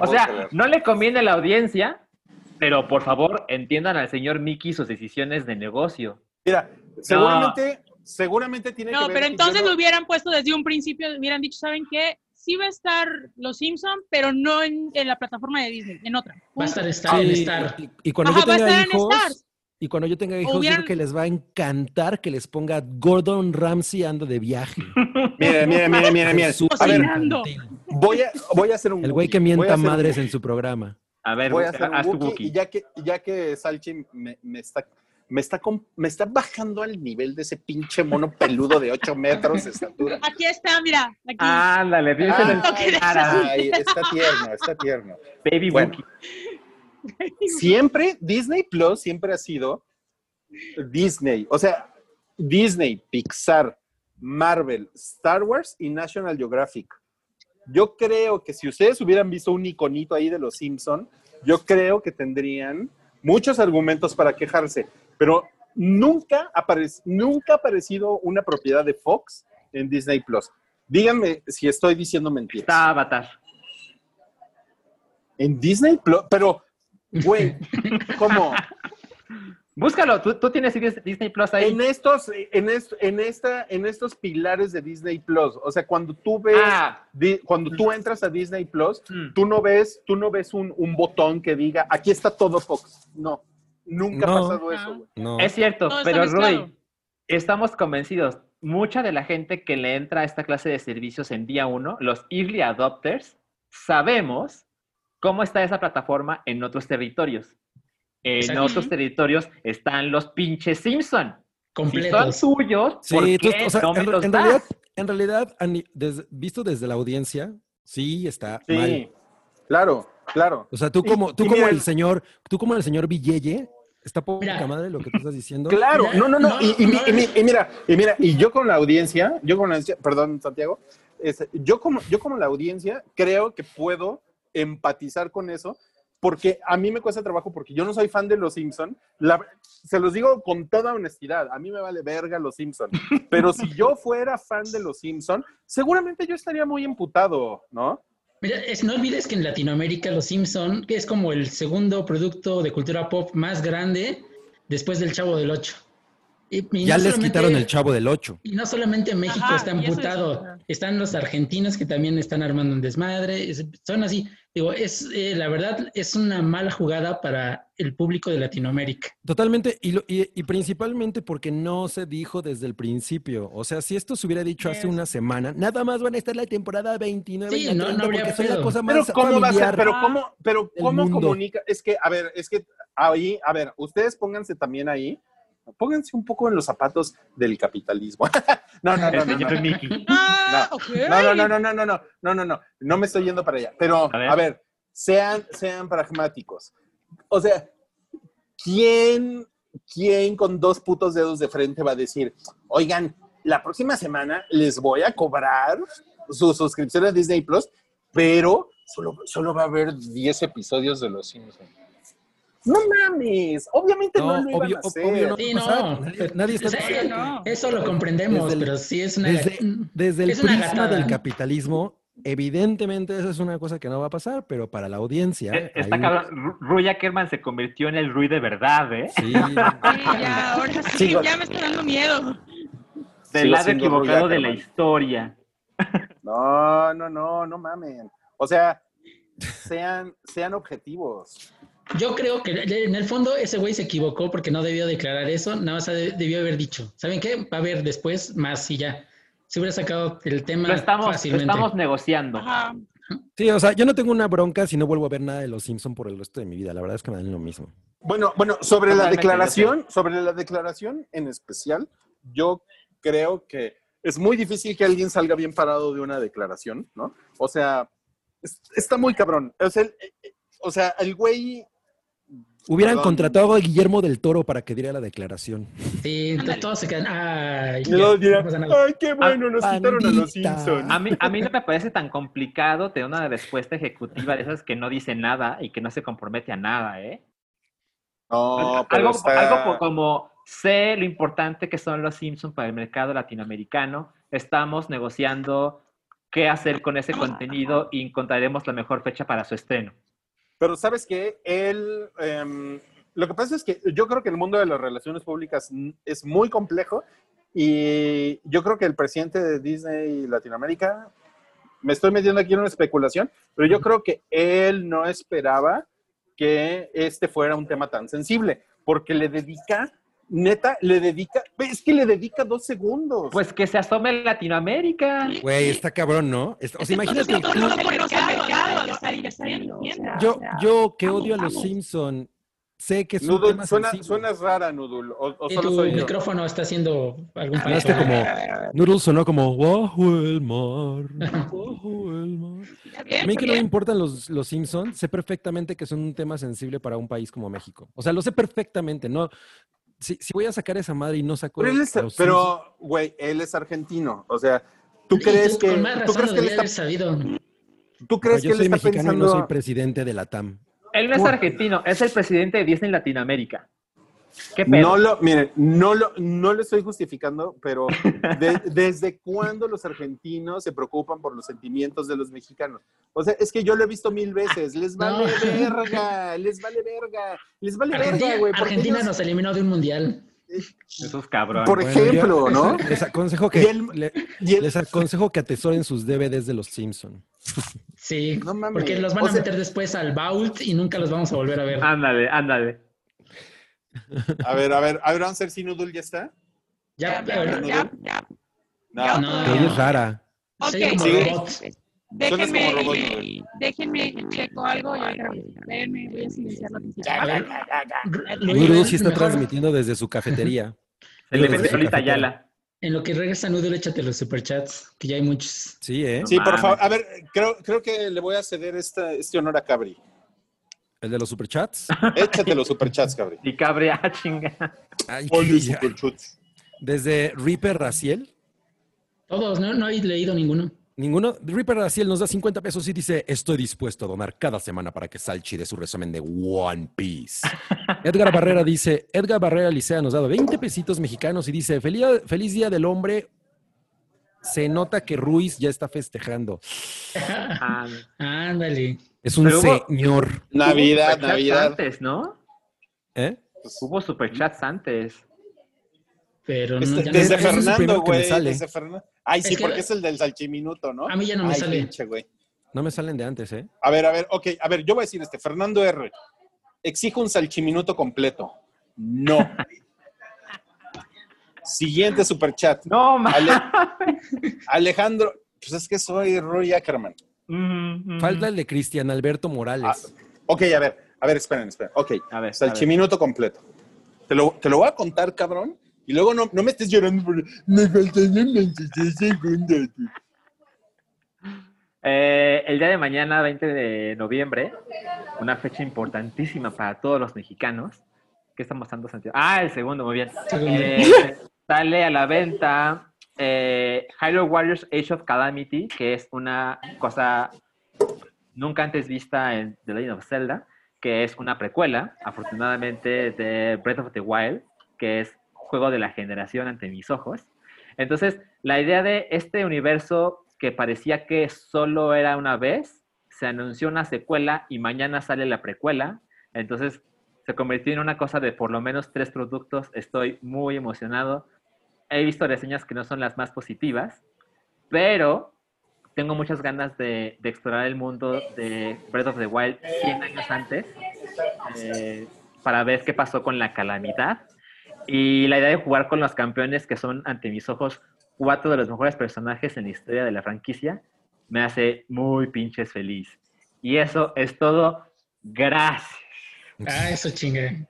O sea, no le conviene a la audiencia, pero por favor entiendan al señor Mickey sus decisiones de negocio. Mira, seguramente, seguramente tiene que No, pero entonces no- lo hubieran puesto desde un principio, hubieran dicho, ¿saben qué? Sí va a estar Los Simpson, pero no en, en la plataforma de Disney, en otra. Va a estar, estar Sí, en Star. y, y cuando Ajá, yo va a tenga en hijos. Y cuando yo tenga hijos, hubieran- creo que les va a encantar que les ponga Gordon Ramsay ando de viaje. Mire, mire, mire, mire, mire. Súper A ver, voy a, voy a hacer un El güey que mienta madres en su programa. A ver, Voy a hacer haz un tu y ya que, ya que Salchi me, me está, me, está me está bajando al nivel de ese pinche mono peludo de 8 metros de estatura. Aquí está, mira, aquí. Ándale, Ah, está tierno, está tierno. Baby Bueno. Siempre, Disney Plus siempre ha sido Disney. O sea, Disney, Pixar, Marvel, Star Wars y National Geographic. Yo creo que si ustedes hubieran visto un iconito ahí de los Simpson, yo creo que tendrían muchos argumentos para quejarse, pero nunca, nunca ha aparecido una propiedad de Fox en Disney Plus. Díganme si estoy diciendo mentiras. Está Avatar. En Disney Plus, pero, güey, ¿cómo? Búscalo, tú, tú tienes Dis- Disney Plus ahí. En estos, en, est- en, esta, en estos pilares de Disney Plus, o sea, cuando tú ves, Ah. di- cuando tú entras a Disney Plus, Mm. tú no ves, tú no ves un, un botón que diga, aquí está todo Fox. No, nunca No. ha pasado eso, güey. No. Es cierto, pero. Roy, estamos convencidos. Mucha de la gente que le entra a esta clase de servicios en día uno, los early adopters, sabemos cómo está esa plataforma en otros territorios. En Exacto. otros territorios están los pinches Simpson. Si son Completos. tuyos, ¿por Sí, tú- qué o sea, no me en, los en das? realidad, en realidad, visto desde la audiencia, sí está Sí, mal. claro, claro. O sea, tú como, tú y como el señor, tú como el señor Villeye, está poca Mira. madre lo que tú estás diciendo. Claro, Mira, no, no, no. no, y, y mi- no. y mi- y mira, y mira, y yo con la audiencia, yo con la audiencia, perdón, Santiago, yo como, yo como la audiencia creo que puedo empatizar con eso, porque a mí me cuesta trabajo, porque yo no soy fan de los Simpson. La- se los digo con toda honestidad, a mí me vale verga los Simpson. Pero si yo fuera fan de los Simpson, seguramente yo estaría muy emputado, ¿no? Mira, es- no olvides que en Latinoamérica Los Simpson que es como el segundo producto de cultura pop más grande después del Chavo del Ocho. Y- y ya no les quitaron el chavo del 8. Y no solamente México Ajá, está es- amputado, están los argentinos que también están armando un desmadre, es- son así. Digo, es eh, la verdad es una mala jugada para el público de Latinoamérica. Totalmente, y, lo- y, y principalmente porque no se dijo desde el principio. O sea, si esto se hubiera dicho hace una semana, nada más van a estar la temporada 29 Sí, y la no- no 30 habría porque son la pedo. cosa Pero cómo va a ser, pero cómo, pero cómo mundo. comunica, es que, a ver, es que ahí, a ver, ustedes pónganse también ahí, pónganse un poco en los zapatos del capitalismo. no, no, no, no, no. Ah, No. ok. No, no, no, no, no, no, no, no, no, no, no me estoy yendo para allá. Pero, A ver. a ver, sean, sean pragmáticos. O sea, ¿quién, quién con dos putos dedos de frente va a decir, oigan, la próxima semana les voy a cobrar su suscripción a Disney Plus, pero solo, solo va a haber 10 episodios de Los Simpsons? No mames, obviamente no, No, lo iban obvio, a ob- hacer. obvio no. Sí, no. nadie- nadie está Sí, no. Eso lo comprendemos, Desde el- pero sí es una... Desde, desde el es prisma gatada. del capitalismo, evidentemente esa es una cosa que no va a pasar, pero para la audiencia. Eh, Está cabrón. Ru- Rui Ackerman se convirtió en el Rui de verdad, ¿eh? Sí, Sí, ya, ahora sí, Sigo. ya me está dando miedo. Del lado equivocado de la historia. No, no, no, no mamen. O sea, sean, sean objetivos. Yo creo que en el fondo ese güey se equivocó porque no debió declarar eso, nada más de- debió haber dicho, ¿saben qué? Va a haber después más y ya. Se hubiera sacado el tema Lo estamos, lo fácilmente. estamos negociando. Ajá. Sí, o sea, yo no tengo una bronca si no vuelvo a ver nada de los Simpson por el resto de mi vida. La verdad es que me dan lo mismo. Bueno, bueno, sobre la declaración, sobre la declaración en especial, yo creo que es muy difícil que alguien salga bien parado de una declaración, ¿no? O sea, es- está muy cabrón. O sea, el, eh, o sea, el güey Hubieran Perdón. contratado a Guillermo del Toro para que diera la declaración. Sí, todos se quedan, ay, ya, no nada". ay, qué bueno, nos quitaron a los. Simpsons. A mí, a mí no me parece tan complicado tener una respuesta ejecutiva de esas que no dice nada y que no se compromete a nada, ¿eh? No, pero algo, está- algo po- como sé lo importante que son los Simpsons para el mercado latinoamericano, estamos negociando qué hacer con ese contenido y encontraremos la mejor fecha para su estreno. Pero sabes que él, em, lo que pasa es que yo creo que el mundo de las relaciones públicas es muy complejo y yo creo que el presidente de Disney Latinoamérica, me estoy metiendo aquí en una especulación, pero yo creo que él no esperaba que este fuera un tema tan sensible, porque le dedica, neta, le dedica, es que le dedica dos segundos. Pues que se asome en Latinoamérica. Güey, está cabrón, ¿no? Está- o sea, imagínate, Yo, yo, yo que odio a los Simpson, sé que es un tema suena, suenas rara, Noodle, o, solo tu soy yo. micrófono está haciendo algún Sonaste fallo. como, Noodle sonó como, bajo el mar, bajo el mar. A mí que no me importan los, los Simpsons, sé perfectamente que son un tema sensible para un país como México. O sea, lo sé perfectamente, ¿no? Si, si voy a sacar esa madre y no saco. Pero, güey, él es argentino. O sea, ¿tú crees que, Con más ¿tú crees que él está, sabido. tú crees que yo él soy está mexicano y no pensando? soy presidente de la TAM. Él no es argentino, es el presidente de Disney Latinoamérica. ¿Qué pedo? No lo, miren, no lo, no lo estoy justificando, pero de- ¿desde cuándo los argentinos se preocupan por los sentimientos de los mexicanos? O sea, es que yo lo he visto mil veces. Les vale No. verga, les vale verga, les vale Argentina, verga, güey. Argentina ellos- nos eliminó de un mundial. Esos cabrones. Por Bueno, ejemplo, yo- ¿no? Les aconsejo Y que, el- le- y el- les aconsejo que atesoren sus DVDs de los Simpson. Sí, No mames. porque los van O a sea- meter después al vault y nunca los vamos a volver a ver. Ándale, ándale. A ver, a ver, a ver, Answer si Noodle ya está. ya, Ya, ya, ya. No. no. Ella es rara. Ok, Sí. déjenme, déjenme checo algo y ahorita espérenme, voy a silenciar la sí está transmitiendo desde su cafetería. Se le mete solita. Yala. En lo que regresa Noodle, échate los superchats, que ya hay muchos. Sí, ¿eh? Sí, por favor. A ver, creo, creo que le voy a ceder esta, este honor a Cabri. El de los superchats. Échate los superchats, Cabri. Y cabrea, chinga. Ay, superchats. Desde Reaper Raciel. Todos, no, no he leído ninguno. Ninguno. Reaper Raciel nos da 50 pesos y dice: Estoy dispuesto a donar cada semana para que Salchi dé su resumen de One Piece. Edgar Barrera dice: Edgar Barrera Licea nos ha dado 20 pesitos mexicanos y dice: Feliz, feliz Día del Hombre. Se nota que Ruiz ya está festejando. Ah, Ándale. Es un Pero hubo- señor. Navidad, Navidad. Antes, ¿no? ¿Eh? Hubo superchats antes. Pero no, Este- no- desde el Fernando, güey. Desde Fernando. Ay, sí, Es que- porque es el del salchiminuto, ¿no? A mí ya no me Ay, sale. pinche, güey. No me salen de antes, ¿eh? A ver, a ver, ok, a ver, yo voy a decir este, Fernando R. Exijo un salchiminuto completo. No. Siguiente superchat. No. Ale- Alejandro, pues es que soy Roy Ackerman. Mm, mm. Falta el de Cristian Alberto Morales. Ok, a ver, a ver, esperen, esperen. Ok, A ver, salchiminuto completo. Te lo, te lo voy a contar, cabrón, y luego no, no me estés llorando por... Me faltan 26 segundos. Eh, el día de mañana, 20 de noviembre, una fecha importantísima para todos los mexicanos. ¿Qué está mostrando Santiago? Ah, el segundo, muy bien. Eh, sale a la venta eh, Hyrule Warriors Age of Calamity, que es una cosa nunca antes vista en The Legend of Zelda, que es una precuela, afortunadamente, de Breath of the Wild, que es juego de la generación ante mis ojos. Entonces, la idea de este universo que parecía que solo era una vez, se anunció una secuela y mañana sale la precuela. Entonces, se convirtió en una cosa de por lo menos tres productos. Estoy muy emocionado. He visto reseñas que no son las más positivas, pero tengo muchas ganas de, de explorar el mundo de Breath of the Wild 100 años antes eh, para ver qué pasó con la calamidad. Y la idea de jugar con los campeones que son, ante mis ojos, cuatro de los mejores personajes en la historia de la franquicia, me hace muy pinches feliz. Y eso es todo. Gracias. Ah, eso chingue.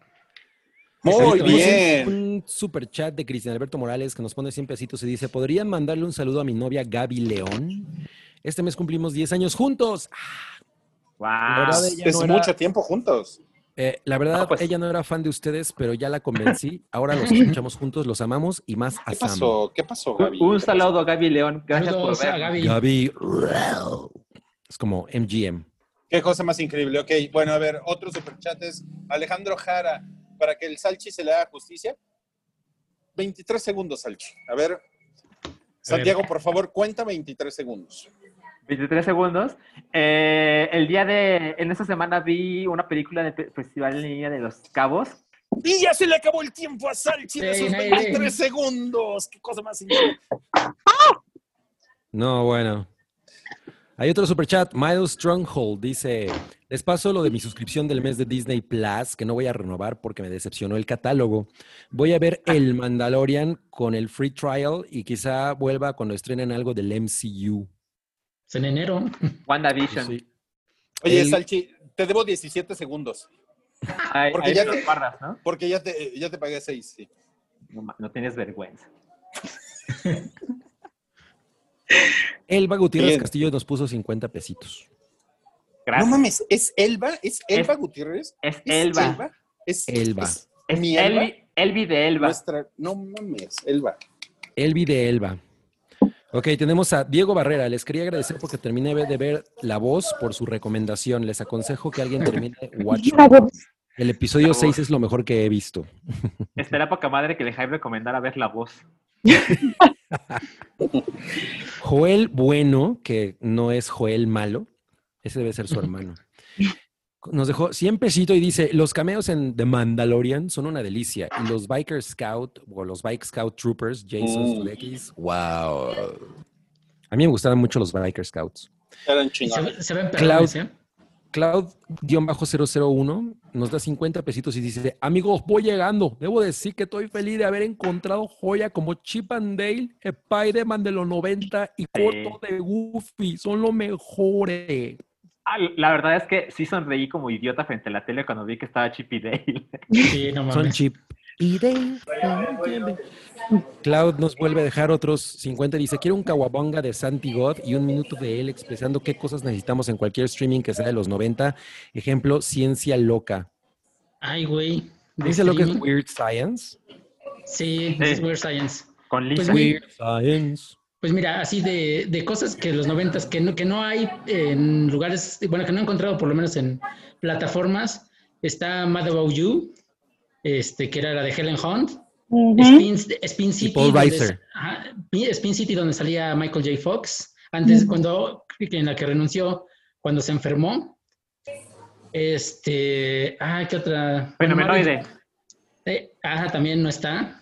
Muy bien. Un super chat de Cristian Alberto Morales que nos pone 100 pesitos y dice, ¿podrían mandarle un saludo a mi novia Gaby León? Este mes cumplimos 10 años juntos. Wow. verdad, ella Es no era- mucho tiempo juntos. Eh, la verdad, No, pues- ella no era fan de ustedes, pero ya la convencí. Ahora los escuchamos juntos, los amamos y más a ¿Qué Sam. pasó? ¿Qué pasó, Un, Gaby? un ¿Qué saludo a Gaby León. Gracias Saludos por a ver. Gaby. Gaby. Es como MGM. Qué cosa más increíble. Ok, bueno, a ver, otro superchat es Alejandro Jara, para que el Salchi se le haga justicia. 23 segundos, Salchi. A ver, Santiago, por favor, cuenta 23 segundos. 23 segundos. Eh, el día de. En esta semana vi una película del Fe- Festival en Línea de los Cabos. Y ya se le acabó el tiempo a Salchi de Sí, sus nadie- 23 segundos. Qué cosa más increíble. No, bueno. Hay otro superchat, Miles Stronghold, dice, les paso lo de mi suscripción del mes de Disney Plus, que no voy a renovar porque me decepcionó el catálogo. Voy a ver El Mandalorian con el free trial y quizá vuelva cuando estrenen algo del MCU. Es en enero. WandaVision. Sí. Oye, El- Salchi, te debo 17 segundos, Porque ya te ¿no? porque ya te, ya te pagué 6. Sí. No, no tienes vergüenza. Elba Gutiérrez Bien. Castillo nos puso 50 pesitos. Gracias. No mames, ¿es Elba? ¿Es Elba Es- Gutiérrez? Es ¿Es Elba. ¿Es Elba. es Es mi Elba? Elvi, Elvi de Elba. Nuestra, no mames, Elba. Elvi de Elba. Ok, tenemos a Diego Barrera. Les quería agradecer porque terminé de ver La Voz por su recomendación. Les aconsejo que alguien termine Watchmen. El episodio La Voz. 6 es lo mejor que he visto. Estará poca madre que le Jaime recomendara ver la voz. Joel Bueno, que no es Joel Malo, ese debe ser su hermano. Nos dejó 100 pesitos y dice, los cameos en The Mandalorian son una delicia. Y los Biker Scout o los Bike Scout Troopers, Jason Mm. Sudeikis, wow. A mí me gustaban mucho los Biker Scouts. Eran Se, chingones. se ven Cloud. ¿eh? Cloud-001 nos da 50 pesitos y dice, amigos, voy llegando. Debo decir que estoy feliz de haber encontrado joya como Chip and Dale, Spider-Man de los 90 y corto de Goofy. Son los mejores. Ah, la verdad es que sí sonreí como idiota frente a la tele cuando vi que estaba Chip y Dale. Sí, no Son mames. Chip y. Cloud nos vuelve a dejar otros 50. Dice, quiero un Kawabonga de Santi God y un minuto de él expresando qué cosas necesitamos en cualquier streaming que sea de los 90. Ejemplo, Ciencia Loca. Ay, güey. Dice lo que es. Weird Science. Sí, Sí. es Weird Science. Con Pues Lisa. mi- Weird Science. Pues mira, así de, de cosas que los noventas que no, que no hay en lugares, bueno, que no he encontrado por lo menos en plataformas, está Mad About You, este, que era la de Helen Hunt. Spin, Spin City, Paul donde- ajá, Spin City donde salía Michael J. Fox, antes cuando, en la que renunció, cuando se enfermó. Este, ah, ¿qué otra? Fenomenoide. Eh, ajá, también no está.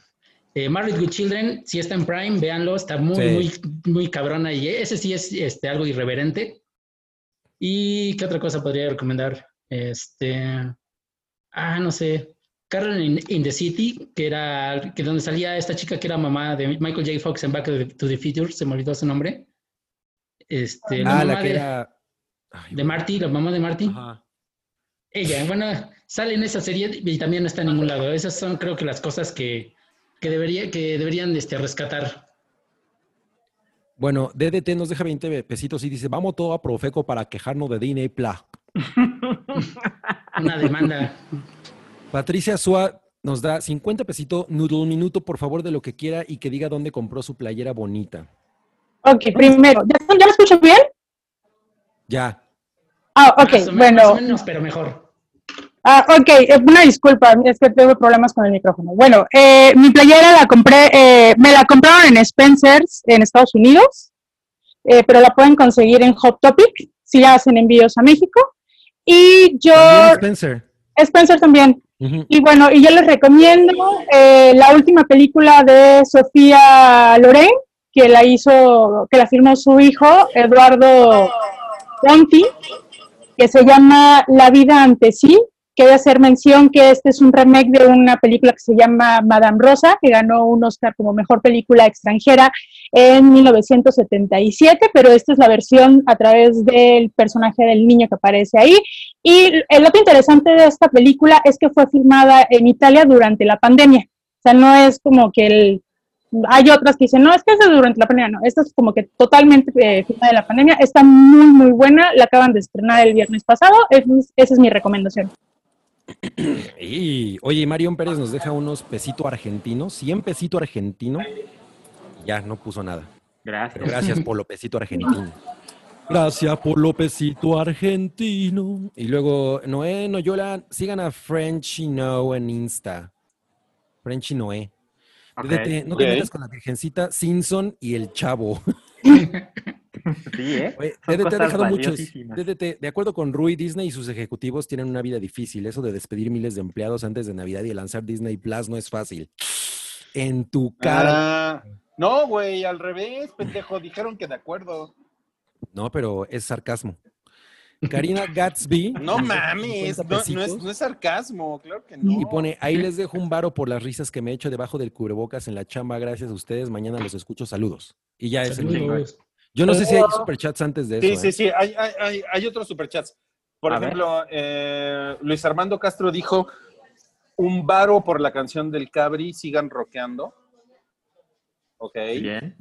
Eh, Married with Children, si está en Prime, véanlo, está muy, Sí. muy, muy cabrona y ese sí es este, algo irreverente. ¿Y qué otra cosa podría recomendar? Este, ah, no sé, Carol in, in the City, que era, que donde salía esta chica que era mamá de Michael J. Fox en Back to the, Future, se me olvidó su nombre. Este, Ah, mamá la que de, era. Ay, de Marty, la mamá de Marty. ajá. Ella, bueno, sale en esa serie y también no está en ningún lado. Esas son, creo que, las cosas que, que, debería, que deberían este, rescatar. Bueno, DDT nos deja 20 pesitos y dice, vamos todo a Profeco para quejarnos de Disney Plus. Una demanda. Patricia Sua nos da 50 pesitos, noodle minuto, por favor, de lo que quiera y que diga dónde compró su playera bonita. Ok, primero, ¿ya, ¿ya me escucho bien? Ya. Ah, ok, menos, bueno. menos, pero mejor. Ah, ok, eh, una disculpa, es que tengo problemas con el micrófono. Bueno, eh, mi playera la compré, eh, me la compraron en Spencer's en Estados Unidos, eh, pero la pueden conseguir en Hot Topic si hacen envíos a México. Y yo, También Spencer. Spencer también. Y bueno, y yo les recomiendo eh, la última película de Sofía Loren, que la hizo, que la filmó su hijo, Eduardo Ponti, que se llama La vida ante sí. Quiero hacer mención que este es un remake de una película que se llama Madame Rosa, que ganó un Oscar como mejor película extranjera en 1977, pero esta es la versión a través del personaje del niño que aparece ahí. Y el otro interesante de esta película es que fue filmada en Italia durante la pandemia. O sea, no es como que el... Hay otras que dicen, no, es que es durante la pandemia. No, esta es como que totalmente eh, de la pandemia. Está muy, muy buena. La acaban de estrenar el viernes pasado. Es- esa es mi recomendación. Y, oye, Marion Pérez nos deja unos pesitos argentinos, 100 pesito argentino. Ya, no puso nada. Pero Gracias. gracias por lo pesito argentino. Gracias por lo pesito argentino. Y luego, Noé Noyola, sigan a Frenchy No en Insta. Frenchy Noé. Ok. DDT, no te metas con la virgencita Simpson y el chavo. Sí, ¿eh? Oye, DDT ha dejado muchos. DDT, de acuerdo con Rui, Disney y sus ejecutivos tienen una vida difícil. Eso de despedir miles de empleados antes de Navidad y de lanzar Disney Plus no es fácil. En tu cara. Ah, no, güey, al revés, pendejo. Dijeron que de acuerdo. No, pero es sarcasmo. Karina Gatsby. No mames, 50 no, no es, no es sarcasmo, claro que no. Y pone, ahí les dejo un varo por las risas que me he hecho debajo del cubrebocas en la chamba. Gracias a ustedes. Mañana los escucho. Saludos. Y ya es el último. Yo no sé si hay superchats antes de Sí, eso. sí, ¿eh? sí, hay, hay, hay, hay otros superchats. Por A ejemplo, eh, Luis Armando Castro dijo un varo por la canción del Cabri, sigan rockeando. Ok. Bien.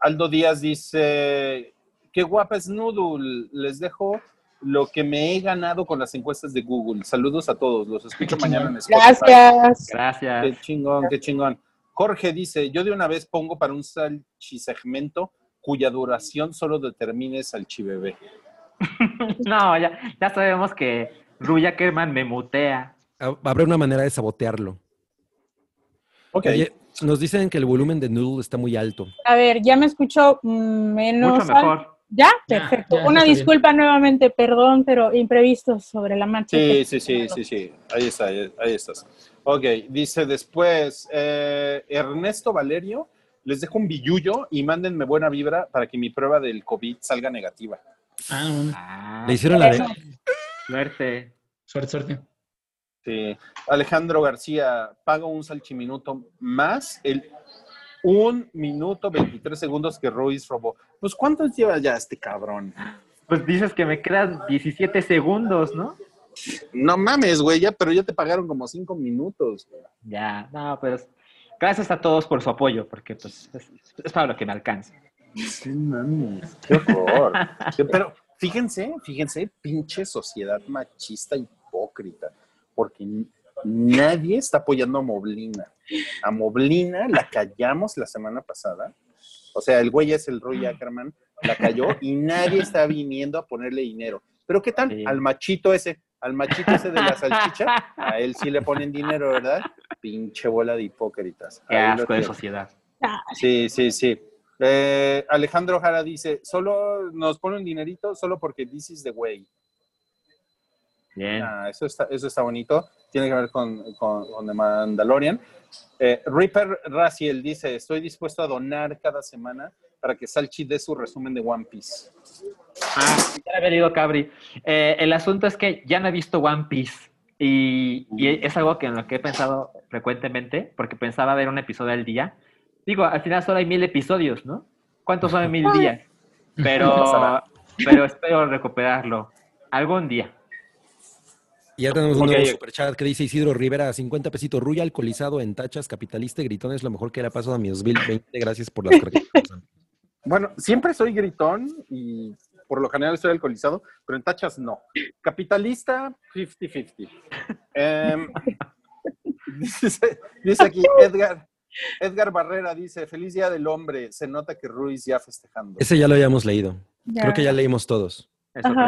Aldo Díaz dice, qué guapa es Noodle, les dejo lo que me he ganado con las encuestas de Google. Saludos a todos, los escucho Qué mañana en. Spotify. Gracias. Qué Gracias. chingón, qué chingón. Jorge dice, yo de una vez pongo para un salchisegmento cuya duración solo determine salchibebé. No, ya, ya sabemos que Ruya Kerman me mutea. Ha- Habrá una manera de sabotearlo. Ok. Oye, nos dicen que el volumen de Noodle está muy alto. A ver, ya me escucho menos. Mucho mejor. ¿Ya? Ya, Perfecto. ya, Una bien. disculpa nuevamente, perdón, pero imprevistos sobre la marcha. Sí, sí, sí, sí, sí. Ahí está, ahí, ahí estás. Ok, dice después, eh, Ernesto Valerio, les dejo un billullo y mándenme buena vibra para que mi prueba del COVID salga negativa. Ah. Ah, Le hicieron la de... suerte. Suerte, suerte. Sí. Alejandro García, paga un salchiminuto más el un minuto 23 segundos que Ruiz robó. Pues ¿cuántos lleva ya este cabrón? Pues dices que me quedan 17 segundos, ¿no? No mames, güey, ya, pero ya te pagaron como cinco minutos. güey. Ya, no, pues gracias a todos por su apoyo, porque pues es, es para lo que me alcanza. Sí, mames, qué horror. Pero fíjense, fíjense, pinche sociedad machista hipócrita, porque nadie está apoyando a Moblina. A Moblina la callamos la semana pasada. O sea, el güey es el Roy Ackerman, la cayó y nadie está viniendo a ponerle dinero. Pero ¿qué tal? Sí. Al machito ese, al machito ese de la salchicha, a él sí le ponen dinero, ¿verdad? Pinche bola de hipócritas. Qué asco de sociedad. Sí, sí, sí. Eh, Alejandro Jara dice, solo nos pone un dinerito solo porque this is the way. Bien. Ah, eso, está, eso está bonito. Tiene que ver con, con, con The Mandalorian. Eh, Reaper Raciel dice, estoy dispuesto a donar cada semana para que Salchi dé su resumen de One Piece. Ah, ya había leído Cabri. Eh, el asunto es que ya no he visto One Piece y, y es algo que en lo que he pensado frecuentemente, porque pensaba ver un episodio al día. Digo, al final solo hay mil episodios, ¿no? ¿Cuántos son en mil días? Pero, pero espero recuperarlo algún día. Y ya tenemos un Ok. nuevo superchat que dice Isidro Rivera, 50 pesitos, Ruya alcoholizado en tachas, capitalista, y gritón es lo mejor que le ha pasado a mi 2020. Gracias por las correcciones. Bueno, siempre soy gritón y por lo general estoy alcoholizado, pero en tachas no. Capitalista, 50-50. Em, dice, dice aquí Edgar, Edgar Barrera dice, feliz día del hombre, se nota que Ruiz ya festejando. Ese ya lo habíamos leído. Ya. Creo que ya leímos todos.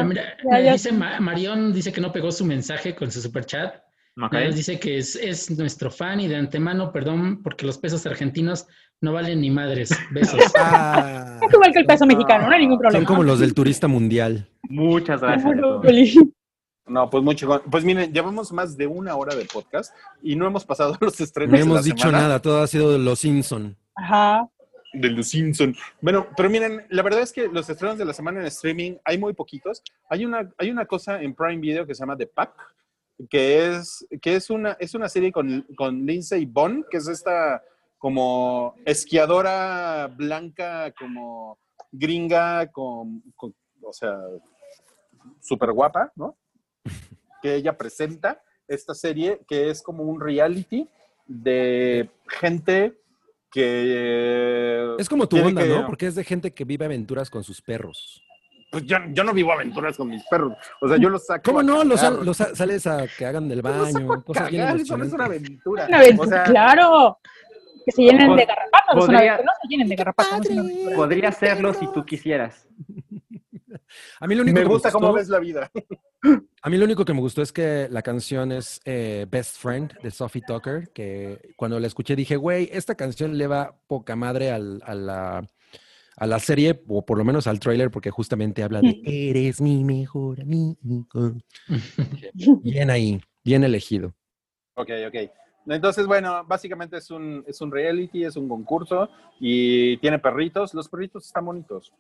Mira, Ya, ya. dice Ma- Marión, dice que no pegó su mensaje con su superchat. Ok. Nada más dice que es, es nuestro fan y de antemano, perdón, porque los pesos argentinos no valen ni madres. Besos. Ah, Es igual que el peso mexicano, no hay ningún son problema. como los del turista mundial. Muchas gracias. No, pues muy chingón. Pues miren, llevamos más de una hora de podcast y no hemos pasado los estrenos No de hemos la dicho semana nada, todo ha sido de los Simpson. Ajá. De los Simpson. Bueno, pero miren, la verdad es que los estrenos de la semana en streaming hay muy poquitos. Hay una, hay una cosa en Prime Video que se llama The Pack, que es, que es, una, es una serie con, con Lindsay Vonn, que es esta como esquiadora blanca, como gringa, con, con- o sea, súper guapa, ¿no? Que ella presenta esta serie que es como un reality de gente que... Es como tu onda, que- ¿no? Porque es de gente que vive aventuras con sus perros. Pues yo, yo no vivo aventuras con mis perros. O sea, yo los saco. ¿Cómo a no? Los, sales a que hagan del Yo los saco baño, a cosas bien cagar, eso no es una aventura. Una aventura, O sea, claro. Que se llenen de garrapatas. podría- aventura, No se llenen de garrapatas. aventura. Podría hacerlo si tú quisieras. A mí lo único me que gusta gustó- cómo ves la vida. A mí lo único que me gustó es que la canción es eh, Best Friend de Sophie Tucker, que cuando la escuché dije, güey, esta canción le va poca madre al- a, la, a la serie, o por lo menos al tráiler, porque justamente habla de Eres mi mejor amigo. Bien ahí, bien elegido. Ok, ok. Entonces, bueno, básicamente es un, es un reality, es un concurso y tiene perritos. Los perritos están bonitos.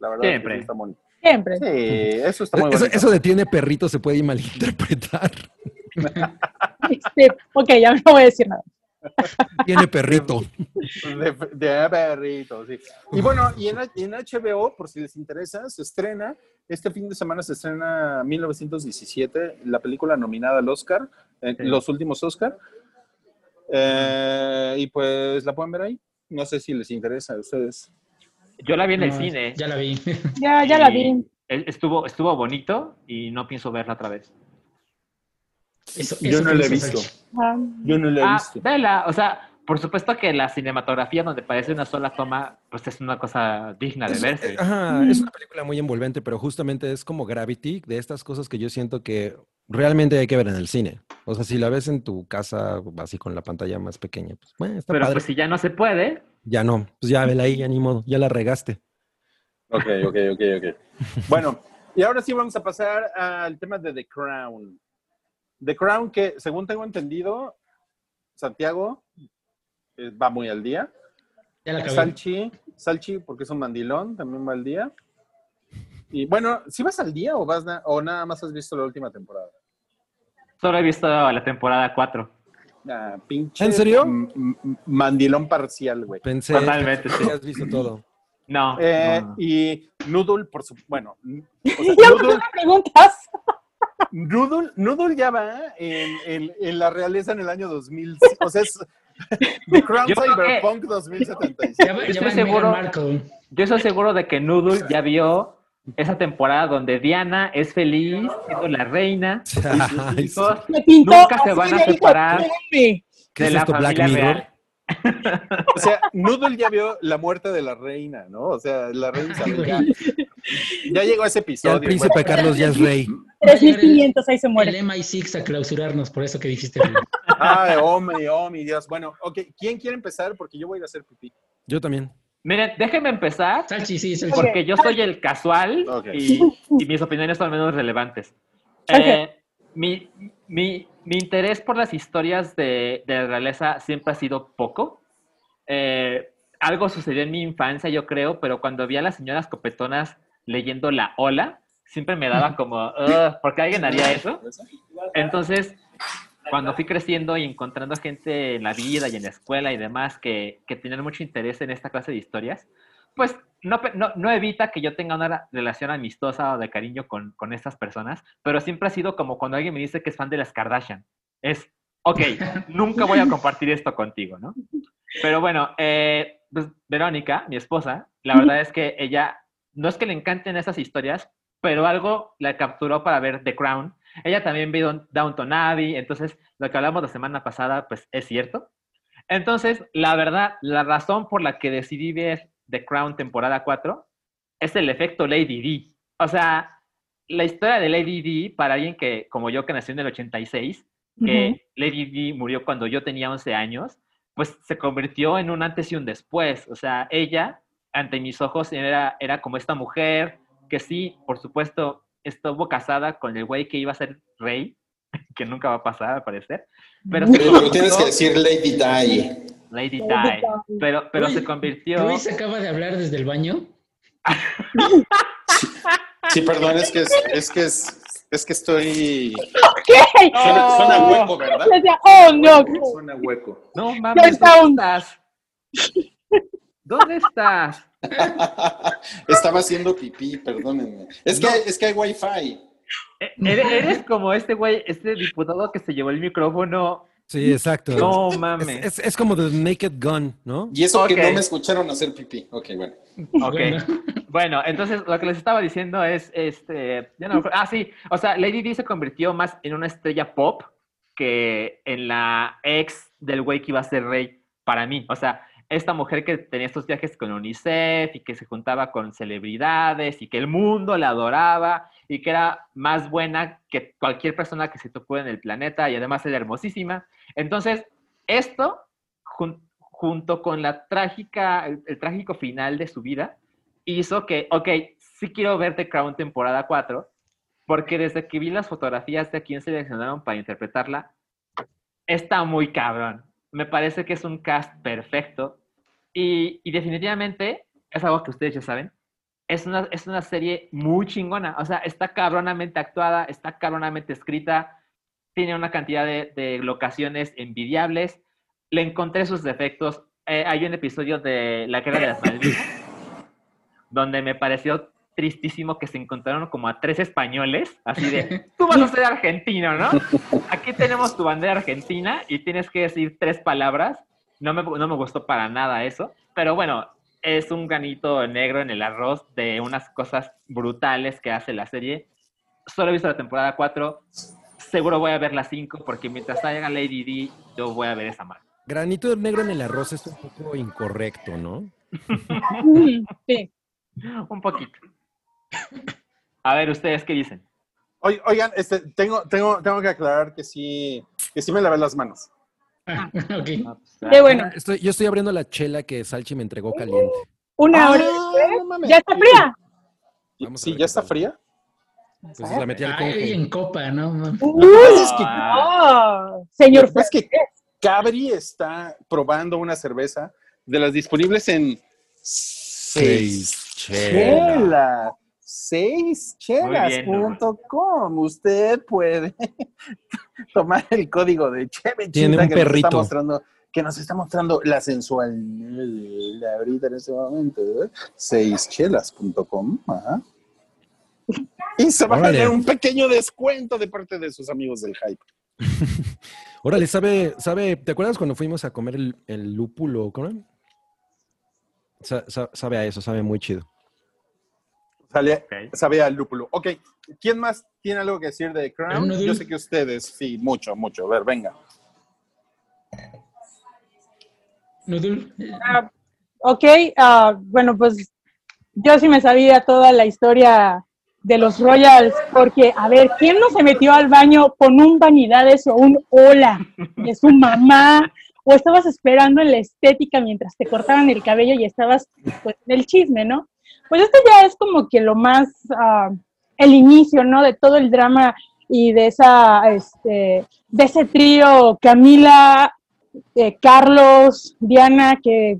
La verdad, es que Siempre. sí están bonitos. Siempre. Sí, eso está muy bonito. eso de tiene perrito se puede malinterpretar. Este, ok, ya no voy a decir nada. Tiene perrito. De, de perritos, sí. Y bueno, y en, HBO, por si les interesa, se estrena, este fin de semana se estrena 1917, la película nominada al Oscar, eh, Sí. los últimos Oscar. Eh, y pues la pueden ver ahí. No sé si les interesa a ustedes. Yo la vi en el No, cine. Ya la vi. Ya, ya la vi. e- estuvo, estuvo bonito y no pienso verla otra vez. Eso- Yo no la he visto. Ah, Yo no la he Ah, visto. vela, o sea, por supuesto que la cinematografía donde parece una sola toma, pues es una cosa digna de Es, verse. eh, ajá, es una película muy envolvente, pero justamente es como Gravity, de estas cosas que yo siento que realmente hay que ver en el cine. O sea, si la ves en tu casa, así con la pantalla más pequeña, pues bueno, está Pero padre. pues si ya no se puede, Ya no, pues ya vela ahí, ya ni modo, ya la regaste. Ok, ok, ok, ok. Bueno, y ahora sí vamos a pasar al tema de The Crown. The Crown que, según tengo entendido, Santiago va muy al día. Ya la acabé. Salchi, Salchi, porque es un mandilón, también va al día. Y bueno, ¿sí vas al día o, vas na- o nada más has visto la última temporada? solo he visto la temporada 4. Ah, pinche ¿En serio? mandilón parcial, güey. Pensé Totalmente, sí. has visto todo. No, Eh, no, no. Y Noodle, por su... Bueno, n- o sea, Ya Noodle, me preguntas. Noodle, Noodle ya va en, en- en la realeza en el año 2000. O sea, es The Crown Yo Cyberpunk 2077. Ya, va- Yo ya estoy seguro- Markle. Yo estoy seguro de que Noodle ya vio esa temporada donde Diana es feliz, siendo la reina, y sus hijos Nunca se van a separar. come. ¿Qué de es la esto, familia Mirror? real. O sea, Noodle ya vio la muerte de la reina, ¿no? O sea, la reina Isabel ya, ya llegó a ese Ya episodio. el príncipe. Carlos ya es rey. 3500, ahí se muere. El MI6 a clausurarnos, por eso que dijiste. Ay, oh mi, oh mi Dios. Bueno, ok, ¿quién quiere empezar? Porque yo voy a ir a hacer pipí. Yo también. Miren, déjenme empezar, Salchi, sí, Salchi. porque yo soy el casual Ok. y, y mis opiniones son menos relevantes. Eh, mi, mi- mi interés por las historias de, de la realeza siempre ha sido poco. Eh, algo sucedió en mi infancia, yo creo, pero cuando vi a las señoras copetonas leyendo La Ola, siempre me daba como, "Ugh, ¿por qué alguien haría eso? Entonces, cuando fui creciendo y encontrando gente en la vida y en la escuela y demás que, que tenían mucho interés en esta clase de historias, pues no, no, no evita que yo tenga una relación amistosa o de cariño con, con estas personas, pero siempre ha sido como cuando alguien me dice que es fan de las Kardashian. Es, ok, nunca voy a compartir esto contigo, ¿no? Pero bueno, eh, pues, Verónica, mi esposa, la verdad es que ella, no es que le encanten esas historias, pero algo la capturó para ver The Crown. Ella también vio Downton Abbey, entonces lo que hablamos la semana pasada, pues es cierto. Entonces, la verdad, la razón por la que decidí ver The Crown temporada 4 es el efecto Lady D. O sea, la historia de Lady D, para alguien que, como yo, que nació en el 86, que Lady D murió cuando yo tenía 11 años, pues se convirtió en un antes y un después. O sea, ella, ante mis ojos, era, era como esta mujer que sí, por supuesto, estuvo casada con el güey que iba a ser rey, que nunca va a pasar, al parecer. Pero tienes que decir Lady Di. Lady Lady Di. Di. Pero, pero Uy, se convirtió... Luis acaba de hablar desde el baño. Sí, perdón, es que es, es que es, es que estoy. ¿Qué? Suena, suena hueco, ¿verdad? Decía, oh no. Suena hueco. No mames. ¿dónde estás? ¿Dónde estás? Estaba haciendo pipí, perdónenme. Es que, es que hay wifi. E- Eres, eres como este güey, este diputado que se llevó el micrófono. Sí, exacto. No Es, mames. es- es como The Naked Gun, ¿no? Y eso que no me escucharon hacer pipí. Ok, bueno. Ok. Bueno. Entonces lo que les estaba diciendo es, este, ya no ah, sí, o sea, Lady Di se convirtió más en una estrella pop que en la ex del güey que iba a ser rey para mí. O sea, esta mujer que tenía estos viajes con UNICEF y que se juntaba con celebridades y que el mundo la adoraba y que era más buena que cualquier persona que se tocó en el planeta y además era hermosísima. Entonces, esto, jun- junto con la trágica, el, el trágico final de su vida, hizo que, ok, sí quiero ver The Crown temporada 4, porque desde que vi las fotografías de quién seleccionaron para interpretarla, está muy cabrón. Me parece que es un cast perfecto y, y definitivamente es algo que ustedes ya saben. Es una, es una serie muy chingona. O sea, está cabronamente actuada, está cabronamente escrita, tiene una cantidad de, de locaciones envidiables. Le encontré sus defectos. Eh, hay un episodio de La Guerra de las Malvinas donde me pareció tristísimo que se encontraron como a tres españoles, así de, tú vas a ser argentino, ¿no? Aquí tenemos tu bandera argentina y tienes que decir tres palabras. No me, no me gustó para nada eso, pero bueno, es un granito negro en el arroz de unas cosas brutales que hace la serie. Solo he visto la temporada 4. Seguro voy a ver la 5 porque mientras salga Lady D, yo voy a ver esa marca. Granito negro en el arroz es un poco incorrecto, ¿no? Sí. Un poquito. A ver, ¿ustedes qué dicen? Oigan, este, tengo, tengo, tengo que aclarar que sí, que sí me lavé las manos. Ah, ok. Ah, pues, Qué bueno. Estoy, yo estoy abriendo la chela que Salchi me entregó caliente. Una Ah, hora después. ¿Ya está fría? Vamos Sí, ya está tal. fría. Pues la metí al Ay, en copa, ¿no? mames. Uy, es que- ah, señor Es que Cabri está probando una cerveza de las disponibles en Seis chela. Chela. Seischelas.com. Usted puede tomar el código de Cheve Tiene un que nos está perrito. mostrando que nos está mostrando la sensualidad ahorita en este momento. ¿eh? Seischelas.com. Y se va a tener un pequeño descuento de parte de sus amigos del hype. Órale, sabe, sabe, ¿te acuerdas cuando fuimos a comer el, el lúpulo? ¿Cómo? Sa- sa- sabe a eso, sabe muy chido. Sale, Ok. sabe al lúpulo. Ok, ¿quién más tiene algo que decir de Crown? Yo sé que ustedes, sí, mucho, mucho. A ver, venga. Ah, ok, ah, bueno, pues yo sí me sabía toda la historia de los Royals, porque, a ver, ¿quién no se metió al baño con un vanidades o un hola de su mamá? O estabas esperando en la estética mientras te cortaban el cabello y estabas, pues, en el chisme, ¿no? Pues este ya es como que lo más, ah, el inicio, ¿no? De todo el drama y de esa, este, de ese trío Camila, eh, Carlos, Diana, que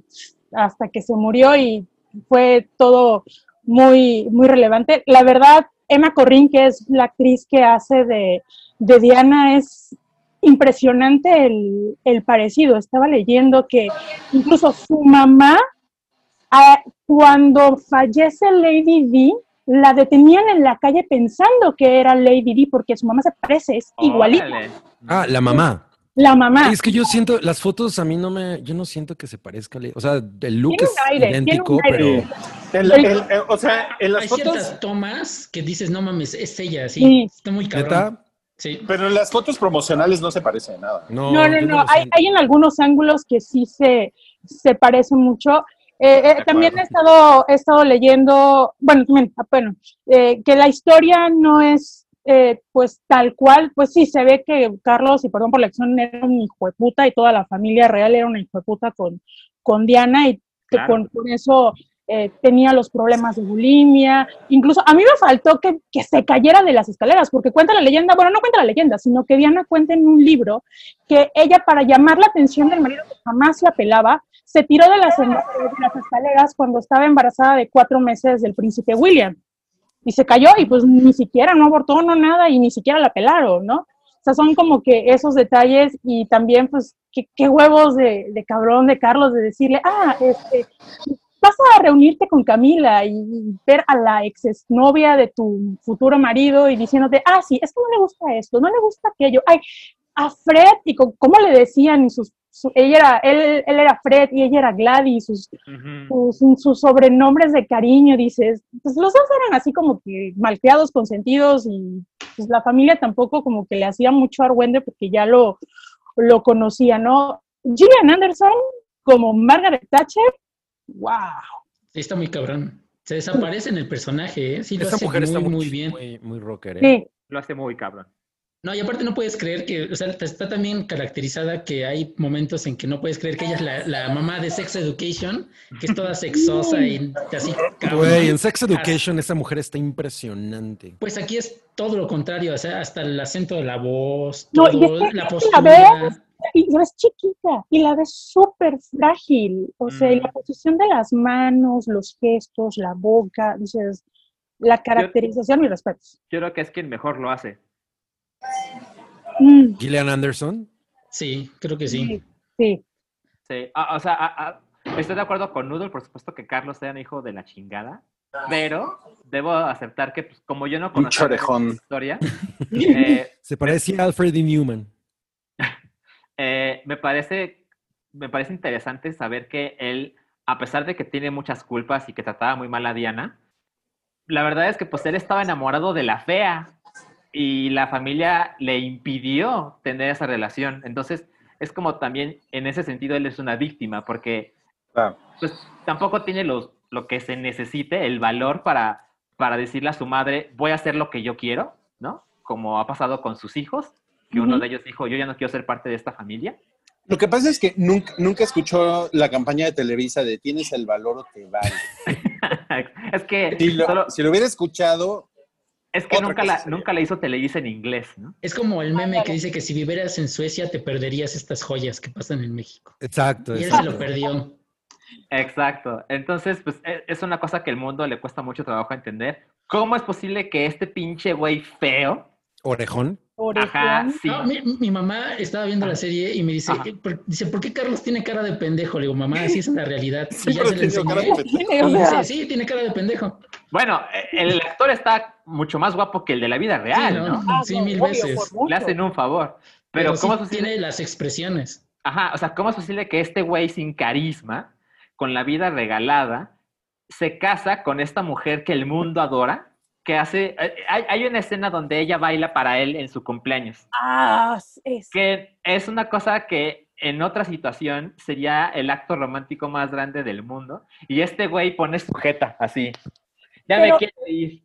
hasta que se murió y fue todo muy, muy relevante. La verdad, Emma Corrin, que es la actriz que hace de, de Diana, es impresionante el, el parecido. Estaba leyendo que incluso su mamá, ah, cuando fallece Lady D, la detenían en la calle pensando que era Lady D porque su mamá se parece, es igualita. Órale. Ah, la mamá. La mamá. Es que yo siento, las fotos a mí no me, yo no siento que se parezca. a Lady- O sea, el look Tiene es un aire, tiene idéntico, un aire. pero El- el- el- o sea, en las Hay fotos, ciertas tomas que dices, no mames, es ella, sí. Sí. Está muy cabrón. neta, Sí. pero en las fotos promocionales no se parece nada. no. No, no, Hay, hay en algunos ángulos que sí se, se parecen mucho. Eh, eh, también he estado, he estado leyendo, bueno, también, ah, bueno, eh, que la historia no es pues tal cual, pues sí, se ve que Carlos, y perdón por la acción, era un hijo de puta y toda la familia real era una hijo de puta con, con Diana y que Claro. con, con eso tenía los problemas de bulimia. Incluso a mí me faltó que, que se cayera de las escaleras, porque cuenta la leyenda, bueno, no cuenta la leyenda, sino que Diana cuenta en un libro que ella, para llamar la atención del marido que jamás la pelaba, se tiró de las, escaleras cuando estaba embarazada de cuatro meses del príncipe William. Y se cayó y pues ni siquiera, no abortó, no nada, y ni siquiera la pelaron, ¿no? O sea, son como que esos detalles y también, pues, qué, huevos de, cabrón de Carlos de decirle, ah, este, vas a reunirte con Camila y, ver a la ex novia de tu futuro marido y diciéndote, ah, sí, es que no le gusta esto, no le gusta aquello. Ay, a Fred, y co- cómo le decían, y sus, su- ella era, él, él era Fred y ella era Gladys, sus, sus, sus sobrenombres de cariño, dices, pues los dos eran así como que malcriados, consentidos y pues la familia tampoco como que le hacía mucho argüende porque ya lo, lo conocía, ¿no? Gillian Anderson como Margaret Thatcher, wow. Sí, está muy cabrón. Se desaparece en el personaje, ¿eh? Sí, lo Esta hace mujer muy, está muy, muy bien. Muy, muy rocker, ¿eh? Sí, Lo hace muy cabrón. No, y aparte no puedes creer que, o sea, está también caracterizada que hay momentos en que no puedes creer que ella es la, la mamá de Sex Education, que es toda sexosa y así. Güey, en Sex Education esa mujer está impresionante. Pues aquí es todo lo contrario, o sea, hasta el acento de la voz, No, todo, y es que- la que la postura. ves, y la ves chiquita y la ves súper frágil, o sea, y la Mm. posición de las manos, los gestos, la boca, dices, la caracterización y respetos. Yo creo que es quien mejor lo hace. Mm, Gillian Anderson. Sí, creo que sí. sí, sí. Sí. Ah, o sea, ah, ah, estoy de acuerdo con Noodle, por supuesto que Carlos sea un hijo de la chingada, pero debo aceptar que, pues, como yo no conocía la historia, eh, Se parecía a Alfred E. Newman. eh, me parece me parece interesante saber que él a pesar de que tiene muchas culpas y que trataba muy mal a Diana, la verdad es que pues él estaba enamorado de la fea y la familia le impidió tener esa relación. Entonces, es como también en ese sentido él es una víctima porque Claro. pues tampoco tiene los, lo que se necesite, el valor para, para decirle a su madre, voy a hacer lo que yo quiero, ¿no? Como ha pasado con sus hijos, que uno Ujú. de ellos dijo, yo ya no quiero ser parte de esta familia. Lo que pasa es que nunca, nunca escuchó la campaña de Televisa de tienes el valor o te vale. es que, Si lo, solo- si lo hubiera escuchado, es que nunca, la, nunca la hizo Televisa en inglés, ¿no? Es como el meme que dice que si vivieras en Suecia te perderías estas joyas que pasan en México. Exacto. Y él se exacto. lo perdió. Exacto. Entonces, pues e- es una cosa que el mundo le cuesta mucho trabajo entender. ¿Cómo es posible que este pinche güey feo, Orejón. ajá, Orejón. sí, No, mi, mi mamá estaba viendo la serie y me dice, Ajá. "¿Qué- por, dice, ¿por qué Carlos tiene cara de pendejo? Le digo, mamá, así es la realidad. Y ya se le enseñé. Y dice, sí, tiene cara de pendejo. Bueno, eh, el actor está mucho más guapo que el de la vida real, Sí, ¿no? ¿no? ah, Sí, no, mil obvio, veces. Le hacen un favor. Pero, Pero, ¿cómo sí es posible? tiene las expresiones. Ajá, o sea, ¿cómo es posible que este güey sin carisma, con la vida regalada, se casa con esta mujer que el mundo adora? Que hace. eh, Hay, hay una escena donde ella baila para él en su cumpleaños. Ah, es. Que es una cosa que en otra situación sería el acto romántico más grande del mundo. Y este güey pone sujeta así. Ya Pero- me quiero ir.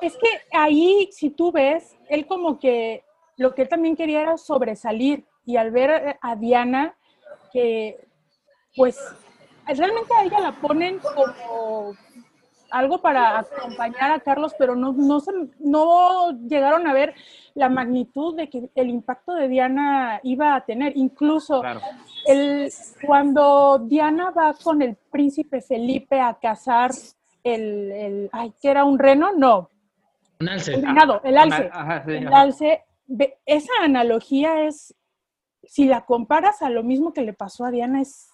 Es que ahí, si tú ves, él como que lo que él también quería era sobresalir. Y al ver a Diana, que pues realmente a ella la ponen como algo para acompañar a Carlos, pero no, no, se- no llegaron a ver la magnitud de que el impacto de Diana iba a tener. Incluso Claro. el, cuando Diana va con el príncipe Felipe a cazar el, el ay, que era un reno, no, Un alce. venado, el alce. Ajá, sí, El alce, esa analogía es, si la comparas a lo mismo que le pasó a Diana, es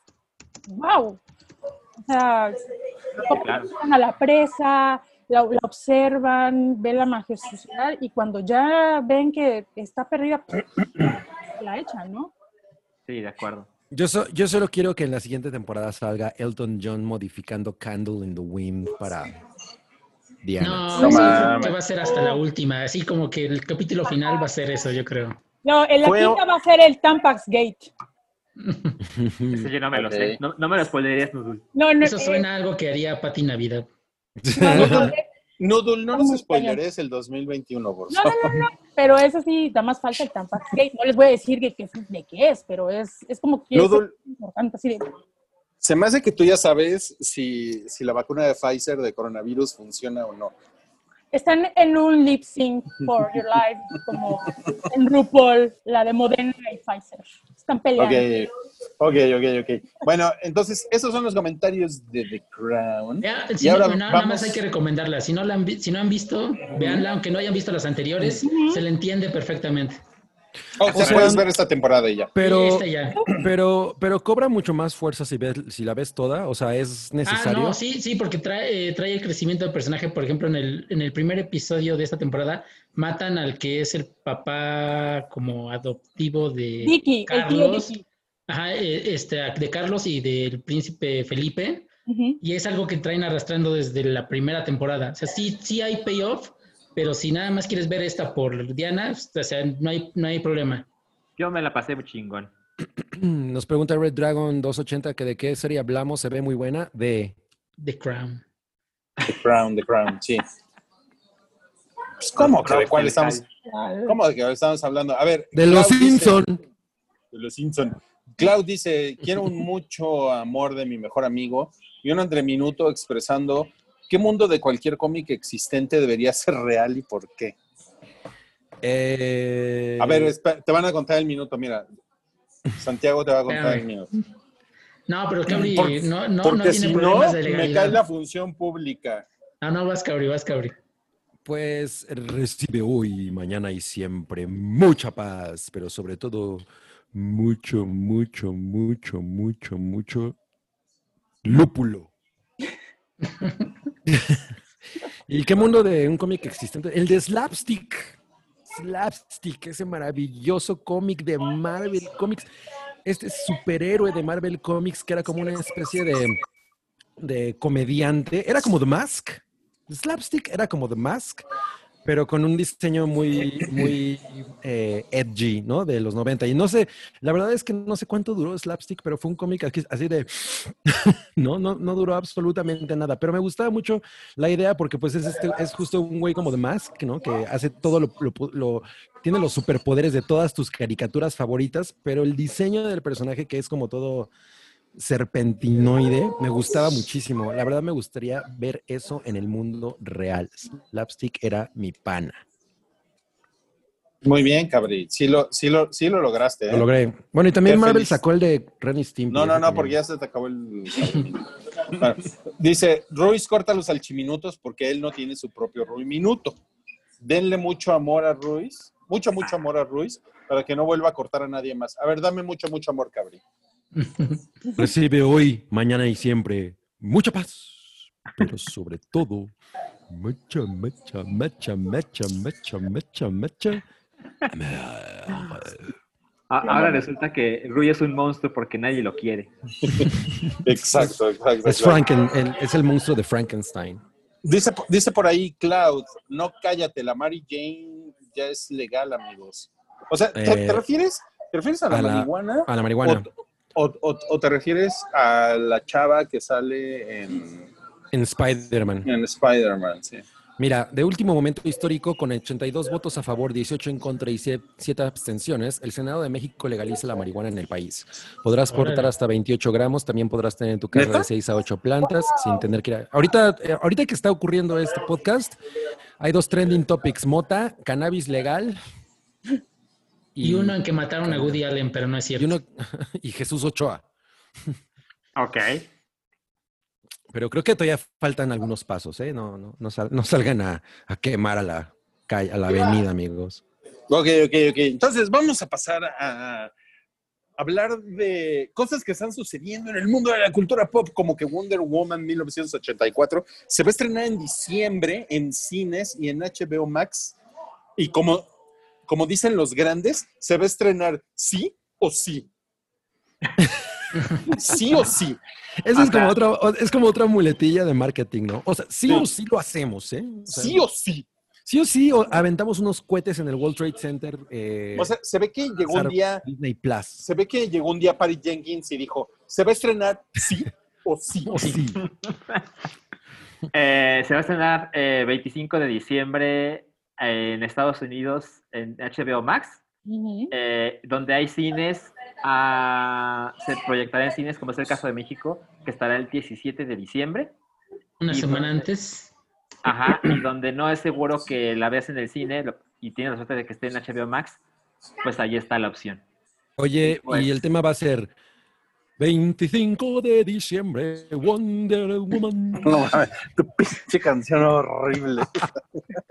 wow. O sea, Claro. a la presa, la, la observan, ven la majestuosidad y cuando ya ven que está perdida, la echan, ¿no? Sí, de acuerdo. Yo, so- yo solo quiero que en la siguiente temporada salga Elton John modificando Candle in the Wind para Diana. No, No sí, va a ser hasta la última. Así como que el capítulo final va a ser eso, yo creo. No, en la quinta va a ser el Tampax Gate. Ese yo no me lo Ok. sé. No, no me lo spoilerías, Nudul. No, no, Eso suena a algo que haría Pati Navidad. no, no, no nos spoileres el 2021, por No, favor. no, no, no, pero eso sí, da más falta el Tampax Gate. No les voy a decir que, que- de qué es, pero es, es como que es Noodle, importante. Así de, se me hace que tú ya sabes si, si la vacuna de Pfizer de coronavirus funciona o no. Están en un lip sync for your life, como en RuPaul, la de Moderna y Pfizer. Están peleando. Ok, ok, ok, ok. Bueno, entonces, esos son los comentarios de The Crown. Ya, Y si ahora no, nada más hay que recomendarla. Si no la han, si no han visto, véanla, aunque no hayan visto las anteriores, se le entiende perfectamente. Oh, O sea, puedes ver esta temporada y ya. Pero, ya. pero, pero cobra mucho más fuerza si, ves, si la ves toda. O sea, es Ah, necesario. no, sí, sí, porque trae, eh, trae el crecimiento del personaje. Por ejemplo, en el, en el primer episodio de esta temporada, matan al que es el papá como adoptivo de Vicky, el tío Carlos. Ajá, eh, este, de Carlos y del príncipe Felipe. Y es algo que traen arrastrando desde la primera temporada. O sea, sí, sí hay payoff, pero si nada más quieres ver esta por Diana, o sea, no hay, no hay problema. Yo me la pasé muy chingón. Nos pregunta Red Dragon 280 que de qué serie hablamos. Se ve muy buena. De. The Crown. The Crown, The Crown, sí. Pues, ¿Cómo que de cuál estamos? ¿Cómo de que estamos hablando? A ver. De los dice- Simpson. de los Simpson. Clau dice, quiero un mucho amor de mi mejor amigo y un entre minuto expresando qué mundo de cualquier cómic existente debería ser real y por qué. Eh, A ver, espera, te van a contar el minuto, mira. Santiago te va a contar el minuto. No, pero Cabri Por- no, no, no Porque tiene si no, problemas de me cae la función pública. No, no, vas Cabri, vas Cabri. Pues recibe hoy, mañana y siempre mucha paz, pero sobre todo mucho, mucho, mucho, mucho, mucho lúpulo. ¿Y qué mundo de un cómic existente? El de Slapstick. Slapstick, ese maravilloso cómic de Marvel Comics. este superhéroe de Marvel Comics que era como una especie de, de comediante. Era como The Mask. Slapstick era como The Mask, pero con un diseño muy, muy eh, edgy, ¿no? De los 90. Y no sé, la verdad es que no sé cuánto duró Slapstick, pero fue un cómic así de, no, no, no duró absolutamente nada. Pero me gustaba mucho la idea porque pues es, este, es justo un güey como The Mask, ¿no? Que hace todo lo, lo- lo- tiene los superpoderes de todas tus caricaturas favoritas, pero el diseño del personaje que es como todo serpentinoide, me gustaba muchísimo. La verdad me gustaría ver eso en el mundo real. Slapstick era mi pana. Muy bien, Cabri. Sí lo, sí lo, sí lo lograste. ¿eh? Lo logré. Bueno, y también Qué Marvel feliz. sacó el de Ren y Stimpy. No, no, no, también. porque ya se te acabó el. Bueno, dice, Ruiz corta los alchiminutos porque él no tiene su propio Ruiminuto. Denle mucho amor a Ruiz, mucho, mucho amor a Ruiz, para que no vuelva a cortar a nadie más. A ver, dame mucho, mucho amor, Cabri. Recibe hoy, mañana y siempre mucha paz, pero sobre todo, mucha, mucha, mucha, mucha, mucha, mucha, mucha. A- Ahora resulta que Rui es un monstruo porque nadie lo quiere. Exacto, exacto. Es, Franken, el- es el monstruo de Frankenstein. Dice, dice por ahí Cloud, no cállate, la Mary Jane ya es legal, amigos. O sea, ¿te, Eh, te refieres, ¿te refieres a la a la- marihuana? A la marihuana. O, o- o te refieres a la chava que sale en, En Spider-Man. en Spider-Man? Sí. Mira, de último momento histórico, con 82 votos a favor, 18 en contra y 7 abstenciones, el Senado de México legaliza la marihuana en el país. Podrás Órale. portar hasta 28 gramos, también podrás tener en tu casa ¿Neta? de 6 a 8 plantas sin tener que ir a... Ahorita, eh, ahorita que está ocurriendo este podcast, hay dos trending topics, mota, cannabis legal Y uno en que mataron a Woody Allen, pero no es y, cierto. uno- y Jesús Ochoa. Ok. Pero creo que todavía faltan algunos pasos, ¿eh? No, no, no, sal- no salgan a, a quemar a la calle, a la avenida, amigos. Ok, ok, ok. Entonces vamos a pasar a hablar de cosas que están sucediendo en el mundo de la cultura pop, como que Wonder Woman 1984 se va a estrenar en diciembre en cines y en HBO Max. Y como, como dicen los grandes, se va a estrenar sí o sí. sí o sí. Eso es como, otra, es como otra muletilla de marketing, ¿no? O sea, sí, Sí. o sí lo hacemos, ¿eh? O sea, Sí o sí. sí o sí o aventamos unos cohetes en el World Trade Center. eh, O sea, se ve que llegó un día, Disney Plus. se ve que llegó un día Patty Jenkins y dijo, se va a estrenar sí o sí. O sí. Eh, se va a estrenar eh, 25 de diciembre en Estados Unidos en HBO Max, eh, donde hay cines, ah, se proyectará en cines, como es el caso de México, que estará el 17 de diciembre. Una semana donde- antes. Ajá, y donde no es seguro que la veas en el cine lo- y tienes la suerte de que esté en HBO Max, pues ahí está la opción. Oye, Pues- y el tema va a ser 25 de diciembre, Wonder Woman. No mames, tu pinche canción horrible.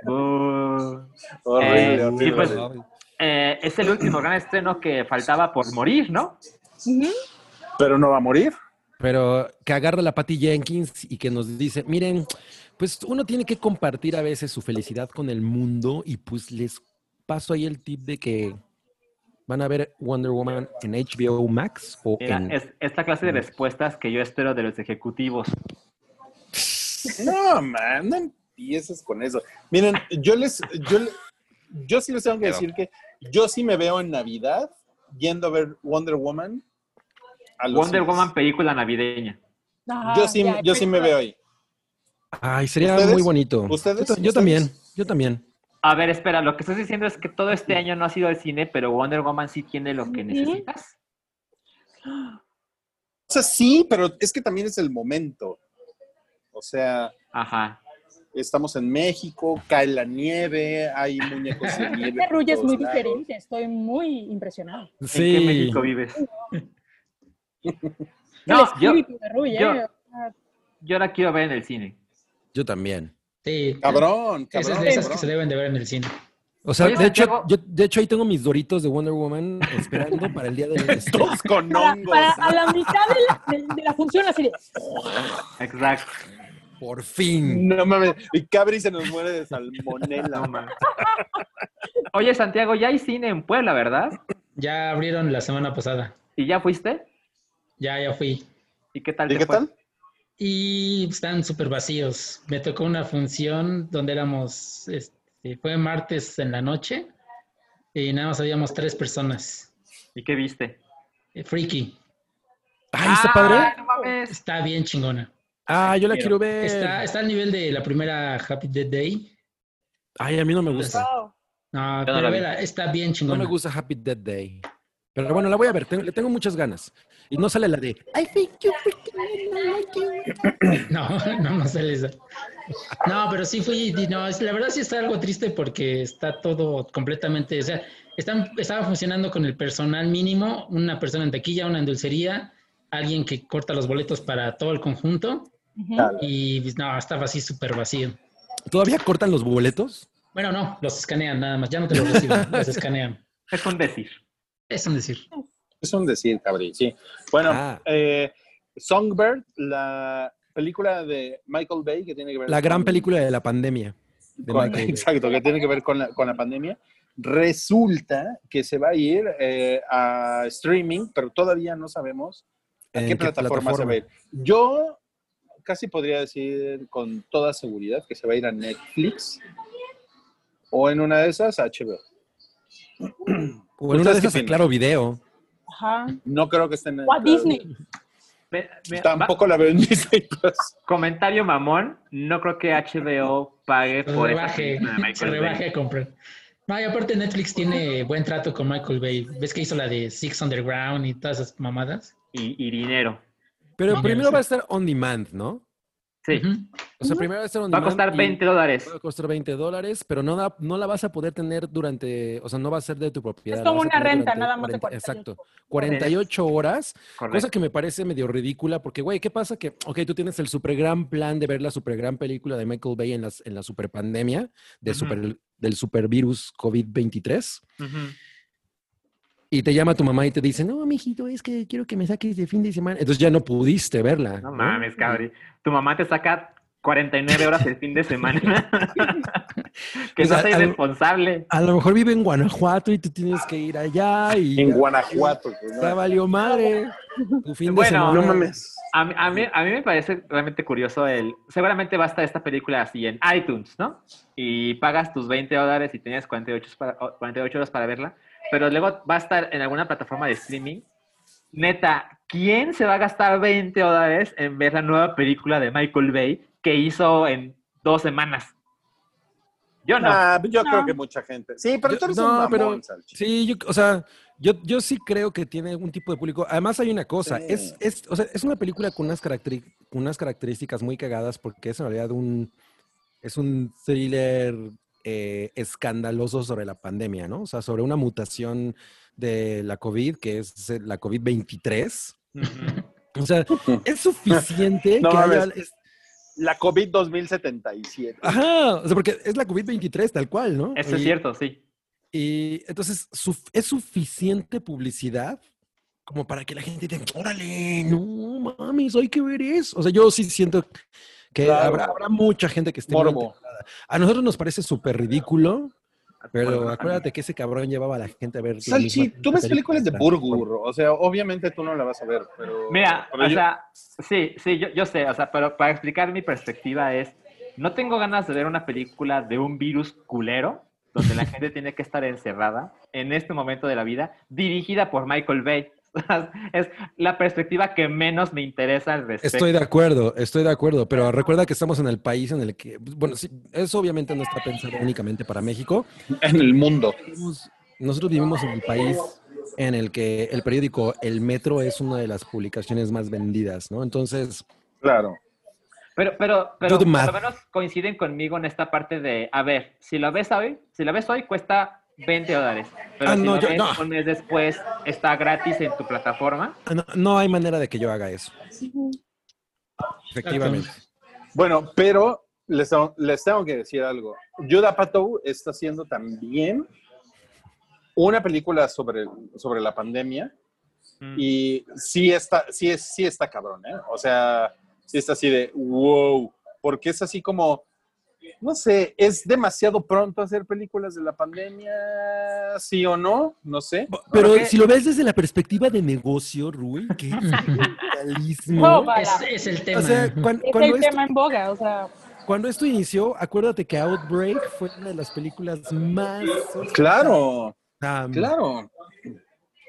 Uh, Horrible, Eh, horrible. y pues- eh, es el último gran estreno que faltaba por morir, ¿no? Pero no va a morir. Pero que agarra la Patty Jenkins y que nos dice, miren, pues uno tiene que compartir a veces su felicidad con el mundo y pues les paso ahí el tip de que van a ver Wonder Woman en HBO Max o Mira, en... es esta clase de respuestas que yo espero de los ejecutivos. No, man, no empieces con eso. Miren, yo les, yo, yo sí les tengo que decir que yo sí me veo en Navidad yendo a ver Wonder Woman. a los Wonder cines. Woman película navideña. Ajá, Yo sí, yo sí me veo ahí. Ay, sería ¿Ustedes? muy bonito. ¿Ustedes? Yo ¿Ustedes? también, yo también. A ver, espera, lo que estás diciendo es que todo este año no ha sido al cine, pero Wonder Woman sí tiene lo que necesitas. O sea, sí, pero es que también es el momento. O sea, Ajá. estamos en México, cae la nieve, hay muñecos de nieve. Este Ruy por es muy lados. diferente, estoy muy impresionado. ¿En Sí. qué México vives? el No, yo, espíritu de Ruy, yo- ¿eh? yo la quiero ver en el cine. Yo también. Sí. Cabrón, Esas cabrón. de esas que se deben de ver en el cine. O sea, Oye, de, hecho, Santiago. yo, de hecho ahí tengo mis doritos de Wonder Woman esperando para el día del estreno. Todos con hongos. para- a la mitad de la, de- de la función así de... Exacto. Por fin. No mames, y Cabri se nos muere de salmonela. Mames. Oye, Santiago, ya hay cine en Puebla, ¿verdad? Ya abrieron la semana pasada. ¿Y ya fuiste? Ya, ya fui. ¿Y qué tal ¿Y te qué fue? tal? Y están súper vacíos. Me tocó una función donde éramos, este, fue martes en la noche y nada más habíamos tres personas. ¿Y qué viste? Eh, Freaky. Ay, está padre. no mames! Está bien chingona. Ah, yo la Quiero. quiero ver. Está, está al nivel de la primera Happy Death Day. Ay, a mí no me gusta. Wow. No, no pero la vi. vela, está bien No chingona. me gusta Happy Death Day. Pero bueno, la voy a ver. tengo- le tengo muchas ganas. Y no sale la de I think you freaking like you. No, no, no sale esa. No, pero sí fui, y no, es- la verdad sí está algo triste porque está todo completamente, o sea, están, estaba funcionando con el personal mínimo, una persona en taquilla, una en dulcería, alguien que corta los boletos para todo el conjunto y pues, no, estaba así súper vacío. ¿Todavía cortan los boletos? Bueno, no, los escanean nada más, ya no te los reciben, los escanean. Es un decir. Es un decir. Es un decir, cabrí, sí. Bueno, Ah. eh, Songbird, la película de Michael Bay que tiene que ver La gran con- película de la pandemia. De con- exacto, que tiene que ver con la, con la pandemia. Resulta que se va a ir eh, a streaming, pero todavía no sabemos a ¿En qué, plataforma, se va a ir. Yo casi podría decir con toda seguridad que se va a ir a Netflix o en una de esas a HBO. O en una ¿Ustedes de esas? Claro Video. Ajá. No creo que estén en O a Disney. Tampoco la veo en Disney Plus. comentario mamón. No creo que HBO pague Se por esa rebaje, de Michael Bay. rebaje a comprar. No, y aparte Netflix tiene buen trato con Michael Bay. ¿Ves que hizo la de Six Underground y todas esas mamadas? Y, y dinero. Pero primero sí. va a estar on demand, ¿no? Sí. O sea, primero va a estar on Va a costar y 20 dólares. Va a costar 20 dólares, pero no, da- no la vas a poder tener durante, o sea, no va a ser de tu propiedad. Es como una renta, nada más de 40 48 Exacto, 48 horas, Correcto. cosa que me parece medio ridícula, porque, güey, ¿qué pasa? Que, ok, tú tienes el super gran plan de ver la super gran película de Michael Bay en, las, en la super pandemia de super, del supervirus COVID-23, Ujú. Y te llama tu mamá y te dice, no, mijito, es que quiero que me saques de fin de semana. Entonces ya no pudiste verla. No mames, cabrón. Tu mamá te saca 49 horas el fin de semana. que Pues, no a- seas a- responsable. A lo mejor vive en Guanajuato y tú tienes que ir allá y En Guanajuato. pues, ya ¿no? valió madre. Tu fin de Bueno, semana. No mames. A mí, a, mí, a mí me parece realmente curioso el... Seguramente va a estar esta película así en iTunes, ¿no? Y pagas tus 20 dólares y tienes 48, para- 48 horas para verla, pero luego va a estar en alguna plataforma de streaming. Neta, ¿quién se va a gastar 20 dólares en ver la nueva película de Michael Bay que hizo en dos semanas? Yo no. Ah, yo No. creo que mucha gente. Sí, pero Yo- tú eres no, un mamón, pero-. Sí, yo, o sea, yo, yo sí creo que tiene un tipo de público. Además, hay una cosa, Sí. es, es, o sea, es una película con unas, caracteri- con unas características muy cagadas porque es en realidad un, es un thriller eh, escandaloso sobre la pandemia, ¿no? O sea, sobre una mutación de la COVID, que es eh, la COVID-23. Ujú. O sea, es suficiente No que haya... es- La COVID 2077. ajá, o sea, porque es la COVID-23 tal cual, ¿no? Eso es Y- cierto, sí. Y entonces es suficiente publicidad como para que la gente diga, órale, no mames, hay que ver eso. O sea, yo sí siento que Claro. habrá, habrá mucha gente que esté Morbo. A nosotros nos parece súper ridículo, pero Bueno, acuérdate que ese cabrón llevaba a la gente a ver. Salchi, tú ves película películas de Burgur, o sea, obviamente tú no la vas a ver, pero... Mira, pero o yo- sea, sí, sí, yo, yo sé, o sea, pero para explicar mi perspectiva es, no tengo ganas de ver una película de un virus culero, donde la gente tiene que estar encerrada en este momento de la vida, dirigida por Michael Bay. Es la perspectiva que menos me interesa al respecto. Estoy de acuerdo, estoy de acuerdo, pero recuerda que estamos en el país en el que, bueno, sí, eso obviamente no está pensado únicamente para México, En el mundo. nosotros vivimos en el país en el que el periódico El Metro es una de las publicaciones más vendidas, ¿no? Entonces, Claro. Pero, pero, pero por lo menos coinciden conmigo en esta parte de, a ver, si lo ves hoy, si la ves hoy cuesta 20 dólares, pero Ah, si no, lo yo- ves no. un mes después está gratis en tu plataforma. no, no hay manera de que yo haga eso. Efectivamente. Bueno, pero les, tengo- les tengo que decir algo. Judd Apatow está haciendo también una película sobre, sobre la pandemia Mm. y sí está, sí, es, sí está cabrón, ¿eh? O sea, sí está así de wow, porque es así como No sé, ¿es demasiado pronto hacer películas de la pandemia? ¿Sí o no? No sé. Pero si lo ves desde la perspectiva de negocio, Rui, que es capitalismo. No, va. Es, es el tema. O sea, cuan- Es cuando, el esto, tema en boga, o sea, cuando esto inició, acuérdate que Outbreak fue una de las películas más... Claro, um, claro.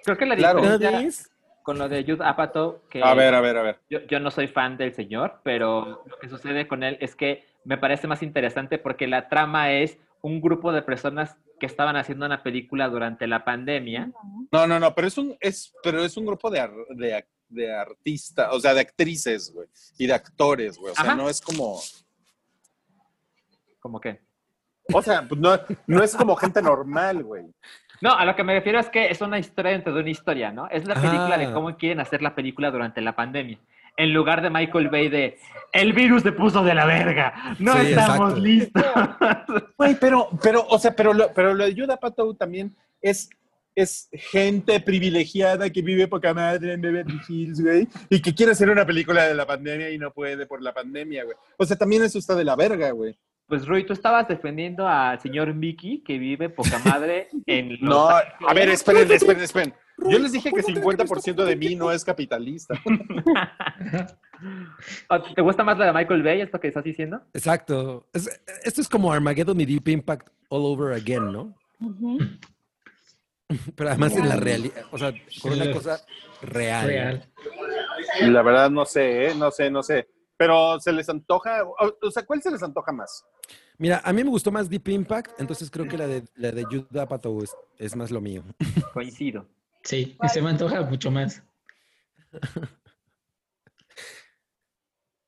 Creo que la diferencia ¿sabes? con lo de Judd Apatow, que A ver, a ver, a ver. yo, yo no soy fan del señor, pero lo que sucede con él es que me parece más interesante porque la trama es un grupo de personas que estaban haciendo una película durante la pandemia. No, no, no, pero es un, es, pero es un grupo de, de, de artistas, o sea, de actrices, güey, y de actores, güey. O sea, Ajá. no es como, Como que. o sea, pues no, no es como gente normal, güey. No, a lo que me refiero es que es una historia dentro de una historia, ¿no? Es la película de Ah. cómo quieren hacer la película durante la pandemia. En lugar de Michael Bay de el virus te puso de la verga. No Sí, estamos exacto. listos. Güey, pero, pero, o sea, pero lo, pero lo de Judah Apatow también es, es gente privilegiada que vive poca madre en Beverly Hills, güey, y que quiere hacer una película de la pandemia y no puede por la pandemia, güey. O sea, también eso está de la verga, güey. Pues Rui, tú estabas defendiendo al señor Mickey que vive poca madre en los No, a ver, esperen, esperen, esperen. Yo les dije que 50% de mí no es capitalista. ¿O ¿Te gusta más la de Michael Bay, esto que estás diciendo? Exacto. Es- esto es como Armageddon y Deep Impact all over again, ¿no? Pero además en la realidad, o sea, con una cosa real. Real. La verdad no sé, ¿eh? no sé, no sé. Pero se les antoja, o, sea, ¿cuál se les antoja más? Mira, a mí me gustó más Deep Impact, entonces creo que la de, la de Judd Apatow es, es más lo mío. Coincido. Sí, se me antoja mucho más.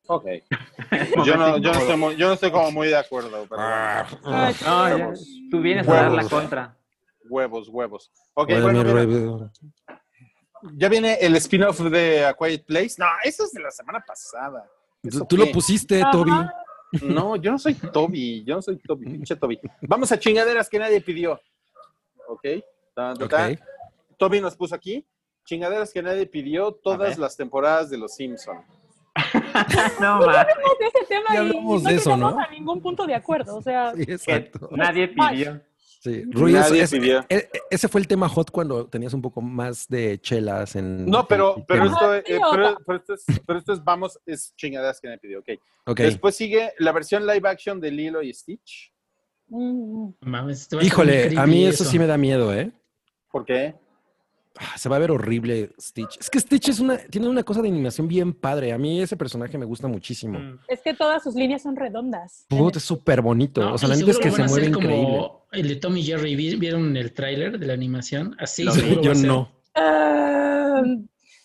Ok. Yo no, yo no, estoy, muy- yo no estoy como muy de acuerdo, pero Ah. bueno. Ay, No, ya, Huevos. tú vienes a dar la contra. Huevos, huevos. Ok, bueno, ya viene el spin-off de A Quiet Place. No, eso es de la semana pasada. Tú, ¿Eso tú lo pusiste, Ajá. Toby. No, yo no soy Toby, yo no soy Toby, pinche Toby. Vamos a chingaderas que nadie pidió. ¿Ok? Tan, tan, Ok. tan. Toby nos puso aquí, chingaderas que nadie pidió todas las temporadas de Los Simpsons. No, ma, hablamos de ese tema Ya y hablamos no de eso, ¿no? a ningún punto de acuerdo, o sea, Sí, que exacto. nadie pidió. Sí. Rui, Nadie ese- pidió. e- e- ese fue el tema hot cuando tenías un poco más de chelas en. No, pero, en- pero, en- esto, Ajá, eh, pero, esto es, pero esto es, vamos, es chingaderas que nadie pidió. Ok. Ok. Después sigue la versión live action de Lilo y Stitch. mm, Mames, a ser Híjole, a mí eso sí me da miedo, ¿eh? ¿Por qué? Ah, Se va a ver horrible Stitch. Es que Stitch es una, tiene una cosa de animación bien padre. A mí ese personaje me gusta muchísimo. Mm. es que todas sus líneas son redondas. Puta, es súper bonito. No, o sea, la neta es que se mueve increíble. como el de Tommy Jerry. ¿Vi- ¿Vieron el tráiler de la animación? Así seguro va Yo a ser. no. Ah,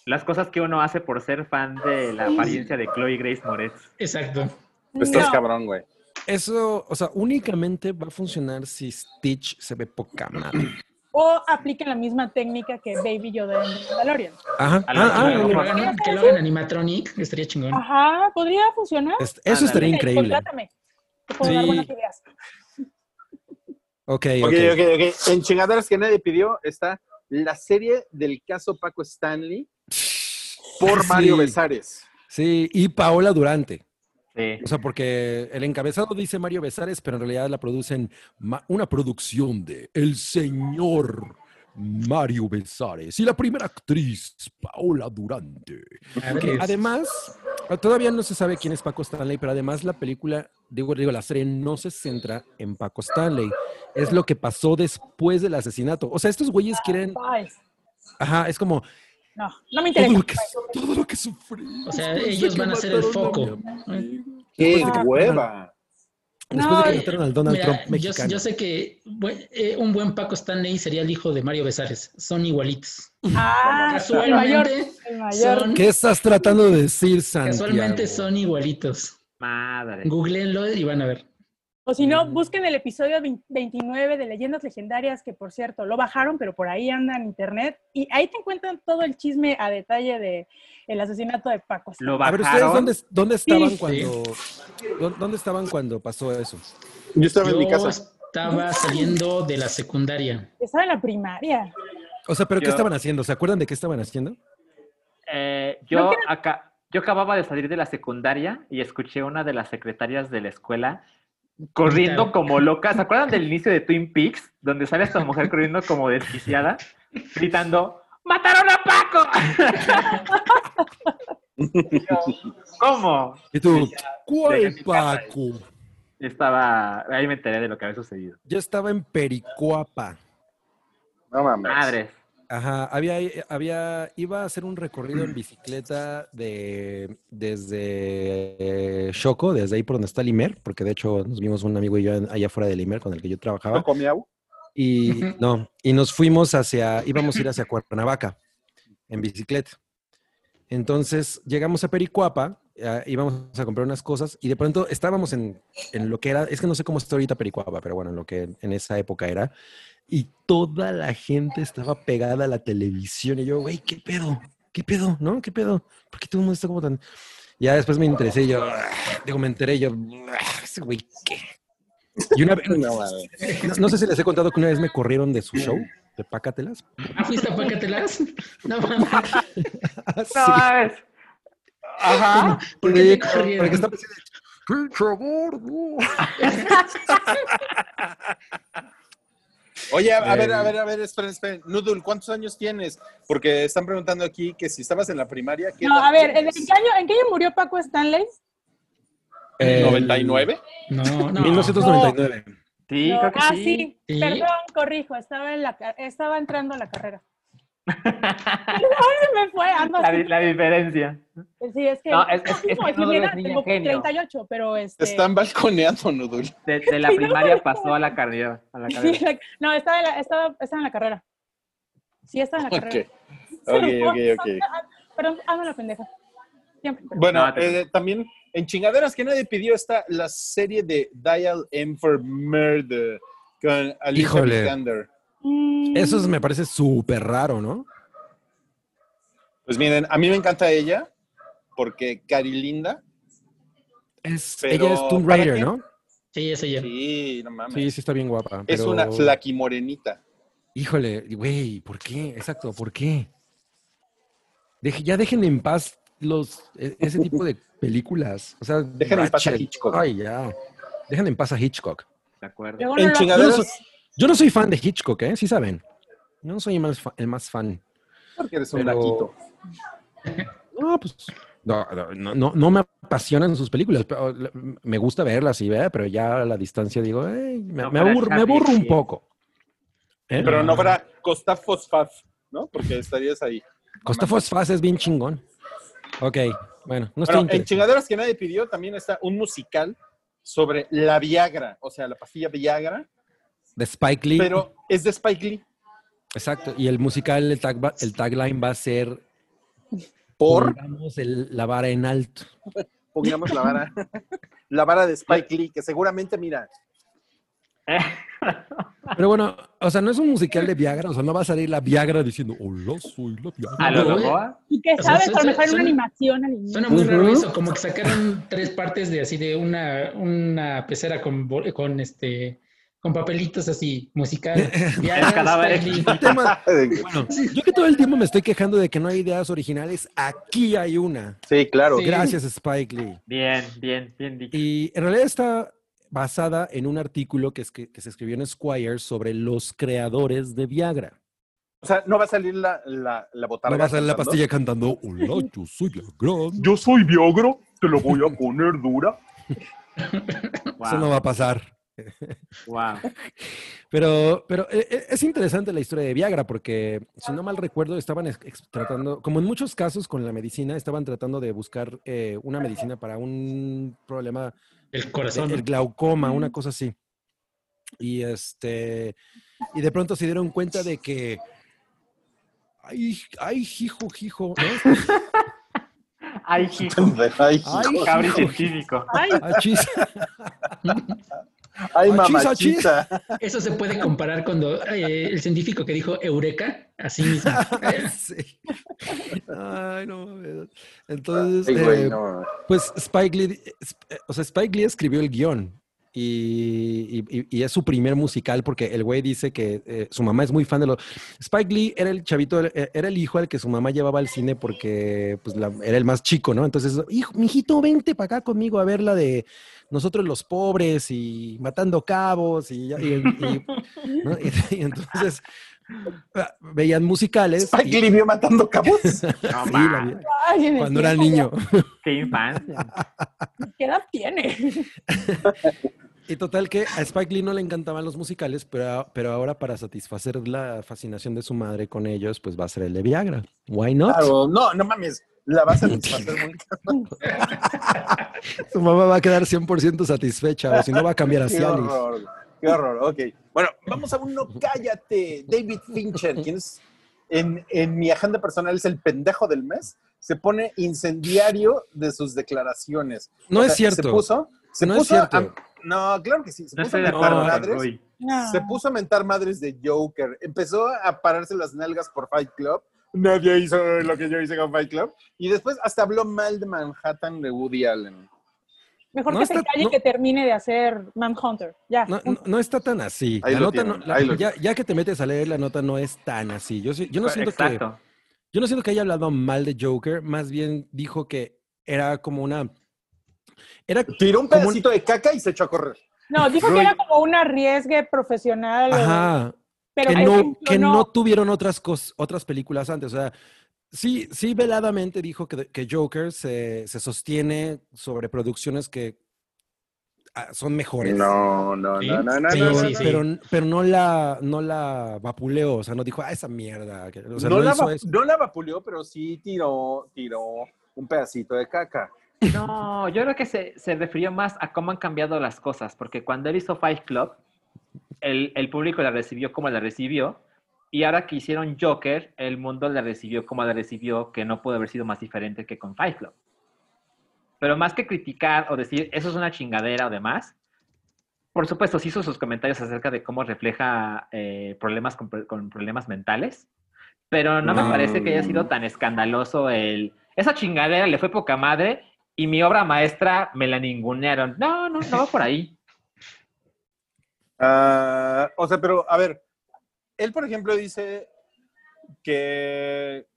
Las cosas que uno hace por ser fan de la apariencia de Chloe Grace Moretz. Exacto. Estás no. cabrón, güey. Eso, o sea, únicamente va a funcionar si Stitch se ve poca madre. O apliquen la misma técnica que Baby Yoda en Mandalorian. Ajá. Ah, ah, que, lo hagan, que lo hagan animatronic, estaría chingón. Ajá, podría funcionar. es- eso estaría increíble. Contrátame. Te puedo dar Sí. buenas ideas. Ok, Ok, ok. ok, ok. En chingaderas que nadie pidió está la serie del caso Paco Stanley por Sí. Mario Besares. Sí, y Paola Durante. Sí. O sea, porque el encabezado dice Mario Besares, pero en realidad la producen una producción de El Señor Mario Besares y la primera actriz, Paola Durante. Que además, todavía no se sabe quién es Paco Stanley, pero además la película, digo, digo, la serie no se centra en Paco Stanley. Es lo que pasó después del asesinato. O sea, estos güeyes quieren, Ay, ajá, es como no, no me todo interesa. lo que, todo lo que sufrí. O sea, ellos que van a ser el foco. ¡Qué hueva! Después de que No, mataron al Donald Mira, Trump yo, mexicano. yo sé que eh, un buen Paco Stanley sería el hijo de Mario Besares. Son igualitos. Ah, el mayor. El mayor. son, ¿Qué estás tratando de decir, Santiago? casualmente son igualitos. Madre. Googleenlo y van a ver. O si Mm. no, busquen el episodio 20 29 de Leyendas Legendarias, que por cierto lo bajaron, pero por ahí anda en internet. Y ahí te encuentran todo el chisme a detalle de el asesinato de Paco. Lo A ver, ¿ustedes bajaron. dónde, dónde estaban Sí. cuando dó- dónde estaban cuando pasó eso? Yo estaba en mi casa. estaba saliendo de la secundaria. Estaba en la primaria. O sea, ¿pero qué estaban haciendo? ¿Se acuerdan de qué estaban haciendo? Eh, yo, acá, yo acababa de salir de la secundaria y escuché a una de las secretarias de la escuela corriendo Claro. como loca. ¿Se acuerdan del inicio de Twin Peaks? Donde sale esta mujer corriendo como desquiciada, gritando, ¡Mataron a Paco! Yo, ¿Cómo? Y tú, ¿cuál. Paco? Estaba, ahí me enteré de lo que había sucedido. Yo estaba en Pericuapa. No mames. Madres. Ajá, había, había, iba a hacer un recorrido en bicicleta de, desde eh, Choco, desde ahí por donde está Limer, porque de hecho nos vimos un amigo y yo allá afuera de Limer con el que yo trabajaba. ¿No comiau? Y no, y nos fuimos hacia, íbamos a ir hacia Cuernavaca en bicicleta. Entonces llegamos a Pericuapa, eh, íbamos a comprar unas cosas y de pronto estábamos en, en lo que era, es que no sé cómo está ahorita Pericuapa, pero bueno, en lo que en esa época era. Y toda la gente estaba pegada a la televisión y yo, güey, ¿qué pedo? ¿Qué pedo? ¿No? ¿Qué pedo? ¿Por qué todo el mundo está como tan...? Ya después me interesé y yo, ah, digo, me enteré yo, ah, ese güey, ¿qué? Y una vez, No no, sé si les he contado que una vez me corrieron de su show, de Pácatelas. ¿Ah, fuiste a Pácatelas? No mames. No, mames. Ajá. ¿Por qué te corrieron? porque estaba así de, "Pinche gordo". Oye, a, a ver, Eh. a ver, a ver, esperen, esperen. Nudul, ¿cuántos años tienes? Porque están preguntando aquí que si estabas en la primaria. ¿qué No, a ver, ¿en qué año, en qué año murió Paco Stanley? El- ¿99? No, no. 1999. Sí, No, creo que ah, sí. sí. Perdón, corrijo, estaba en la estaba entrando a la carrera. Perdón, se me fue, ando La, diferencia. Sí, es que No, es- es- así es como que decir no mi eres edad, niña tengo genio. 38, pero Te este están balconeando, Nudul. De, de la primaria pasó a la carrera. A la sí, carrera. la- no, estaba en la, estaba, estaba en la carrera. Sí, estaba en la Ok, carrera. ok, ok, ok. Perdón, hazme la pendeja. Siempre. perdón. Bueno, No, eh, también en chingaderas que nadie pidió está la serie de Dial M for Murder con Alicia Híjole. Vikander. Mm, Eso es- me parece súper raro, ¿no? Pues miren, a mí me encanta ella porque Cari Linda. Es, Pero, ella es Tomb ¿para Raider? ¿no? Sí, ese yo. Sí, no mames. Sí, sí está bien guapa. es pero- una flaquimorenita. Híjole, güey, ¿por qué? Exacto, ¿por qué? Deje- ya dejen en paz los, e- ese tipo de películas. O sea, Dejen en paz a. Hitchcock. Ay, ya. Dejen en paz a Hitchcock. De acuerdo. En chingaderas, yo no soy fan de Hitchcock, ¿eh? Sí saben. No soy el más, fa- el más fan. porque eres un Pero- laquito. No, pues. No, no, no, no me apasionan sus películas. pero me gusta verlas y ver, pero ya a la distancia digo, "Ey, me, No me fuera aburro, me Harry, aburro un poco. ¿Eh? Pero no para Costa Fosfaf, ¿no? Porque estarías ahí. Costa Fosfaz es bien chingón. Ok, bueno, no estoy Bueno, en chingaderas que nadie pidió también está un musical sobre la Viagra, o sea, la pastilla Viagra, De Spike Lee. pero es de Spike Lee. Exacto. Y el musical, el, tag va- el tagline va a ser Por, Pongamos el- la vara en alto. pongamos la vara, la vara de Spike Lee, que seguramente, mira, Pero bueno, o sea, no es un musical de Viagra, o sea, no va a salir la Viagra diciendo, hola, soy la Viagra. A lo. ¿Y qué sabes? A lo mejor una suena- animación al. Suena muy raro eso, como que sacaron tres partes de así de una, una pecera con este con papelitos así, musical. Tema- bueno, yo que todo el tiempo me estoy quejando de que no hay ideas originales, aquí hay una. sí, claro. Sí. Gracias, Spike Lee. Bien, bien, bien dicho. Y en realidad está basada en un artículo que, es que, que se escribió en Squire sobre los creadores de Viagra. O sea, no va a salir la, la, la botarga. No va a salir la pastilla cantando, hola, yo soy Viagra. Yo soy Viagra, te lo voy a poner dura. Eso no va a pasar. Wow. Pero, pero eh, eh, es interesante la historia de Viagra porque, si no mal recuerdo, estaban tratando, como en muchos casos con la medicina, estaban tratando de buscar eh, una medicina para un problema, El de- corazón. el glaucoma, una cosa así. Y este, y de pronto se dieron cuenta de que, ay, ay, hijo, hijo, ¿no? Ay, hijo. Ay, Ay, Cabri hijo. Ay. ay, mamachita. Eso se puede comparar cuando eh, el científico que dijo Eureka, así mismo. Sí. Ay, no mames. Entonces, Ay, güey, eh, no. Pues Spike Lee, o sea, Spike Lee escribió el guion y, y- y es su primer musical porque el güey dice que eh, su mamá es muy fan de los... Spike Lee era el chavito, era el hijo al que su mamá llevaba al cine porque pues, la- era el más chico, ¿no? Entonces, hijo, mijito, vente para acá conmigo a ver la de nosotros los pobres y matando cabos y, ya- y- y- ¿no? Y- y entonces ah, veían musicales. Spike y- Lee vio matando cabos. Sí, la Ay, cuando era niño. Qué infancia. ¿Qué edad tiene? Y total que a Spike Lee no le encantaban los musicales, pero, pero ahora para satisfacer la fascinación de su madre con ellos, pues va a ser el de Viagra. Why not? Claro, no, no mames. La vas a satisfacer muy Su mamá va a quedar 100% satisfecha, o si no va a cambiar a Qué Cialis. horror, qué horror. Ok. Bueno, vamos a uno, cállate. David Fincher, quien es en, en mi agenda personal es el pendejo del mes, se pone incendiario de sus declaraciones. No O es sea, cierto. Se puso. Se No es puso a- cierto. no, claro que sí. Se No puso a estoy de mentar acuerdo con madres. No. Se puso a mentar madres de Joker. Empezó a pararse las nalgas por Fight Club. Nadie hizo lo que yo hice con Fight Club. Y después hasta habló mal de Manhattan de Woody Allen. Mejor No que se calle no- y que termine de hacer Manhunter. Ya. No, no- no está tan así. La lo nota tienen, no- la- ya, ya que te metes a leer la nota no es tan así. Yo, no siento que yo no siento que haya hablado mal de Joker, más bien dijo que era como una era Tiró un pedacito de caca y se echó a correr. No, dijo que era como un arriesgue profesional. o- Ajá, pero que no, funcionó. que no tuvieron otras cos- otras películas antes. O sea, sí, sí veladamente dijo que, que Joker se, se sostiene sobre producciones que ah, son mejores. No, no, Sí, no, no, no, Pero, no, sí, no. sí. pero, pero no la no la vapuleó, o sea, no dijo, ah, esa mierda. O sea, no, no, la hizo va- eso. no la vapuleó, pero sí tiró, tiró un pedacito de caca. No, yo creo que se, se refirió más a cómo han cambiado las cosas, porque cuando él hizo Fight Club, el, el público la recibió como la recibió, y ahora que hicieron Joker, el mundo la recibió como la recibió, que no pudo haber sido más diferente que con Fight Club. Pero más que criticar o decir, eso es una chingadera o demás, por supuesto, sí hizo sus comentarios acerca de cómo refleja eh, problemas con, con problemas mentales, pero no me No. parece que haya sido tan escandaloso el... Esa chingadera le fue poca madre y mi obra maestra me la ningunearon. No, no, no va por ahí. Ah, o sea, pero a ver, él por ejemplo dice que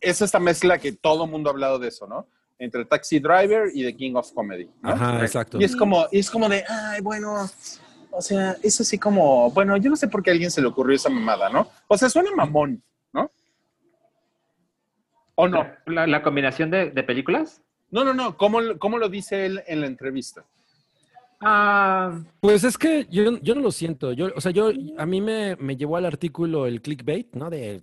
es esta mezcla que todo mundo ha hablado de eso, ¿no? Entre Taxi Driver y The King of Comedy. ¿no? Ajá, exacto. Y es como, y es como de, ay, bueno, o sea, es así como, bueno, yo no sé por qué a alguien se le ocurrió esa mamada, ¿no? O sea, suena mamón, ¿no? ¿O no? La, la combinación de, de películas. No, no, no, ¿cómo, cómo lo dice él en la entrevista? Ah, Pues es que yo, yo no lo siento. Yo, o sea, yo a mí me, me llevó al artículo el clickbait, ¿no? De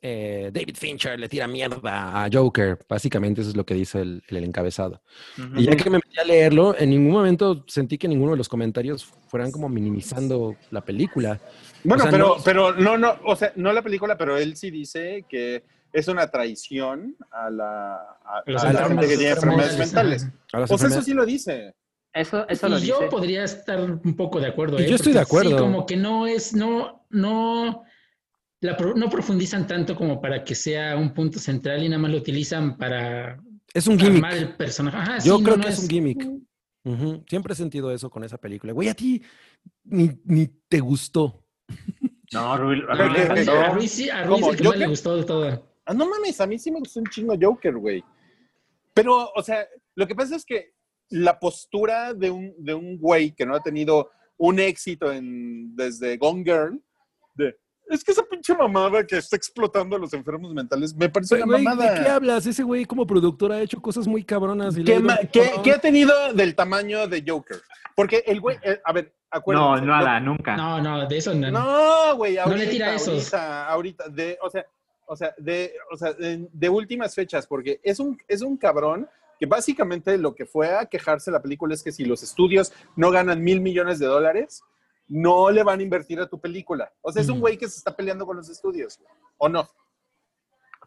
eh, David Fincher le tira mierda a Joker. Básicamente eso es lo que dice el, el encabezado. Y ya que me metí a leerlo, en ningún momento sentí que ninguno de los comentarios fueran como minimizando la película. Bueno, O sea, pero, no- pero no, no, o sea, no la película, pero él sí dice que es una traición a la, a, a la gente que tiene enfermedades mentales. A las O sea, eso sí lo dice. Eso, eso lo y yo dice. podría estar un poco de acuerdo. Y ¿eh? yo estoy de acuerdo. Sí, como que no es, no, no, la no profundizan tanto como para que sea un punto central y nada más lo utilizan para Es un gimmick. el personaje. Ajá, Yo sí, creo no, que no es un gimmick. Siempre he sentido eso con esa película. Güey, a ti ni, ni te gustó. No, Rui, Pero Rui le encantó. no. A sí, a ¿Cómo? el que más ¿Joker? le gustó de todo. Ah, no mames, a mí sí me gustó un chingo Joker, güey. Pero, o sea, lo que pasa es que la postura de un, de un güey que no ha tenido un éxito en, desde Gone Girl, de, es que esa pinche mamada que está explotando a los enfermos mentales, me parece una Güey, ¿De mamada. qué hablas? Ese güey como productor ha hecho cosas muy cabronas. Y ¿Qué, ma- qué- qué ha tenido del tamaño de Joker? Porque el güey, eh, a ver, No, acuérdense. nada, nunca. No, no, de eso no. No, güey, No ahorita, le tira esos. ahorita, ahorita, de, o sea, o sea, de, o sea, de, de últimas fechas, porque es un, es un cabrón que básicamente lo que fue a quejarse la película es que si los estudios no ganan mil millones de dólares, no le van a invertir a tu película. O sea, es un Mm. güey que se está peleando con los estudios, ¿o no?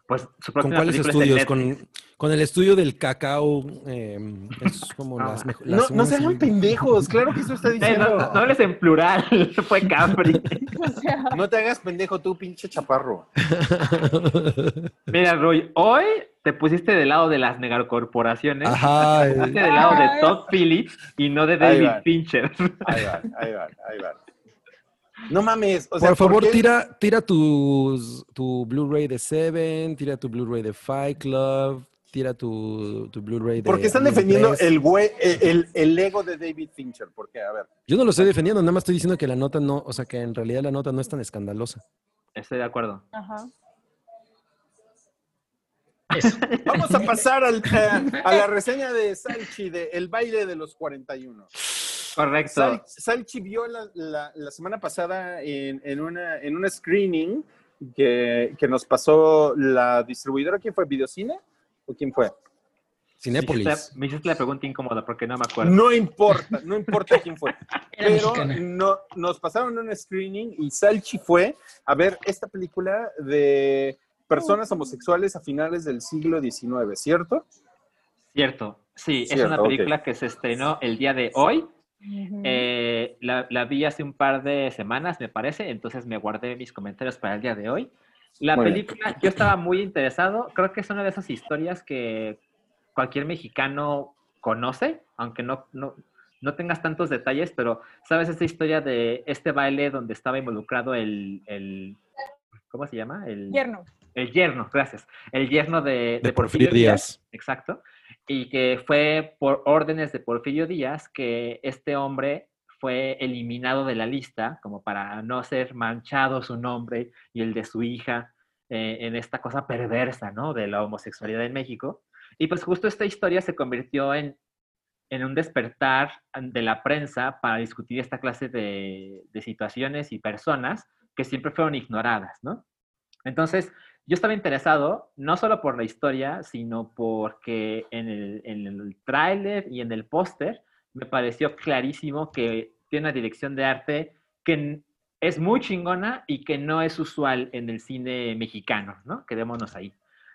Pues su ¿Con cuáles película es en estudios? ¿Con, con el estudio del cacao. eh, es como No. las No, no ¿cómo se se hagan llama? pendejos, claro que eso está Eh, diciendo. no, no hables en plural, fue Capri. O sea, No te hagas pendejo tú, pinche chaparro. Mira, Roy, hoy te pusiste del lado de las megacorporaciones. Ajá. Te eh, pusiste del lado de Ay. Todd Phillips y no de Ahí David va. Fincher. Ahí va, ahí va, ahí va. No mames, o sea, Por favor, qué? tira, tira tus- tu Blu-ray de Seven, tira tu Blu-ray de Fight Club, tira tu, tu Blu-ray de. Porque están Alien defendiendo 3. el, güey, el, el- el ego de David Fincher. Porque, a ver, Yo no lo estoy defendiendo, nada más estoy diciendo que la nota no, o sea, que en realidad la nota no es tan escandalosa. Estoy de acuerdo. ajá. Eso. vamos a pasar al, eh, a la reseña de Salchi de El baile de los 41. Correcto. Sal- Salchi vio la, la- la semana pasada en, en una, en una screening que, que nos pasó la distribuidora. ¿Quién fue? ¿Videocine? ¿O quién fue? Me Cinépolis. hiciste, me hiciste la pregunta incómoda porque no me acuerdo. No importa, no importa quién fue. Pero no, nos pasaron un screening y Salchi fue a ver esta película de personas homosexuales a finales del siglo XIX, ¿cierto? Cierto. Sí, es una película que se estrenó el día de hoy. Ujú. Eh, la, la vi hace un par de semanas, me parece, entonces me guardé mis comentarios para el día de hoy. La Muy bien. película, yo estaba muy interesado, creo que es una de esas historias que cualquier mexicano conoce, aunque no, no, no tengas tantos detalles, pero sabes esta historia de este baile donde estaba involucrado el, el ¿cómo se llama? El, Yerno. el yerno, gracias. El yerno de, De Porfirio Díaz. Exacto. Y que fue por órdenes de Porfirio Díaz que este hombre fue eliminado de la lista como para no ser manchado su nombre y el de su hija eh, en esta cosa perversa, ¿no? De la homosexualidad en México. Y pues justo esta historia se convirtió en, en un despertar de la prensa para discutir esta clase de, de situaciones y personas que siempre fueron ignoradas, ¿no? Entonces, yo estaba interesado no solo por la historia, sino porque en el, en el tráiler y en el póster me pareció clarísimo que tiene una dirección de arte que es muy chingona y que no es usual en el cine mexicano, ¿no? Quedémonos ahí.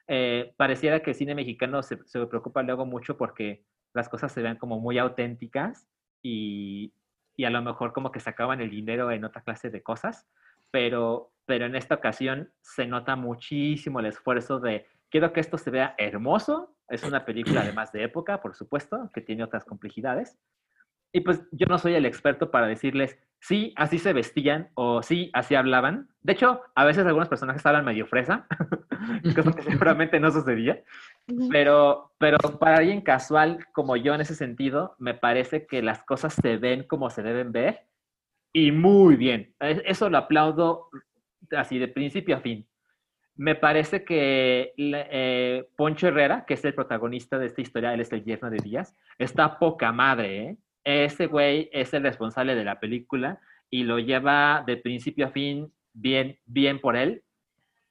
Eh, pareciera que el cine mexicano se, se preocupa luego mucho porque las cosas se vean como muy auténticas y, y a lo mejor como que sacaban el dinero en otra clase de cosas, pero, pero en esta ocasión se nota muchísimo el esfuerzo de quiero que esto se vea hermoso. Es una película además de época, por supuesto, que tiene otras complejidades. Y pues yo no soy el experto para decirles, sí, así se vestían o sí, así hablaban. De hecho, a veces algunos personajes hablan medio fresa, cosa que seguramente no sucedía. Pero, pero para alguien casual como yo en ese sentido, me parece que las cosas se ven como se deben ver y muy bien. Es- Eso lo aplaudo así de principio a fin. Me parece que eh, Poncho Herrera, que es el protagonista de esta historia, él es el yerno de Díaz, está poca madre, ¿eh? Ese güey es el responsable de la película y lo lleva de principio a fin bien, bien por él.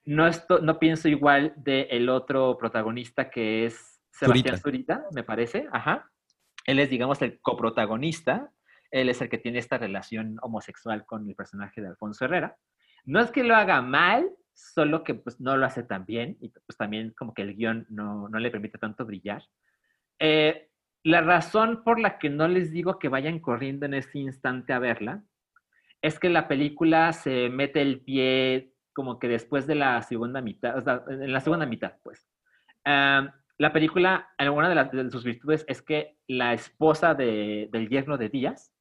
No, esto, no pienso igual del el otro protagonista que es Sebastián Zurita, me parece. Ajá. Él es, digamos, el coprotagonista. Él es el que tiene esta relación homosexual con el personaje de Alfonso Herrera. No es que lo haga mal, solo que pues, no lo hace tan bien y pues también como que el guion no, no le permite tanto brillar. Eh, la razón por la que no les digo que vayan corriendo en este instante a verla es que la película se mete el pie como que después de la segunda mitad, o sea, en la segunda mitad, pues. La película, alguna de sus virtudes es que la esposa de- del yerno de Díaz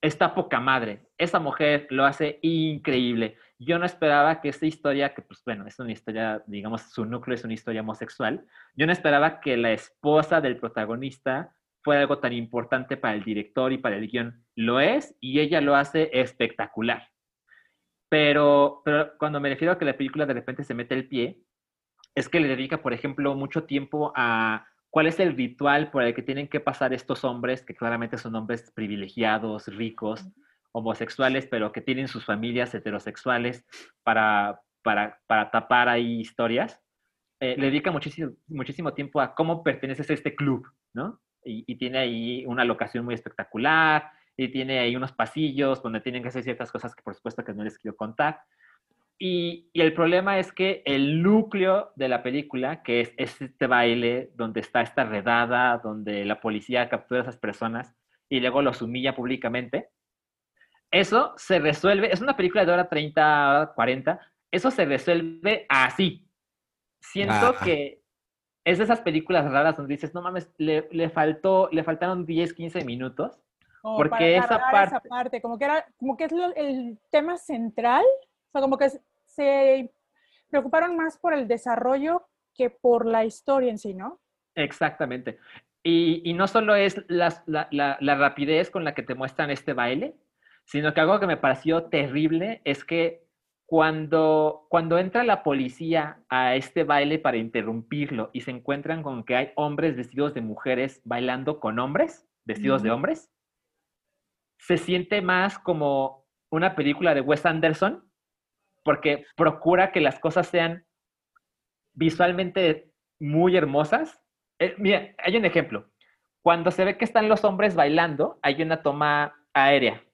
está poca madre. Esa mujer lo hace increíble. Yo no esperaba que esta historia, que pues bueno, es una historia, digamos, su núcleo es una historia homosexual, yo no esperaba que la esposa del protagonista fuera algo tan importante para el director y para el guion. Lo es y ella lo hace espectacular. Pero, pero cuando me refiero a que la película de repente se mete el pie, es que le dedica, por ejemplo, mucho tiempo a cuál es el ritual por el que tienen que pasar estos hombres, que claramente son hombres privilegiados, ricos, homosexuales, pero que tienen sus familias heterosexuales para, para, para tapar ahí historias. Eh, le dedica muchísimo, muchísimo tiempo a cómo perteneces a este club, ¿no? Y, y tiene ahí una locación muy espectacular, y tiene ahí unos pasillos donde tienen que hacer ciertas cosas que por supuesto que no les quiero contar. Y, y el problema es que el núcleo de la película, que es, es este baile donde está esta redada, donde la policía captura a esas personas y luego los humilla públicamente, eso se resuelve, es una película de hora 30, 40, eso se resuelve así. Siento Ah. que es de esas películas raras donde dices, no mames, le, le faltó, le faltaron 10, 15 minutos. Como Porque para esa parte- esa parte, como que era, como que es lo- el tema central, o sea, como que se- preocuparon más por el desarrollo que por la historia en sí, ¿no? Exactamente. Y, y no solo es las- la, la- la rapidez con la que te muestran este baile, sino que algo que me pareció terrible es que cuando, cuando entra la policía a este baile para interrumpirlo y se encuentran con que hay hombres vestidos de mujeres bailando con hombres vestidos de hombres, se siente más como una película de Wes Anderson porque procura que las cosas sean visualmente muy hermosas. Eh, mira, hay un ejemplo. Cuando se ve que están los hombres bailando, hay una toma aérea,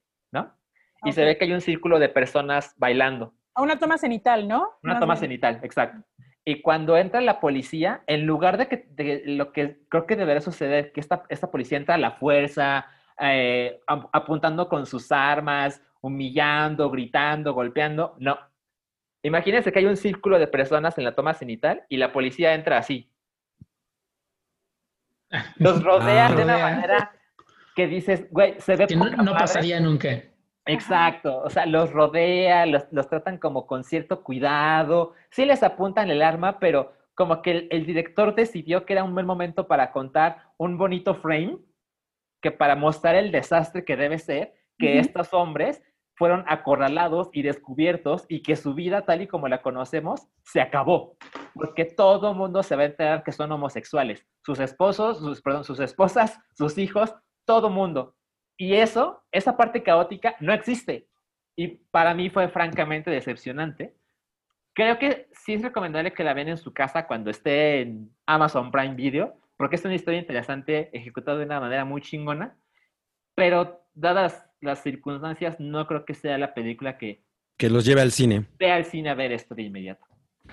Y se ve que hay un círculo de personas bailando. A una toma cenital, ¿no? Una Más toma bien. cenital, exacto. Y cuando entra la policía, en lugar de que de lo que creo que debería suceder, que esta, esta policía entra a la fuerza, eh, ap- apuntando con sus armas, humillando, gritando, golpeando, no. Imagínense que hay un círculo de personas en la toma cenital y la policía entra así. Los rodea Ah. de una Rodea. manera que dices, güey, se ve Que no, poca no madre". pasaría nunca. Exacto, o sea, los rodea, los, los tratan como con cierto cuidado, sí les apuntan el arma, pero como que el, el director decidió que era un buen momento para contar un bonito frame, que para mostrar el desastre que debe ser, que estos hombres fueron acorralados y descubiertos y que su vida tal y como la conocemos se acabó, porque todo mundo se va a enterar que son homosexuales, sus esposos, sus, perdón, sus esposas, sus hijos, todo mundo. Y eso, esa parte caótica, no existe. Y para mí fue francamente decepcionante. Creo que sí es recomendable que la vean en su casa cuando esté en Amazon Prime Video, porque es una historia interesante, ejecutada de una manera muy chingona, pero dadas las circunstancias, no creo que sea la película que Que los lleve al cine. vea al cine a ver esto de inmediato.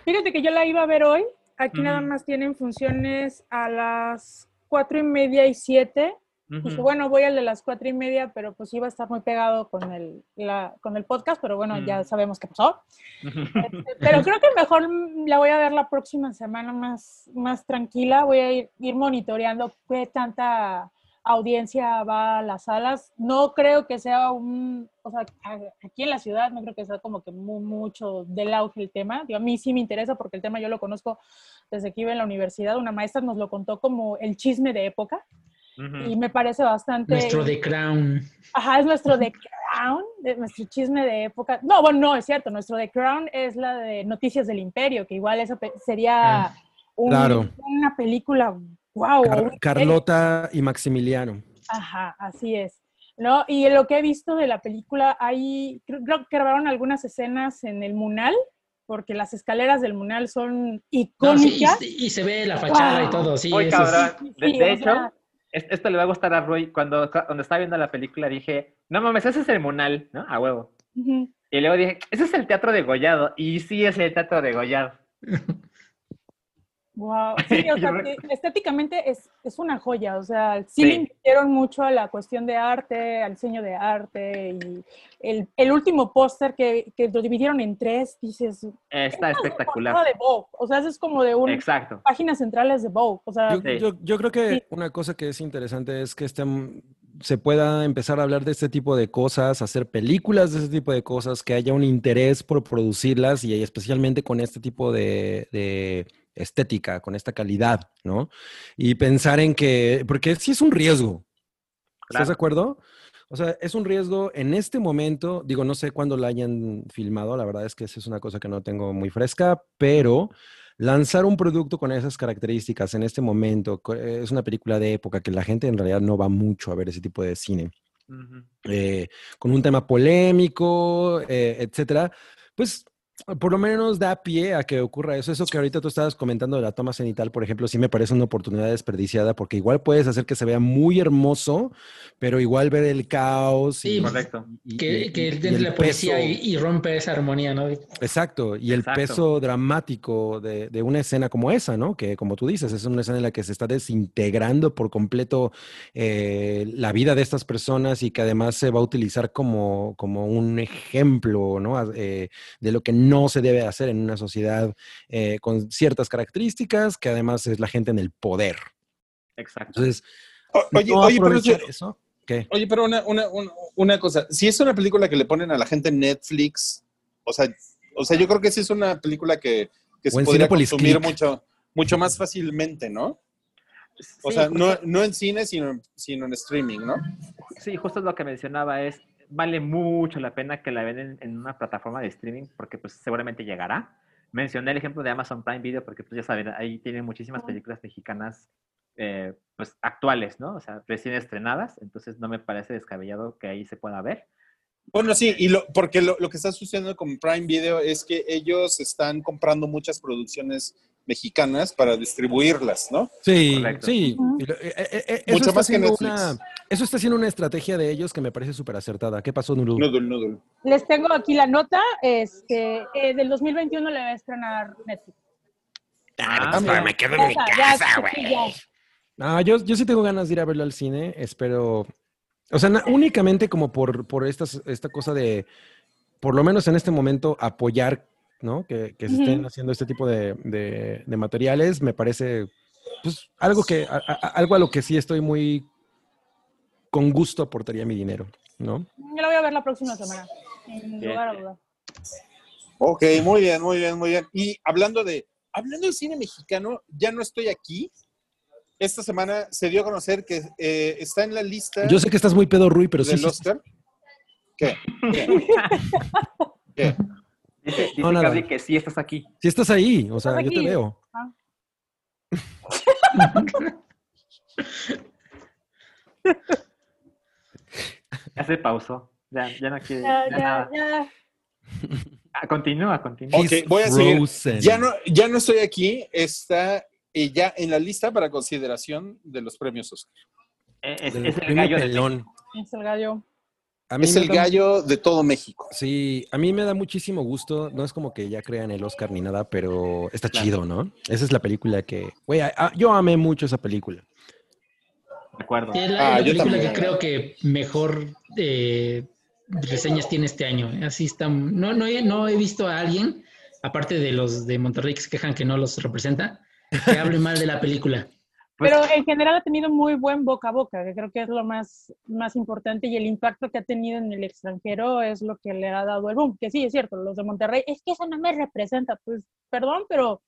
Fíjate que yo la iba a ver hoy. Aquí nada Ujú. más tienen funciones a las cuatro y media y siete. Pues bueno, voy al de las cuatro y media, pero pues iba a estar muy pegado con el, la- con el podcast, pero bueno, ya Mm. sabemos qué pasó. Este, Pero creo que mejor la voy a ver la próxima semana más, más tranquila. Voy a ir, ir monitoreando qué tanta audiencia va a las salas. No creo que sea un, o sea, aquí en la ciudad no creo que sea como que mu- mucho del auge el tema. Digo, a mí sí me interesa porque el tema yo lo conozco desde que iba en la universidad. Una maestra nos lo contó como el chisme de época Y me parece bastante... Nuestro The Crown. Ajá, es nuestro The Crown, nuestro chisme de época. No, bueno, no, es cierto, nuestro The Crown es la de Noticias del Imperio, que igual eso sería Ah, un- claro. una película, wow. Car- Carlota y Maximiliano. Ajá, así es. ¿No? Y lo que he visto de la película, hay, creo, que grabaron algunas escenas en el Munal, porque las escaleras del Munal son No, sí, icónicas. y, y se ve la fachada y todo, sí. Muy es-. De, Sí, de o hecho, sea- esto le va a gustar a Roy. Cuando, cuando estaba viendo la película dije, no mames, ese es el Munal, ¿no? A huevo. Y luego dije, ese es el teatro de Gollado. Y sí es el teatro de Gollado. Wow. Sí, o sea, que estéticamente es, es una joya. O sea, sí, Sí. le invirtieron mucho a la cuestión de arte, al diseño de arte. Y el, el último póster que, que lo dividieron en tres, dices. Está "Esta es espectacular. de Vogue. O sea, eso es como de un. Exacto. Páginas centrales de Vogue. O sea, Yo, Sí. yo- yo creo que Sí. una cosa que es interesante es que este, mm, se pueda empezar a hablar de este tipo de cosas, hacer películas de este tipo de cosas, que haya un interés por producirlas y especialmente con este tipo de, de estética, con esta calidad, ¿no? Y pensar en que, porque sí es un riesgo. ¿Estás de acuerdo? O sea, es un riesgo en este momento, digo, no sé cuándo la hayan filmado, la verdad es que esa es una cosa que no tengo muy fresca, pero lanzar un producto con esas características en este momento, eh, es una película de época que la gente en realidad no va mucho a ver ese tipo de cine, eh, con un tema polémico, eh, etcétera, pues por lo menos da pie a que ocurra eso. Eso que ahorita tú estabas comentando de la toma cenital, por ejemplo, sí me parece una oportunidad desperdiciada porque igual puedes hacer que se vea muy hermoso, pero igual ver el caos. Sí, y, correcto. y- Que, y- que y entre el la peso- y, y rompe esa armonía, ¿no? Exacto, y el Exacto. peso dramático de, de una escena como esa, ¿no? Que como tú dices, es una escena en la que se está desintegrando por completo eh, la vida de estas personas y que además se va a utilizar como, como un ejemplo, ¿no? A- eh, de lo que no se debe hacer en una sociedad eh, con ciertas características, que además es la gente en el poder. Exacto. Entonces, O- Oye, no oye, pero, aprovechar yo- eso. ¿Qué? oye, pero una, una, una, una cosa, si es una película que le ponen a la gente en Netflix, o sea, o sea, yo creo que sí es una película que, se podría consumir Click. mucho, mucho más fácilmente, ¿no? O Sí, sea, justo- no, no en cine, sino, sino en streaming, ¿no? Sí, justo lo que mencionaba es, vale mucho la pena que la vean en, en una plataforma de streaming porque pues seguramente llegará. Mencioné el ejemplo de Amazon Prime Video porque pues ya saben, ahí tienen muchísimas películas mexicanas eh, pues actuales, ¿no? O sea, recién estrenadas, entonces no me parece descabellado que ahí se pueda ver. Bueno, sí, y lo, porque lo, lo que está sucediendo con Prime Video es que ellos están comprando muchas producciones mexicanas para distribuirlas, ¿no? Sí, Correcto. sí. Eh, eh, eh, Mucho eso está más que siendo Netflix. una- eso está siendo una estrategia de ellos que me parece súper acertada. ¿Qué pasó, Nuru? Noodle, noodle. Les tengo aquí la nota. Este, eh, del 2021 le va a estrenar Netflix. Ah, mira. mira. quedo en mi casa, güey. Ah, yo, yo sí tengo ganas de ir a verlo al cine. Espero. O sea, na- únicamente como por, por estas, esta cosa de, por lo menos en este momento, apoyar, ¿no? Que, que se estén haciendo este tipo de, de- de materiales, me parece, pues, algo que, a- a- algo a lo que sí estoy muy con gusto aportaría mi dinero, ¿no? Yo la voy a ver la próxima semana. Sin Bien. lugar a duda. Ok, muy bien, muy bien, muy bien. Y hablando de, hablando de cine mexicano, ya no estoy aquí. Esta semana se dio a conocer que eh, está en la lista Yo sé que estás muy pedo, Rui, pero sí. sí, Oscar. ¿Qué? ¿Qué? ¿Qué? Dice, dice No, que sí estás aquí. sí estás ahí, o sea, yo te veo. Ya se pausó. Ya, ya no quiere. Ya, ya ya, nada. ya. Ah, continúa, continúa. Ok, voy a seguir. Ya no, ya no estoy aquí, está eh, ya en la lista para consideración de los premios Oscar. Eh, Es, el gallo pelón. Es el gallo. A mí Es me el da- gallo de todo México. Sí, a mí me da muchísimo gusto. No es como que ya crean el Oscar ni nada, pero está Claro. chido, ¿no? Esa es la película que. Güey, yo amé mucho esa película. De acuerdo. Es la, Ah, la yo película también. que creo que mejor eh, reseñas tiene este año. Así está. No, no, he, no he visto a alguien, aparte de los de Monterrey que se quejan que no los representa, que hable mal de la película. Pues- Pero en general ha tenido muy buen boca a boca, que creo que es lo más, más importante y el impacto que ha tenido en el extranjero es lo que le ha dado el boom. Que sí, es cierto, los de Monterrey, es que eso no me representa. Pues perdón, pero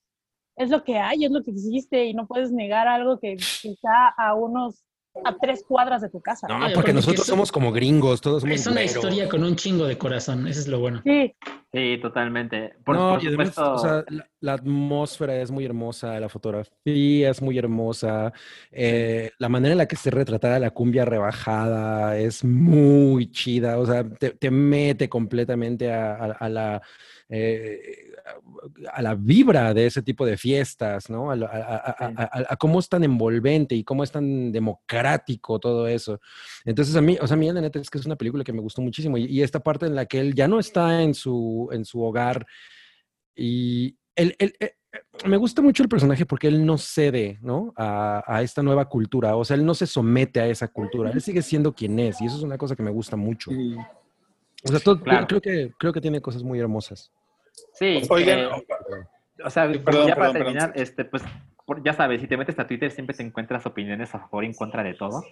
es lo que hay, es lo que existe y no puedes negar algo que, está a unos, a tres cuadras de tu casa. No, porque nosotros somos como gringos, todos somos Es una historia con un chingo de corazón, eso es lo bueno. Sí, Sí, totalmente. Por, no, por además, supuesto. o sea, la, la atmósfera es muy hermosa, la fotografía es muy hermosa, eh, la manera en la que se retratada la cumbia rebajada es muy chida, o sea, te, te mete completamente a, a- a la... eh, a la vibra de ese tipo de fiestas, ¿no? A, cómo es tan envolvente y cómo es tan democrático todo eso. Entonces a mí, o sea, a mí la neta es que es una película que me gustó muchísimo y, y esta parte en la que él ya no está en su, en su hogar y él, él- eh, me gusta mucho el personaje porque él no cede, ¿no? A, a esta nueva cultura, o sea, él no se somete a esa cultura, él sigue siendo quien es y eso es una cosa que me gusta mucho. O sea, todo- Claro. creo, que, creo que tiene cosas muy hermosas. Sí, Oigan, eh, o sea, Sí, perdón, ya para perdón, terminar, este, pues, por- ya sabes, si te metes a Twitter siempre te encuentras opiniones a favor y en contra de todo.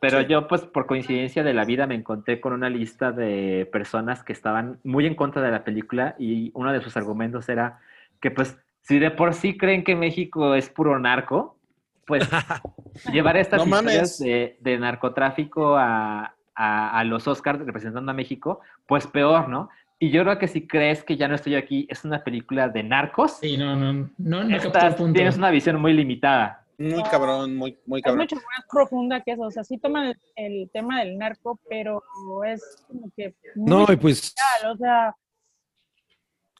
Pero Sí. yo, pues, por coincidencia de la vida, me encontré con una lista de personas que estaban muy en contra de la película y uno de sus argumentos era que, pues, si de por sí creen que México es puro narco, pues, llevar estas No historias de narcotráfico a, a- a los Oscars representando a México, pues peor, ¿no? Y yo creo que si crees que ya no estoy aquí, es una película de narcos, Sí, no, no, no, no estás- punto. tienes una visión muy limitada. Muy cabrón, muy, muy es cabrón. mucho más profunda que eso. O sea, sí toman el, el tema del narco, pero es como que No, muy y pues real, O sea,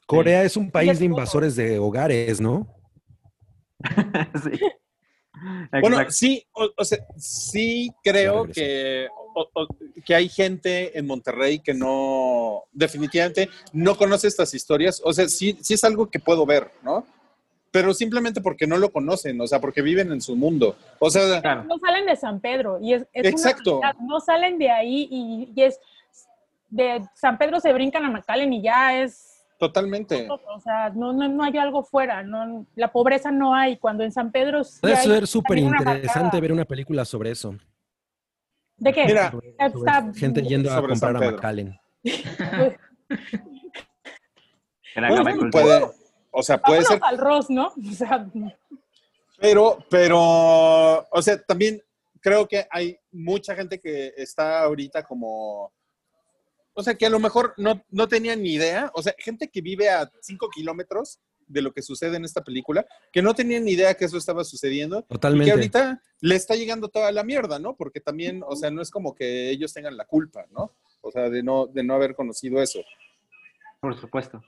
Corea es un país de es invasores de hogares, ¿no? sí. Bueno, sí, o, o sea, sí creo que, o- o- que hay gente en Monterrey que no, definitivamente no conoce estas historias. O sea, sí, sí es algo que puedo ver, ¿no? Pero simplemente porque no lo conocen, o sea, porque viven en su mundo. O sea, Claro. No salen de San Pedro y es, es una Exacto. realidad, no salen de ahí y, y es de San Pedro se brincan a McAllen y ya es totalmente. o sea, no, no, no hay algo fuera, no, la pobreza no hay, cuando en San Pedro sí Puede ser súper una interesante ver una película sobre eso. ¿De qué? Mira, Sobre- gente yendo a comprar a. McAllen. Bueno, puede, o sea, puede Vámonos ser, al Ross, ¿no? O sea, pero, pero, o sea, también creo que hay mucha gente que está ahorita como, o sea, que a lo mejor no, no tenía ni idea, o sea, gente que vive a cinco kilómetros de lo que sucede en esta película, que no tenían ni idea que eso estaba sucediendo y que Totalmente. ahorita le está llegando toda la mierda, ¿no? Porque también, o sea, no es como que ellos tengan la culpa, ¿no? O sea, de no, de no haber conocido eso. Por supuesto.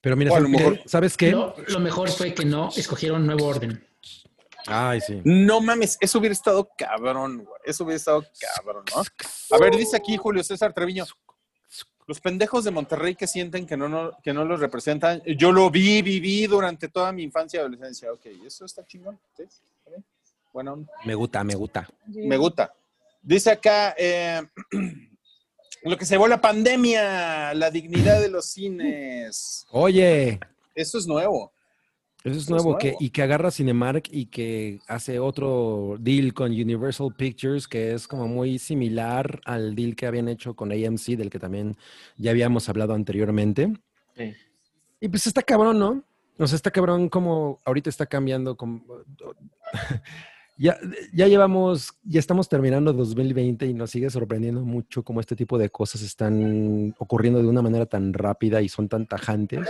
Pero mira, O a lo ¿sabes, mejor- ¿sabes qué? Lo, lo mejor fue que no escogieron nuevo orden. Ay, sí. No mames, eso hubiera estado cabrón, güey. Eso hubiera estado cabrón, ¿no? A ver, dice aquí Julio César Treviño. Los pendejos de Monterrey que sienten que no, no- que no los representan. Yo lo vi, viví durante toda mi infancia y adolescencia. Ok, eso está chingón. Bueno, Me gusta, me gusta. me gusta. Dice acá, eh, lo que se llevó la pandemia, la dignidad de los cines. Oye, Eso es nuevo. Eso es nuevo, que, y que agarra Cinemark y que hace otro deal con Universal Pictures que es como muy similar al deal que habían hecho con AMC, del que también ya habíamos hablado anteriormente. Sí. Y pues está cabrón, ¿no? O sea, está cabrón como ahorita está cambiando. Como, ya, ya llevamos, ya estamos terminando 2020 y nos sigue sorprendiendo mucho cómo este tipo de cosas están ocurriendo de una manera tan rápida y son tan tajantes.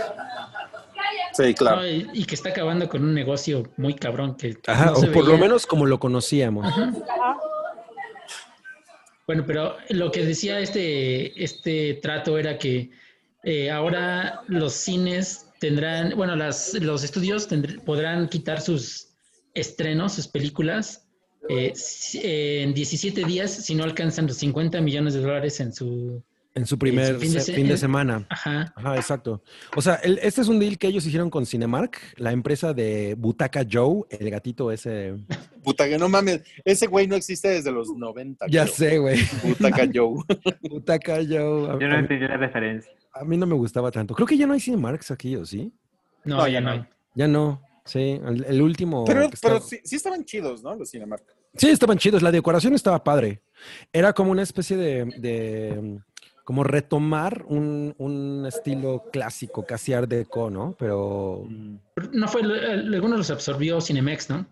Sí, claro. No, y, y que está acabando con un negocio muy cabrón que Ajá, no se o por lo menos como lo conocíamos. Bueno, pero lo que decía este, este trato era que eh, ahora los cines tendrán, bueno, las, los estudios tendr- podrán quitar sus estrenos, sus películas, eh, en 17 días si no alcanzan los 50 millones de dólares en su... En su primer fin de se- se- fin de en- semana. Ajá. Ajá, exacto. O sea, el- este es un deal que ellos hicieron con Cinemark, la empresa de Butaca Joe, el gatito ese. Puta que no mames. Ese güey no existe desde los 90. Ya creo. sé, güey. Butaca Joe. Butaca Joe. Yo no entendí la referencia. a mí no me gustaba tanto. Creo que ya no hay Cinemarks aquí, ¿o sí? No, No, ya no. hay. Ya no. Sí, el, el último. Pero, pero estaba- sí, sí estaban chidos, ¿no? Los Cinemark. Sí, estaban chidos. La decoración estaba padre. Era como una especie de. de, como retomar un, un estilo clásico, casi art deco, ¿no? Pero. Mm. No fue, algunos los absorbió Cinemex, ¿no?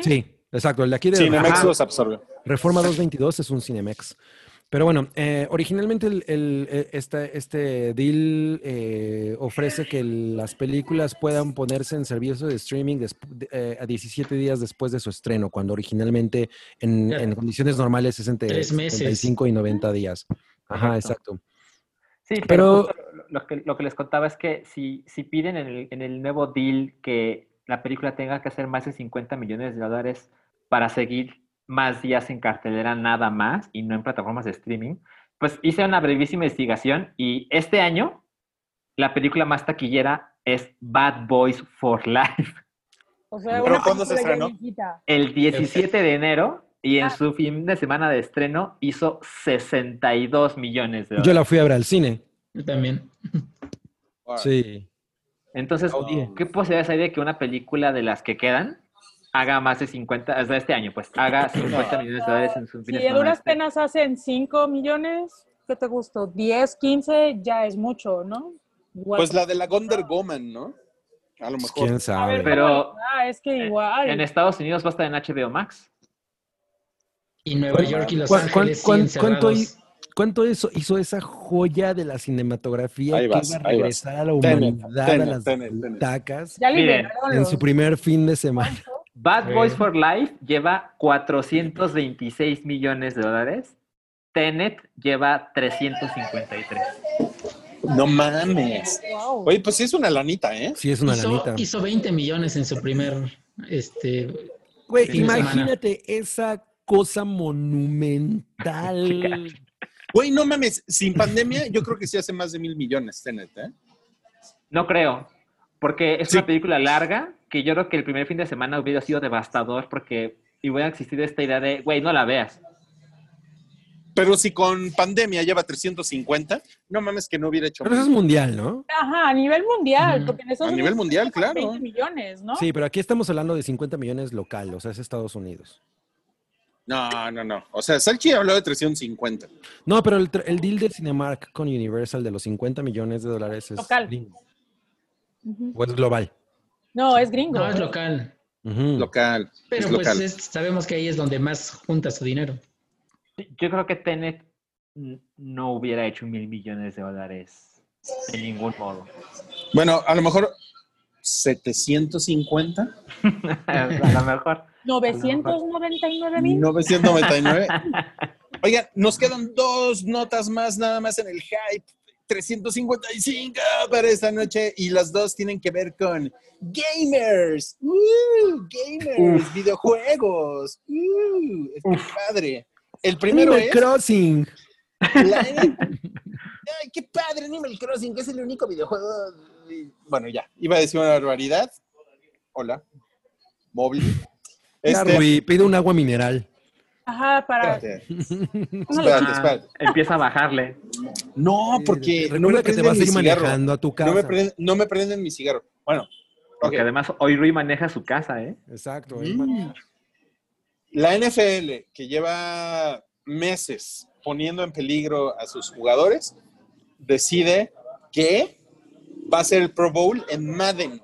Sí, exacto. El de aquí de Cinemex Ajá. los absorbió. Reforma 222 es un Cinemex. Pero bueno, eh, originalmente el, el- este, este deal eh, ofrece que las películas puedan ponerse en servicio de streaming de- eh, a 17 días después de su estreno, cuando originalmente en, Claro. en condiciones normales es entre Tres meses. 75 y 90 días. Ajá, exacto. Sí, pero, lo, que, lo que les contaba es que si, si piden en el, en el nuevo deal que la película tenga que hacer más de 50 millones de dólares para seguir más días en cartelera nada más y no en plataformas de streaming, pues hice una brevísima investigación y este año la película más taquillera es Bad Boys for Life O sea, ¿Pero una cuándo se estrenó? el 17 de enero y en Ah. su fin de semana de estreno hizo 62 millones de Yo dólares. la fui a ver al cine. Yo también. Sí. Entonces. ¿qué posibilidades hay de que una película de las que quedan haga más de 50, o sea, este año, pues, haga 50 millones de dólares en su fin Si de semana? duras este? penas hacen 5 millones, ¿qué te gustó? 10, 15, ya es mucho, ¿no? Igual. Pues la de la Gonder Woman, ¿no? A lo mejor. ¿Quién A sabe? ver, Pero- ¿cómo le- ah, es que igual. En Estados Unidos va a estar en HBO Max. Y Nueva York y Los ¿Cuán- cuán- Ángeles cuánto cerrados. ¿Cuánto hizo, hizo esa joya de la cinematografía Ahí que vas, iba a regresar a la Tenet, humanidad, a las Tenet, Tenet. butacas ya Miren, liberaron en su primer fin de semana? Bad. Boys for Life lleva 426 millones de dólares. Tenet lleva 353. No mames. Oye, pues sí es una lanita, ¿eh? Sí, es una hizo, lanita. hizo 20 millones en su primer este Güey, fin de semana. imagínate esa cosa monumental. Güey, no mames. Sin pandemia, yo creo que sí hace más de mil millones, Tenet, ¿eh? No creo, porque es Sí. una película larga que yo creo que el primer fin de semana hubiera sido devastador porque hubiera existido esta idea de, güey, no la veas. Pero si con pandemia lleva 350, no mames que no hubiera hecho. Pero eso es mundial, ¿no? Ajá, a nivel mundial, porque en Estados A nivel mundial, claro. 20 millones, ¿no? Sí, pero aquí estamos hablando de 50 millones local, o sea, es Estados Unidos. No, no, no. O sea, Salchi habló de 350. No, pero el, el deal de Cinemark con Universal de los 50 millones de dólares es Local. gringo, o es global. No, es gringo. no es local. Local. pero es pues local. es- sabemos que ahí es donde más junta su dinero. Yo creo que Tenet no hubiera hecho mil millones de dólares de ningún modo. Bueno, a lo mejor 750, a lo mejor. 999 mil. 999. Oigan, nos quedan dos notas más nada más en el hype. 355 para esta noche y las dos tienen que ver con gamers. ¡Uh! gamers, videojuegos. ¡Uh! está padre. El primero Animal es Crossing. la- Ay, qué padre Animal Crossing, que es el único videojuego. Bueno, ya, iba a decir una barbaridad. Hola. Móvil. Este, Rui, pide un agua mineral. Ajá, para. espérate, espérate, espérate. empieza a bajarle. No, porque no Recuerda me que te vas a ir manejando a tu casa. No me, prenden, no me prenden mi cigarro. Bueno, Porque además hoy Rui maneja su casa, ¿eh? Exacto. Mm. La NFL, que lleva meses poniendo en peligro a sus jugadores, decide que va a ser el Pro Bowl en Madden,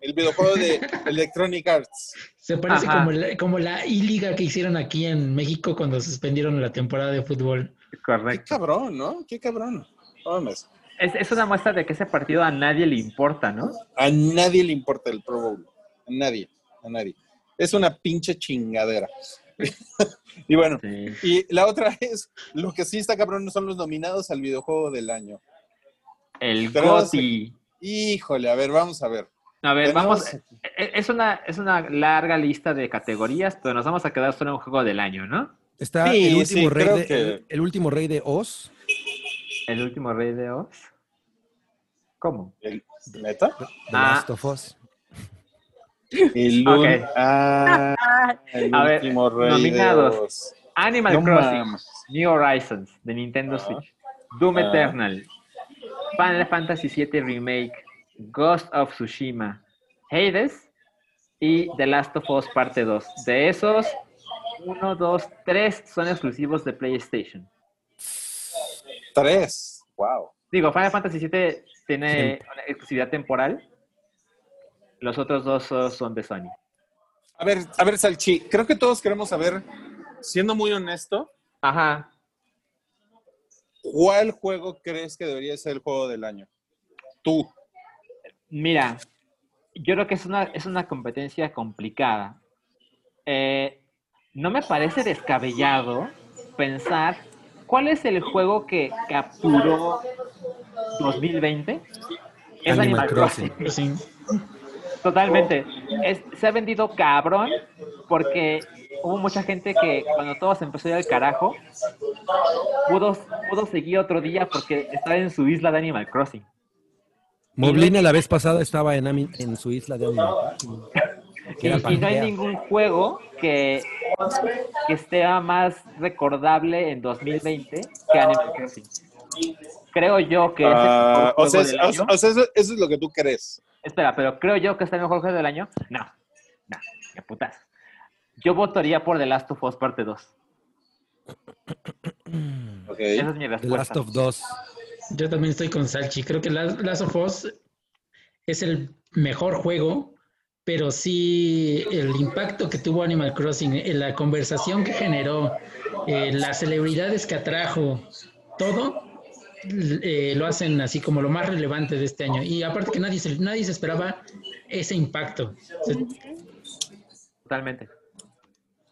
el videojuego de Electronic Arts. Se parece Ajá. como la, como la I-Liga que hicieron aquí en México cuando suspendieron la temporada de fútbol. Qué Correcto. cabrón, ¿no? Qué cabrón. No mames. Es, es una muestra de que ese partido a nadie le importa, ¿no? A nadie le importa el Pro Bowl. A nadie. A nadie. Es una pinche chingadera. y bueno, Sí. y la otra es, lo que sí está cabrón son los nominados al videojuego del año. El Pero GOTY. Híjole, a ver, vamos a ver. A ver, vamos. e- Es una, es una larga lista de categorías, pero nos vamos a quedar solo en un juego del año, ¿no? Está Sí, el, último sí, rey de, que- el, el último rey de Oz, El último rey de Oz. ¿Cómo? ¿El, ¿Neta? The Ah. Last of Us. El, Ok. un- Ah, el A ver, último rey nominados. de Oz. Animal No Crossing. New Horizons de Nintendo Ah. Switch, Doom Ah. Eternal, Final Fantasy VII Remake, Ghost of Tsushima, Hades y The Last of Us Parte 2. De esos, uno, dos, tres son exclusivos de PlayStation. Tres. Wow. Digo, Final Fantasy VII tiene una exclusividad temporal. Los otros dos son- son de Sony. A ver, a ver, Salchi, creo que todos queremos saber, siendo muy honesto, Ajá. ¿cuál juego crees que debería ser el juego del año? Tú. Mira, yo creo que es una, es una competencia complicada. Eh, no me parece descabellado pensar cuál es el juego que capturó 2020. Es Animal Animal Crossing. Totalmente. Es- se ha vendido cabrón porque hubo mucha gente que cuando todo se empezó a ir al carajo, pudo, pudo seguir otro día porque estaba en su isla de Animal Crossing. Moblina la vez pasada estaba en, Ami- en su isla de Crossing. Y, no hay ningún juego que, que esté más recordable en 2020 que Animal Crossing. Creo yo que es el Ah, mejor o juego sea, del es- año. o sea, eso, eso es lo que tú crees. Espera, pero creo yo que es el mejor juego del año. No, no, qué putas. Yo votaría por The Last of Us Parte 2. Ok. Esa es mi The respuesta. Last of Us. Yo también estoy con Salchi. Creo que Last of Us es el mejor juego, pero sí el impacto que tuvo Animal Crossing, eh, la conversación que generó, eh, las celebridades que atrajo, todo eh, lo hacen así como lo más relevante de este año. Y aparte que nadie se, nadie se esperaba ese impacto. Totalmente.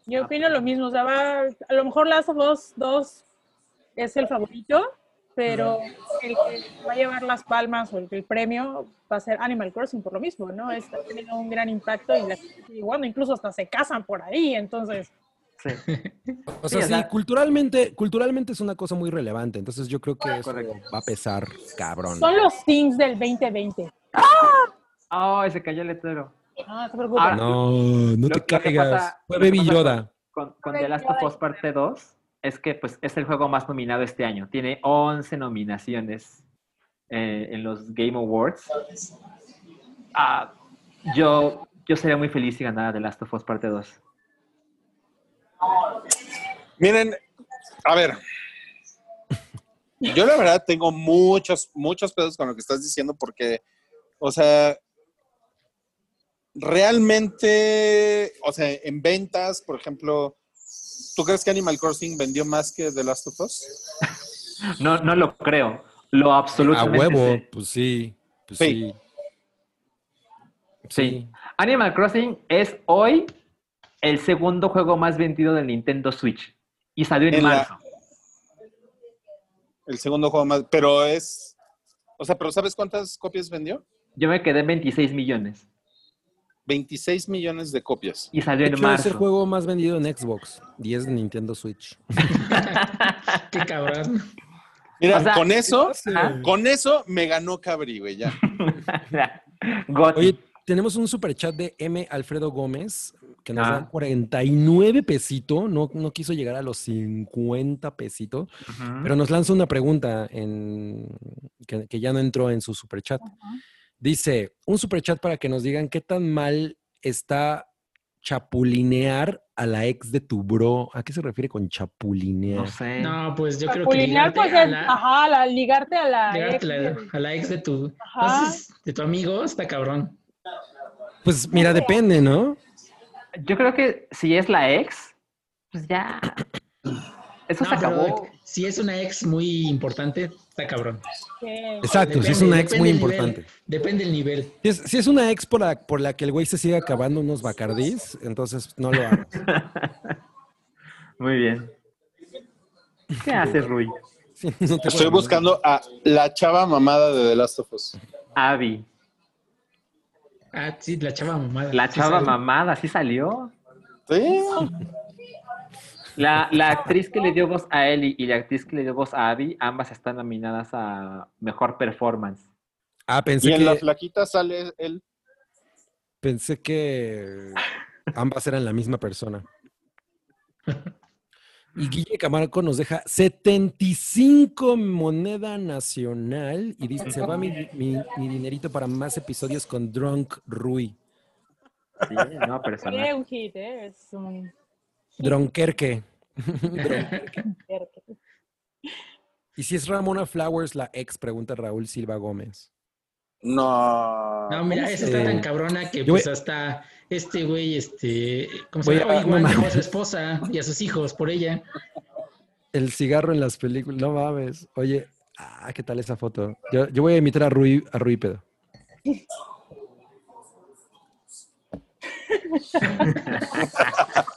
Yo opino lo mismo, o sea, va- a lo mejor Last of Us 2 es el favorito, pero el que va a llevar las palmas o el, el premio va a ser Animal Crossing por lo mismo, ¿no? Está teniendo un gran impacto y, la- y bueno, incluso hasta se casan por ahí, entonces, Sí. O sea, sí, culturalmente, culturalmente es una cosa muy relevante. Entonces yo creo que eso va a pesar, cabrón. son los things del 2020. ¡Ay, se cayó el letrero! No, no te preocupes. Ahora- No, no te caigas. pasa- Fue Baby Yoda. Con, con The Last of Us Parte 2 es que pues, es el juego más nominado este año. Tiene 11 nominaciones eh, en los Game Awards. Ah, yo, yo sería muy feliz si ganara The Last of Us Parte 2. Miren, a ver. Yo la verdad tengo muchos, muchos pedos con lo que estás diciendo porque, o sea, realmente, o sea, en ventas, por ejemplo, ¿tú crees que Animal Crossing vendió más que The Last of Us? No, no lo creo. Lo A absolutamente huevo, sé. pues sí. Pues Sí. sí. Sí. Animal Crossing es hoy el segundo juego más vendido del Nintendo Switch. Y salió en, En la- marzo. El segundo juego más, pero es, o sea, pero ¿sabes cuántas copias vendió? Yo me quedé en 26 millones. 26 millones de copias. Y salió De en es el juego más vendido en Xbox. 10 de Nintendo Switch. Qué cabrón. Mira, O sea, con eso, con eso me ganó Cabri, güey, ya. Oye, tenemos un super chat de M. Alfredo Gómez que nos Ah. da 49 pesito. No, no quiso llegar a los 50 pesito, pero nos lanza una pregunta en, que, que ya no entró en su super chat. Dice, un super chat para que nos digan qué tan mal está chapulinear a la ex de tu bro. ¿A qué se refiere con chapulinear? no sé. No, pues yo creo que Chapulinear, ligarte pues a es, la, ajá, la- ligarte a la ligarte ex a la- del- a la ex de tu, Ajá. entonces, de tu amigo está cabrón. Pues mira, depende, ¿no? Yo creo que si es la ex, pues ya. Eso No, se acabó. Si es una ex muy importante, está cabrón. Exacto, si es una ex muy nivel, importante. Depende del nivel. Si es, si es una ex por la, por la que el güey se sigue acabando unos bacardís, entonces no lo hagas. Muy bien. ¿Qué haces, Rui? Sí, no te Estoy buscando a la chava mamada de The Last of Us. Abby. Ah, sí, la chava mamada. La Sí chava mamada, sí salió. ¿Sí? La, la actriz que le dio voz a Ellie y la actriz que le dio voz a Abby, ambas están nominadas a Mejor Performance. Ah, pensé Y en la que, flaquita sale él. pensé que ambas eran la misma persona. Y Guille Camargo nos deja 75 moneda nacional y dice, se va mi, mi- mi dinerito para más episodios con Drunk Rui. Sí, no, Sí, personal. un hit, ¿eh? Es un Dronkerque. hit. Y si es Ramona Flowers la ex, pregunta Raúl Silva Gómez. No. No, mira, ¿Cómo esa está tan cabrona que Yo pues voy- hasta este güey, este, ¿cómo se llama? a- Igual no a su esposa y a sus hijos por ella. El cigarro en las películas, no mames. Oye, ah, ¿qué tal esa foto? Yo, yo voy a imitar a Rui, a Rui Pedo.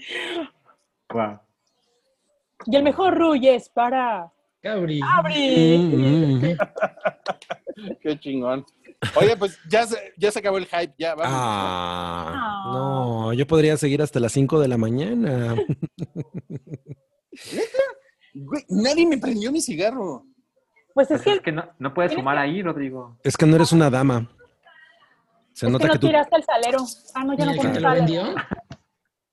Y el mejor Ruy es para Cabri. Abri. Mm, mm. Qué chingón. Oye, pues ya se, ya se acabó el hype, ya vamos. Ah, no, yo podría seguir hasta las 5 de la mañana. Güey, nadie me prendió mi cigarro. Pues es Pues es que, no, no puedes sumar ahí, Rodrigo. Es que no eres una dama. Se es nota que no que tú. tiraste el salero. Ah, no, ya ¿Y no el lo salero.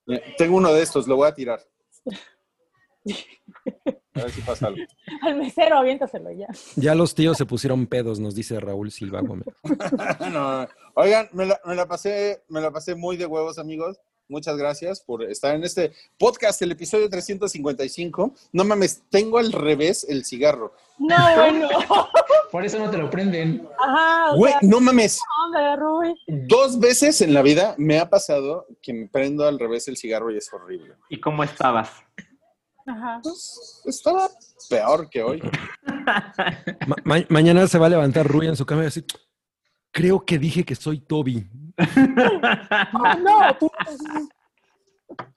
Eh, Tengo uno de estos, lo voy a tirar. A ver si pasa algo. Al mesero, aviéntaselo ya. Ya los tíos se pusieron pedos, nos dice Raúl Silva Gómez. No, Oigan, me la, me la pasé, me la pasé muy de huevos, amigos. Muchas gracias por estar en este podcast, el episodio 355. No mames, tengo al revés el cigarro. No, bueno. Por eso no te lo prenden. Ajá, Güey, sea, no mames. Ruy. Dos veces en la vida me ha pasado que me prendo al revés el cigarro y es horrible. ¿Y cómo estabas? Ajá. Pues, estaba peor que hoy. Ma- ma- mañana se va a levantar Rui en su cama y decir, creo que dije que soy Toby. No, tú.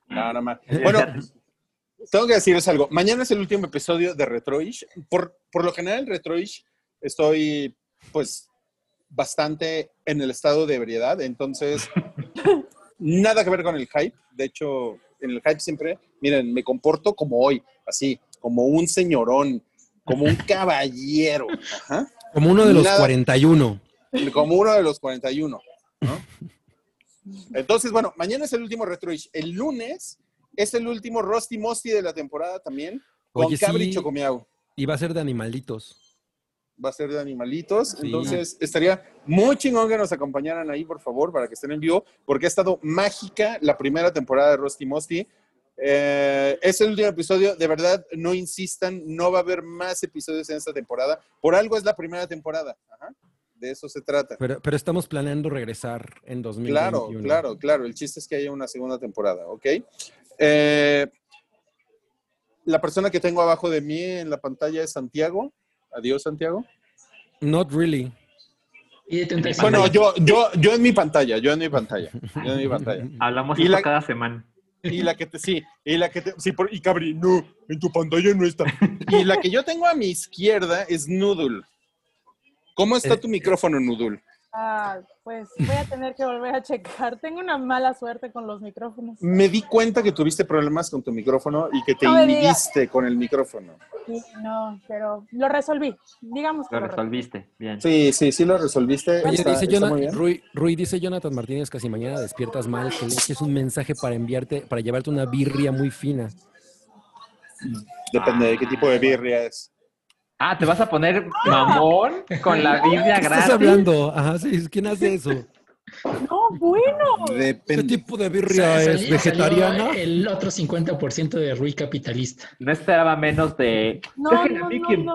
No, no más. Bueno, tengo que decirles algo. Mañana es el último episodio de Retroish. Por, por lo general, en Retroish estoy, pues, bastante en el estado de ebriedad. Entonces, nada que ver con el hype. De hecho, en el hype siempre, miren, me comporto como hoy, así, como un señorón, como un caballero. Ajá. Como uno de los Nada. 41. Como uno de los 41. ¿no? Entonces, bueno, mañana es el último Retroish. El lunes es el último Rusty Musty de la temporada también, con Oye, Cabri sí. Chocomiao. Y va a ser de animalitos. Va a ser de animalitos. Sí. Entonces, estaría muy chingón que nos acompañaran ahí, por favor, para que estén en vivo, porque ha estado mágica la primera temporada de Rusty Musty. Eh, es el último episodio, de verdad, no insistan, no va a haber más episodios en esta temporada. Por algo es la primera temporada. Ajá. De eso se trata. Pero, pero estamos planeando regresar en 2021. Claro, claro, claro. El chiste es que haya una segunda temporada, ¿ok? Eh, la persona que tengo abajo de mí en la pantalla es Santiago. Adiós, Santiago. Not really. Y de 35. Bueno, yo, yo, yo en mi pantalla, yo en mi pantalla, yo en mi pantalla. Hablamos Y esto la- cada semana. Y la que te, sí, y la que te, sí, por- y Cabri, no, en tu pantalla no está. Y la que yo tengo a mi izquierda es Noodle. ¿Cómo está Eh, tu micrófono, Noodle? Ah, pues voy a tener que volver a checar. Tengo una mala suerte con los micrófonos. Me di cuenta que tuviste problemas con tu micrófono y que te No inhibiste con el micrófono. Sí, no, pero lo resolví. Digamos que Lo lo resolví. resolviste. Bien. Sí, sí, sí lo resolviste. Oye, Está- dice está muy Jonathan, bien. Rui, Rui, dice Jonathan Martínez que si mañana despiertas mal, que eches un mensaje para enviarte, para llevarte una birria muy fina. Depende de qué tipo de birria es. Ah, ¿te vas a poner mamón con la Biblia ¿Qué gratis? estás hablando? Ajá, sí, ¿quién hace eso? No, bueno. ¿Qué tipo de birria es? ¿Vegetariana? El otro 50% de Rui capitalista. No esperaba menos de... No, Dejen a no, Mickey no.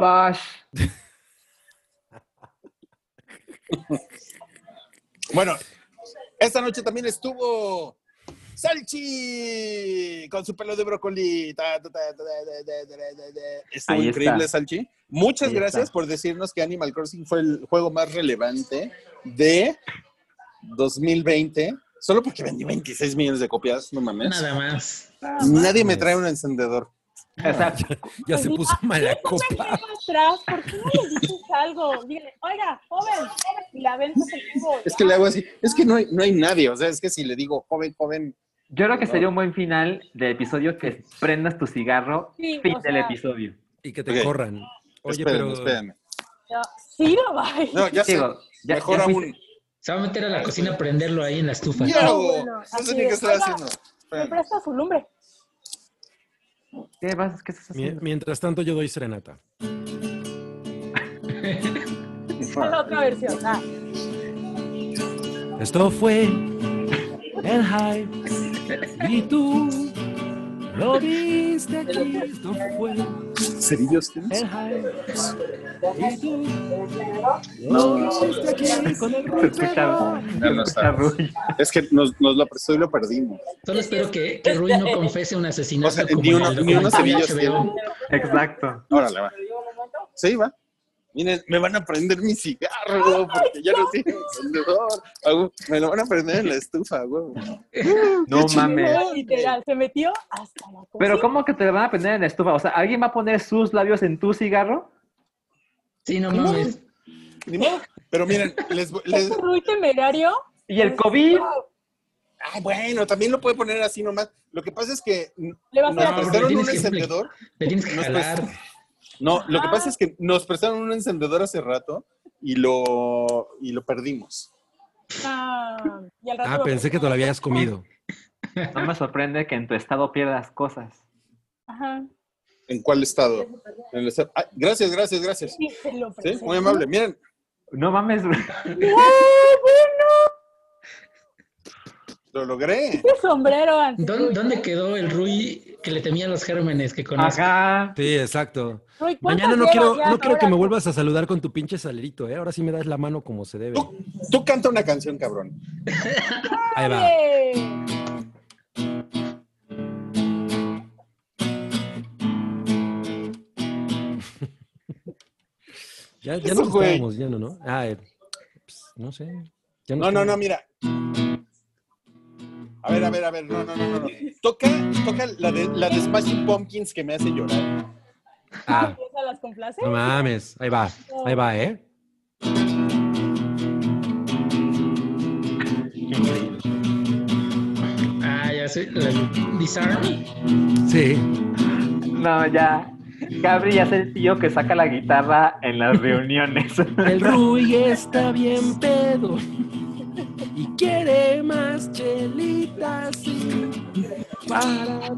Bueno, esta noche también estuvo Salchi, con su pelo de brócoli. Estuvo increíble. Salchi. Muchas gracias por decirnos que Animal Crossing fue el juego más relevante de 2020. Solo porque vendí 26 millones de copias, no mames. Nada más. Nadie me trae un encendedor. Ya, se puso mala copa. ¿Por qué no le dices algo? Oiga, joven, y la venta se Es que le hago así. Es que no hay, no hay nadie. O sea, es que si le digo joven, joven, yo creo que No. sería un buen final del episodio que prendas tu cigarro, Sí, fin o del sea- episodio. Y que te Ok. corran. Oye, espérenme, pero espérenme. Ya, Sí, no va. No, ya sé. Digo, ya, Mejor ya aún. fuiste- Se va a meter a la cocina a prenderlo ahí en la estufa. Bueno, No así sé ni qué es. estoy Oiga, haciendo. ¿Me presta su lumbre? ¿Qué, vas, ¿Qué estás haciendo? mientras tanto yo doy serenata. La otra versión. Ah, Esto fue el hype. Y tú lo viste aquí. Esto fue ¿Cerillos tienes? Y tú lo viste aquí con el escucha, No, no está. Es que nos, nos lo prestó y lo perdimos. Solo espero que, que Rui no confese un asesinato O sea, como ni uno- ni unos cerillos. Exacto. Órale, va. Sí, va. Miren, me van a prender mi cigarro porque ya no tiene encendedor. Me lo van a prender en la estufa, güey. No mames. literal, se metió hasta la cocina. Pero ¿cómo que te van a prender en la estufa? O sea, ¿alguien va a poner sus labios en tu cigarro? Sí, no mames. Ni modo. Pero miren, les, les- Este Rui temerario. ¿Y el COVID? Ah, bueno, también lo puede poner así nomás. Lo que pasa es que Le vas a nos dar No, prestaron tienes un encendedor. Le tienes que Nos jalar. No, lo que pasa es que nos prestaron un encendedor hace rato y lo, y lo perdimos. Ah, y al rato Ah, lo- pensé que te lo habías comido. No me sorprende que en tu estado pierdas cosas. Ajá. ¿En cuál estado? En el estado- Ah, gracias, gracias, gracias. Sí, Sí, muy amable. Miren, No mames. Lo logré. Qué sombrero antes. ¿Dó- ¿Dónde quedó el Rui que le temía a los gérmenes que conozco? Ajá. Sí, exacto. Rui, ¿cuántas Mañana no quiero, no quiero que me vuelvas a saludar con tu pinche salerito, ¿eh? Ahora sí me das la mano como se debe. Tú, tú canta una canción, cabrón. Ahí va. Ya, ya ¿no? Ah, eh, pues, no sé. Ya No, no, no, mira. A ver, a ver, a ver, no, no, no, no. no. Toca, toca la de, la de Smashing Pumpkins que me hace llorar. Ah, ¿Esa las complace? no mames. Ahí va. Ahí va, ¿eh? Ah, ya sé. La Disarm. Sí. No, ya. Gabri ya es el tío que saca la guitarra en las reuniones. El Rui está bien pedo. Quiere más chelitas. y Para...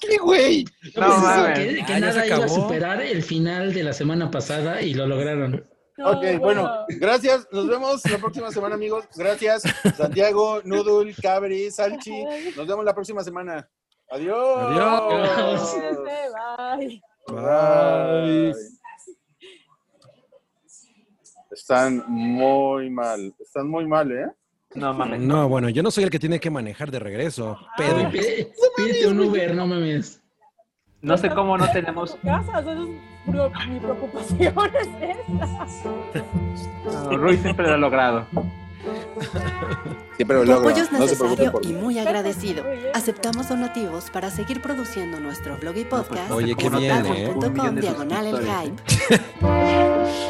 ¿Qué, güey? No, Pues, que, Ah, nada iba a superar el final de la semana pasada y lo lograron. No, Ok, bueno, gracias. Nos vemos la próxima semana, amigos. Gracias, Santiago, Nudul, Cabri, Salchi. Nos vemos la próxima semana. Adiós. Adiós. Bye. Bye. Están muy mal. Están muy mal, ¿eh? No mames. No, bueno, yo no soy el que tiene que manejar de regreso. Oye, Pedro. pide- Pídete un Uber, no mames. No sé cómo no tenemos. Casa, eso es mi preocupación es esa. No, Rui siempre lo ha logrado. Siempre lo Tu logra. apoyo es No necesario por y muy agradecido. Aceptamos donativos para seguir produciendo nuestro blog y podcast. Oye, qué ¿Cómo no bien, ¿eh? diagonal el hype.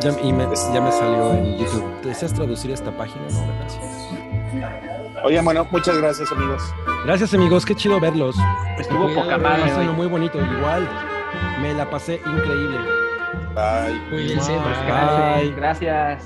Ya, y me, ya me salió en YouTube. ¿Deseas traducir esta página? No, gracias. Oigan, bueno, muchas gracias, amigos. Gracias, amigos. Qué chido verlos. Estuvo Cuidado, poca madre hoy. muy bonito. Igual. Me la pasé increíble. Bye. Cuídense, bye. Bye. Gracias.